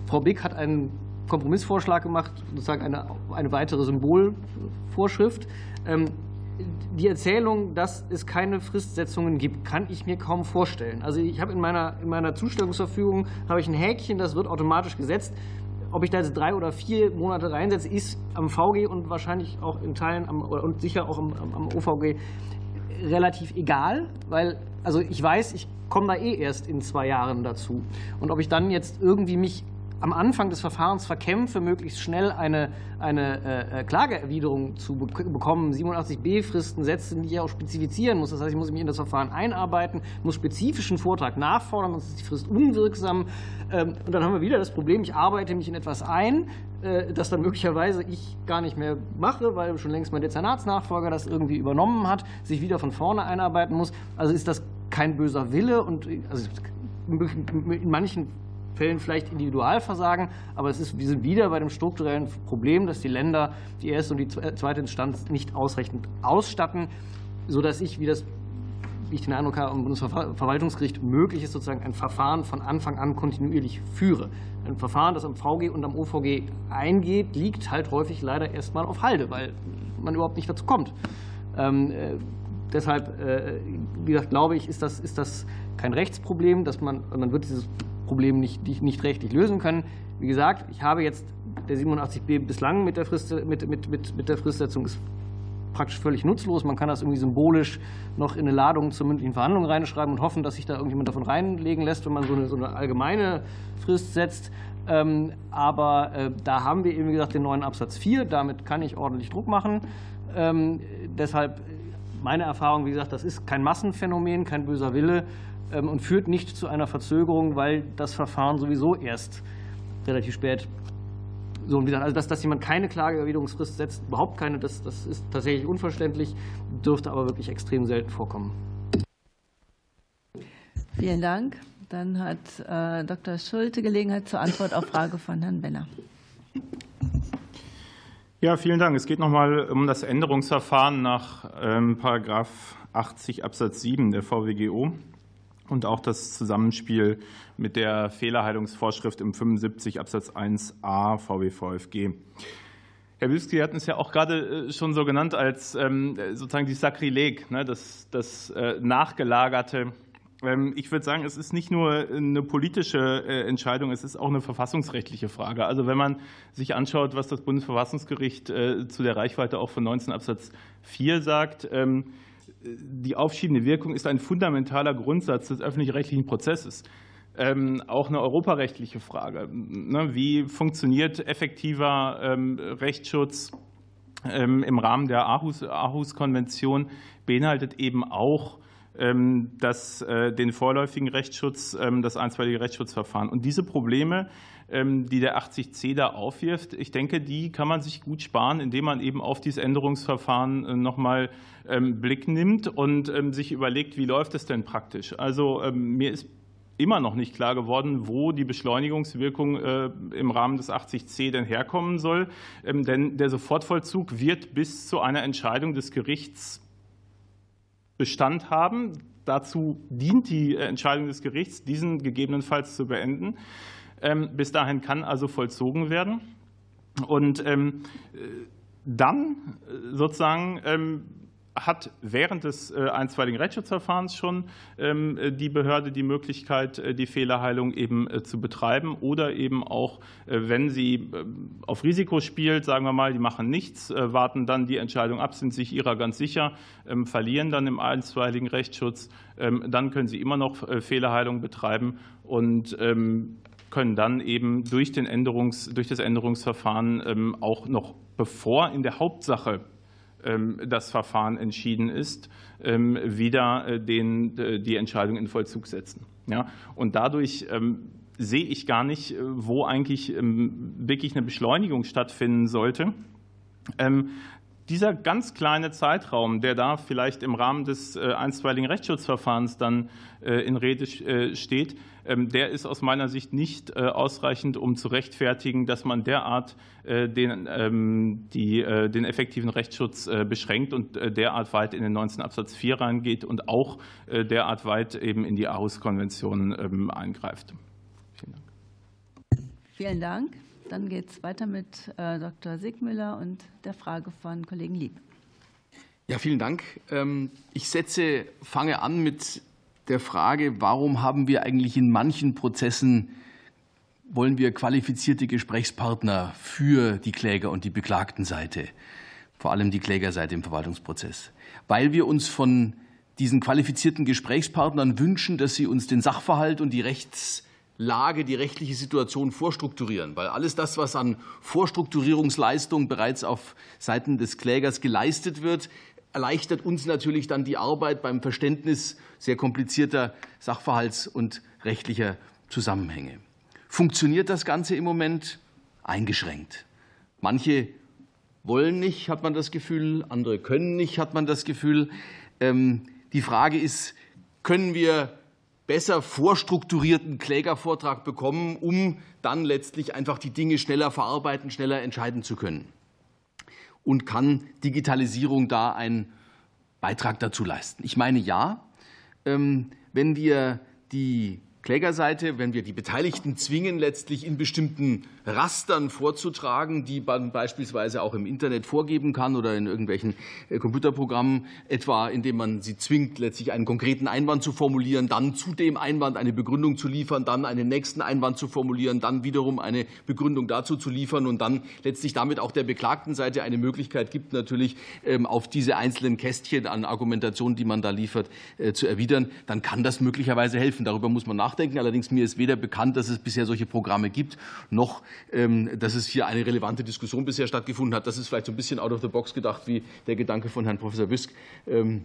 Frau Bick hat einen Kompromissvorschlag gemacht, sozusagen eine, eine weitere Symbolvorschrift. Ähm, die Erzählung, dass es keine Fristsetzungen gibt, kann ich mir kaum vorstellen. Also ich habe in meiner, in meiner Zustellungsverfügung habe ich ein Häkchen, das wird automatisch gesetzt. Ob ich da jetzt drei oder vier Monate reinsetze, ist am VG und wahrscheinlich auch in Teilen am, und sicher auch am, am OVG relativ egal, weil also ich weiß, ich komme da eh erst in zwei Jahren dazu. Und ob ich dann jetzt irgendwie mich am Anfang des Verfahrens verkämpfe, möglichst schnell eine, eine äh, Klageerwiderung zu bekommen, 87b-Fristen setzen, die ich auch spezifizieren muss. Das heißt, ich muss mich in das Verfahren einarbeiten, muss spezifischen Vortrag nachfordern, sonst ist die Frist unwirksam. Ähm, und dann haben wir wieder das Problem, ich arbeite mich in etwas ein, äh, das dann möglicherweise ich gar nicht mehr mache, weil schon längst mein Dezernatsnachfolger das irgendwie übernommen hat, sich wieder von vorne einarbeiten muss. Also ist das kein böser Wille und also in manchen Fällen vielleicht Individualversagen, aber es ist, wir sind wieder bei dem strukturellen Problem, dass die Länder die erste und die zweite Instanz nicht ausreichend ausstatten, sodass ich, wie das wie ich den Eindruck habe, am Bundesverwaltungsgericht möglich ist, sozusagen ein Verfahren von Anfang an kontinuierlich führe. Ein Verfahren, das am VG und am OVG eingeht, liegt halt häufig leider erstmal auf Halde, weil man überhaupt nicht dazu kommt. Ähm, äh, deshalb, äh, wie gesagt, glaube ich, ist das, ist das kein Rechtsproblem, dass man, man wird dieses Problem nicht, nicht rechtlich lösen können. Wie gesagt, ich habe jetzt der 87b bislang mit der, Frist, mit, mit, mit, mit der Fristsetzung ist praktisch völlig nutzlos. Man kann das irgendwie symbolisch noch in eine Ladung zur mündlichen Verhandlung reinschreiben und hoffen, dass sich da irgendjemand davon reinlegen lässt, wenn man so eine, so eine allgemeine Frist setzt. Ähm, aber äh, da haben wir eben, wie gesagt, den neuen Absatz 4. Damit kann ich ordentlich Druck machen. Ähm, deshalb meine Erfahrung, wie gesagt, das ist kein Massenphänomen, kein böser Wille und führt nicht zu einer Verzögerung, weil das Verfahren sowieso erst relativ spät so, und wie gesagt, also dass, dass jemand keine Klageerwiderungsfrist setzt, überhaupt keine, das, das ist tatsächlich unverständlich, dürfte aber wirklich extrem selten vorkommen. Vielen Dank. Dann hat äh, Dr. Schulte Gelegenheit zur Antwort auf Frage von Herrn Benner. Ja, vielen Dank. Es geht noch mal um das Änderungsverfahren nach ähm, Paragraph 80 Absatz 7 der VWGO und auch das Zusammenspiel mit der Fehlerheilungsvorschrift im 75 Absatz 1a VWVFG. Herr Wüst, Sie hatten es ja auch gerade äh, schon so genannt als ähm, sozusagen die Sakrileg, ne, das, das äh, nachgelagerte. Ähm, ich würde sagen, es ist nicht nur eine politische äh, Entscheidung, es ist auch eine verfassungsrechtliche Frage. Also wenn man sich anschaut, was das Bundesverfassungsgericht zu der Reichweite auch von 19 Absatz 4 sagt, ähm, die aufschiebende Wirkung ist ein fundamentaler Grundsatz des öffentlich-rechtlichen Prozesses. Ähm, auch eine europarechtliche Frage. Ne, wie funktioniert effektiver ähm, Rechtsschutz ähm, im Rahmen der Aarhus-Konvention? Beinhaltet eben auch das, äh, den vorläufigen Rechtsschutz, das einstweilige Rechtsschutzverfahren. Und diese Probleme ähm, die der 80c da aufwirft, ich denke, die kann man sich gut sparen, indem man eben auf dieses Änderungsverfahren äh, nochmal ähm, Blick nimmt und ähm, sich überlegt, wie läuft es denn praktisch. Also mir ist immer noch nicht klar geworden, wo die Beschleunigungswirkung äh, im Rahmen des 80c denn herkommen soll. Denn der Sofortvollzug wird bis zu einer Entscheidung des Gerichts Bestand haben. Dazu dient die Entscheidung des Gerichts, diesen gegebenenfalls zu beenden. Ähm, bis dahin kann also vollzogen werden. Und ähm, dann äh, sozusagen ähm, hat während des äh, einstweiligen Rechtsschutzverfahrens schon die Behörde die Möglichkeit, äh, die Fehlerheilung eben zu betreiben oder eben auch, wenn sie auf Risiko spielt, sagen wir mal, die machen nichts, warten dann die Entscheidung ab, sind sich ihrer ganz sicher, verlieren dann im einstweiligen Rechtsschutz, dann können sie immer noch Fehlerheilung betreiben und können dann eben durch, den Änderungs-, durch das Änderungsverfahren ähm, auch noch bevor in der Hauptsache ähm, das Verfahren entschieden ist, ähm, wieder äh, den, die Entscheidung in Vollzug setzen. Ja? Und dadurch sehe ich gar nicht, äh, wo eigentlich wirklich eine Beschleunigung stattfinden sollte. Dieser ganz kleine Zeitraum, der da vielleicht im Rahmen des einstweiligen Rechtsschutzverfahrens dann in Rede steht, ähm, der ist aus meiner Sicht nicht äh, ausreichend, um zu rechtfertigen, dass man derart äh, den, ähm, die, äh, den effektiven Rechtsschutz beschränkt und derart weit in den 19 Absatz 4 reingeht und auch derart weit eben in die Aarhus-Konvention ähm, eingreift. Vielen Dank. Vielen Dank. Dann geht es weiter mit Dr. Sigmüller und der Frage von Kollegen Lieb. Ja, vielen Dank. Ich setze, fange an mit der Frage, warum haben wir eigentlich in manchen Prozessen, wollen wir qualifizierte Gesprächspartner für die Kläger und die Beklagtenseite, vor allem die Klägerseite im Verwaltungsprozess. Weil wir uns von diesen qualifizierten Gesprächspartnern wünschen, dass sie uns den Sachverhalt und die Rechtslage, die rechtliche Situation vorstrukturieren. Weil alles das, was an Vorstrukturierungsleistung bereits auf Seiten des Klägers geleistet wird, erleichtert uns natürlich dann die Arbeit beim Verständnis sehr komplizierter Sachverhalts- und rechtlicher Zusammenhänge. Funktioniert das Ganze im Moment? Eingeschränkt. Manche wollen nicht, hat man das Gefühl, andere können nicht, hat man das Gefühl. Ähm, die Frage ist, können wir besser vorstrukturierten Klägervortrag bekommen, um dann letztlich einfach die Dinge schneller verarbeiten, schneller entscheiden zu können. Und kann Digitalisierung da einen Beitrag dazu leisten? Ich meine ja. Ähm, wenn wir die Klägerseite, wenn wir die Beteiligten zwingen, letztlich in bestimmten Rastern vorzutragen, die man beispielsweise auch im Internet vorgeben kann oder in irgendwelchen äh, Computerprogrammen, etwa indem man sie zwingt, letztlich einen konkreten Einwand zu formulieren, dann zu dem Einwand eine Begründung zu liefern, dann einen nächsten Einwand zu formulieren, dann wiederum eine Begründung dazu zu liefern und dann letztlich damit auch der beklagten Seite eine Möglichkeit gibt, natürlich ähm, auf diese einzelnen Kästchen an Argumentation, die man da liefert, äh, zu erwidern, dann kann das möglicherweise helfen. Darüber muss man nachdenken. Allerdings mir ist weder bekannt, dass es bisher solche Programme gibt, noch dass es hier eine relevante Diskussion bisher stattgefunden hat. Das ist vielleicht so ein bisschen out of the box gedacht, wie der Gedanke von Herrn Professor Büsk ähm,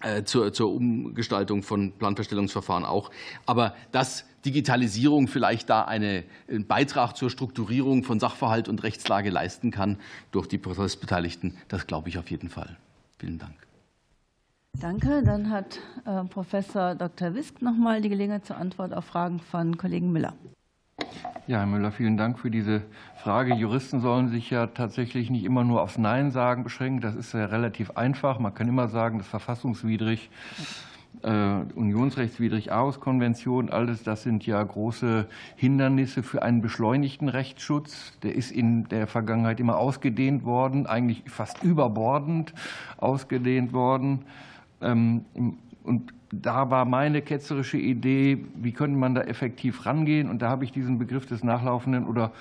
äh, zur, Umgestaltung von Planverstellungsverfahren auch. Aber dass Digitalisierung vielleicht da eine, einen Beitrag zur Strukturierung von Sachverhalt und Rechtslage leisten kann durch die Prozessbeteiligten, das glaube ich auf jeden Fall. Vielen Dank. Danke. Dann hat äh, Professor Dr. Wisk noch mal die Gelegenheit zur Antwort auf Fragen von Kollegen Müller. Ja, Herr Müller, vielen Dank für diese Frage. Juristen sollen sich ja tatsächlich nicht immer nur aufs Nein sagen beschränken. Das ist ja relativ einfach. Man kann immer sagen, das ist verfassungswidrig, äh, unionsrechtswidrig, Aarhus-Konvention, alles das sind ja große Hindernisse für einen beschleunigten Rechtsschutz. Der ist in der Vergangenheit immer ausgedehnt worden, eigentlich fast überbordend ausgedehnt worden. Ähm, und da war meine ketzerische Idee, wie könnte man da effektiv rangehen? Und da habe ich diesen Begriff des nachlaufenden oder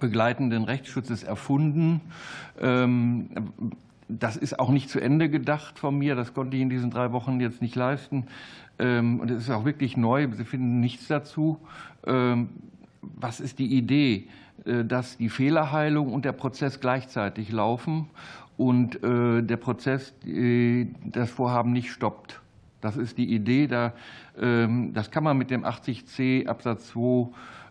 begleitenden Rechtsschutzes erfunden. Ähm, das ist auch nicht zu Ende gedacht von mir. Das konnte ich in diesen drei Wochen jetzt nicht leisten. Ähm, und es ist auch wirklich neu. Sie finden nichts dazu. Ähm, was ist die Idee? Äh, dass die Fehlerheilung und der Prozess gleichzeitig laufen und äh, der Prozess das Vorhaben nicht stoppt. Das ist die Idee. Ähm, das kann man mit dem 80c Absatz 2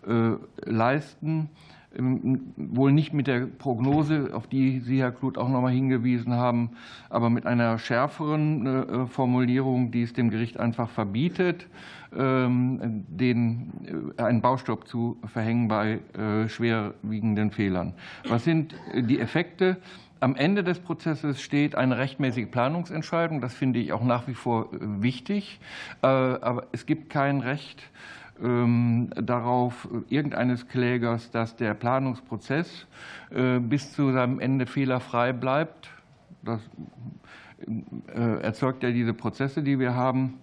äh, leisten. Ähm, wohl nicht mit der Prognose, auf die Sie, Herr Kluth, auch noch mal hingewiesen haben, aber mit einer schärferen äh, Formulierung, die es dem Gericht einfach verbietet, ähm, den, äh, einen Baustopp zu verhängen bei schwerwiegenden Fehlern. Was sind die Effekte? Am Ende des Prozesses steht eine rechtmäßige Planungsentscheidung. Das finde ich auch nach wie vor äh, wichtig. Äh, aber es gibt kein Recht ähm, darauf irgendeines Klägers, dass der Planungsprozess äh, bis zu seinem Ende fehlerfrei bleibt. Das erzeugt ja diese Prozesse, die wir haben.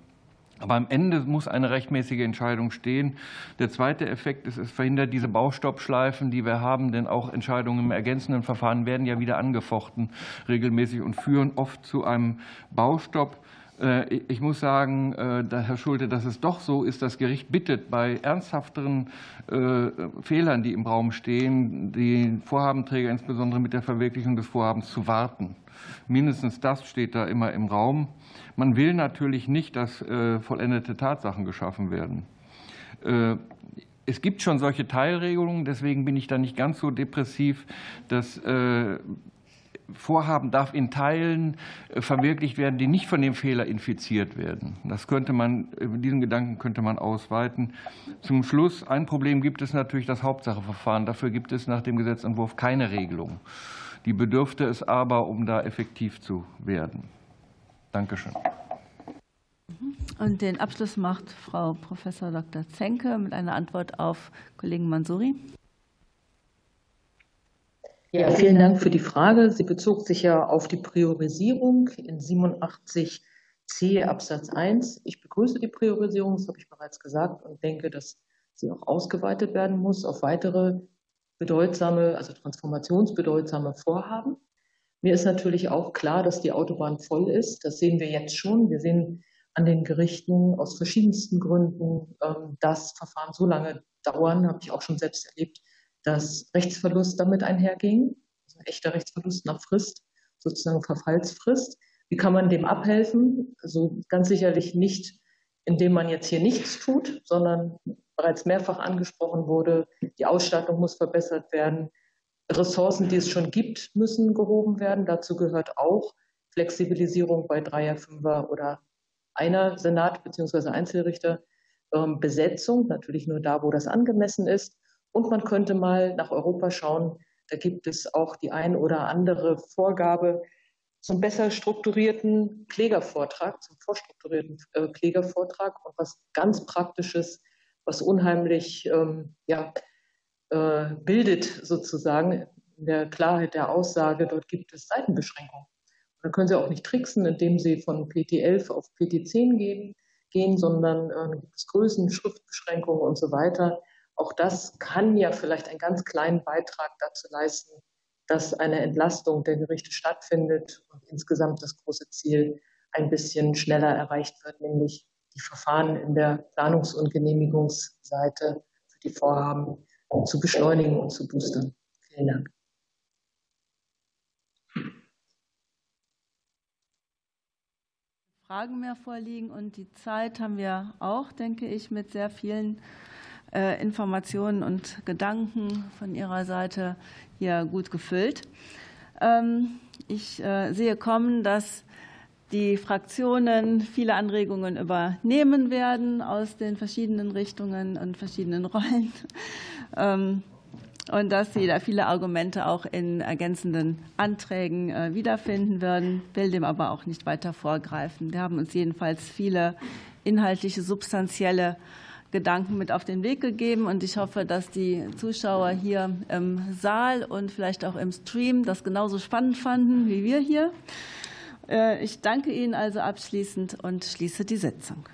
Aber am Ende muss eine rechtmäßige Entscheidung stehen. Der zweite Effekt ist, es verhindert diese Baustoppschleifen, die wir haben, denn auch Entscheidungen im ergänzenden Verfahren werden ja wieder angefochten regelmäßig und führen oft zu einem Baustopp. Äh, ich muss sagen, äh, Herr Schulte, dass es doch so ist, das Gericht bittet bei ernsthafteren äh, Fehlern, die im Raum stehen, den Vorhabenträger insbesondere mit der Verwirklichung des Vorhabens zu warten. Mindestens das steht da immer im Raum. Man will natürlich nicht, dass äh, vollendete Tatsachen geschaffen werden. Äh, es gibt schon solche Teilregelungen, deswegen bin ich da nicht ganz so depressiv. Das äh, Vorhaben darf in Teilen verwirklicht werden, die nicht von dem Fehler infiziert werden. Das könnte man, diesen Gedanken könnte man ausweiten. Zum Schluss, ein Problem gibt es natürlich das Hauptsacheverfahren. Dafür gibt es nach dem Gesetzentwurf keine Regelung. Die bedürfte es aber, um da effektiv zu werden. Dankeschön. Und den Abschluss macht Frau Prof. Dr. Zenke mit einer Antwort auf Kollegen Mansuri. Ja, vielen Dank für die Frage. Sie bezog sich ja auf die Priorisierung in 87c Absatz 1. Ich begrüße die Priorisierung, das habe ich bereits gesagt, und denke, dass sie auch ausgeweitet werden muss auf weitere bedeutsame, also transformationsbedeutsame Vorhaben. Mir ist natürlich auch klar, dass die Autobahn voll ist. Das sehen wir jetzt schon. Wir sehen an den Gerichten aus verschiedensten Gründen, ähm, dass Verfahren so lange dauern, habe ich auch schon selbst erlebt, dass Rechtsverlust damit einherging, also echter Rechtsverlust nach Frist, sozusagen Verfallsfrist. Wie kann man dem abhelfen? Also ganz sicherlich nicht, indem man jetzt hier nichts tut, sondern bereits mehrfach angesprochen wurde, die Ausstattung muss verbessert werden, Ressourcen, die es schon gibt, müssen gehoben werden. Dazu gehört auch Flexibilisierung bei Dreier, Fünfer oder einer Senat bzw. Einzelrichterbesetzung, natürlich nur da, wo das angemessen ist. Und man könnte mal nach Europa schauen. Da gibt es auch die ein oder andere Vorgabe zum besser strukturierten Klägervortrag, zum vorstrukturierten äh, Klägervortrag und was ganz Praktisches, was unheimlich ähm, ja, äh, bildet sozusagen in der Klarheit der Aussage. Dort gibt es Seitenbeschränkungen. Da können Sie auch nicht tricksen, indem Sie von PT11 auf PT10 gehen, gehen sondern äh, gibt es Größen, Schriftbeschränkungen und so weiter. Auch das kann ja vielleicht einen ganz kleinen Beitrag dazu leisten, dass eine Entlastung der Gerichte stattfindet und insgesamt das große Ziel ein bisschen schneller erreicht wird, nämlich die Verfahren in der Planungs- und Genehmigungsseite für die Vorhaben zu beschleunigen und zu boostern. Vielen Dank. Fragen mehr vorliegen und die Zeit haben wir auch, denke ich, mit sehr vielen äh, Informationen und Gedanken von Ihrer Seite hier gut gefüllt. Ähm, ich äh, sehe kommen, dass die Fraktionen viele Anregungen übernehmen werden aus den verschiedenen Richtungen und verschiedenen Rollen und dass Sie da viele Argumente auch in ergänzenden Anträgen äh, wiederfinden werden, will dem aber auch nicht weiter vorgreifen. Wir haben uns jedenfalls viele inhaltliche, substanzielle Gedanken mit auf den Weg gegeben. Und ich hoffe, dass die Zuschauer hier im Saal und vielleicht auch im Stream das genauso spannend fanden wie wir hier. Äh, ich danke Ihnen also abschließend und schließe die Sitzung.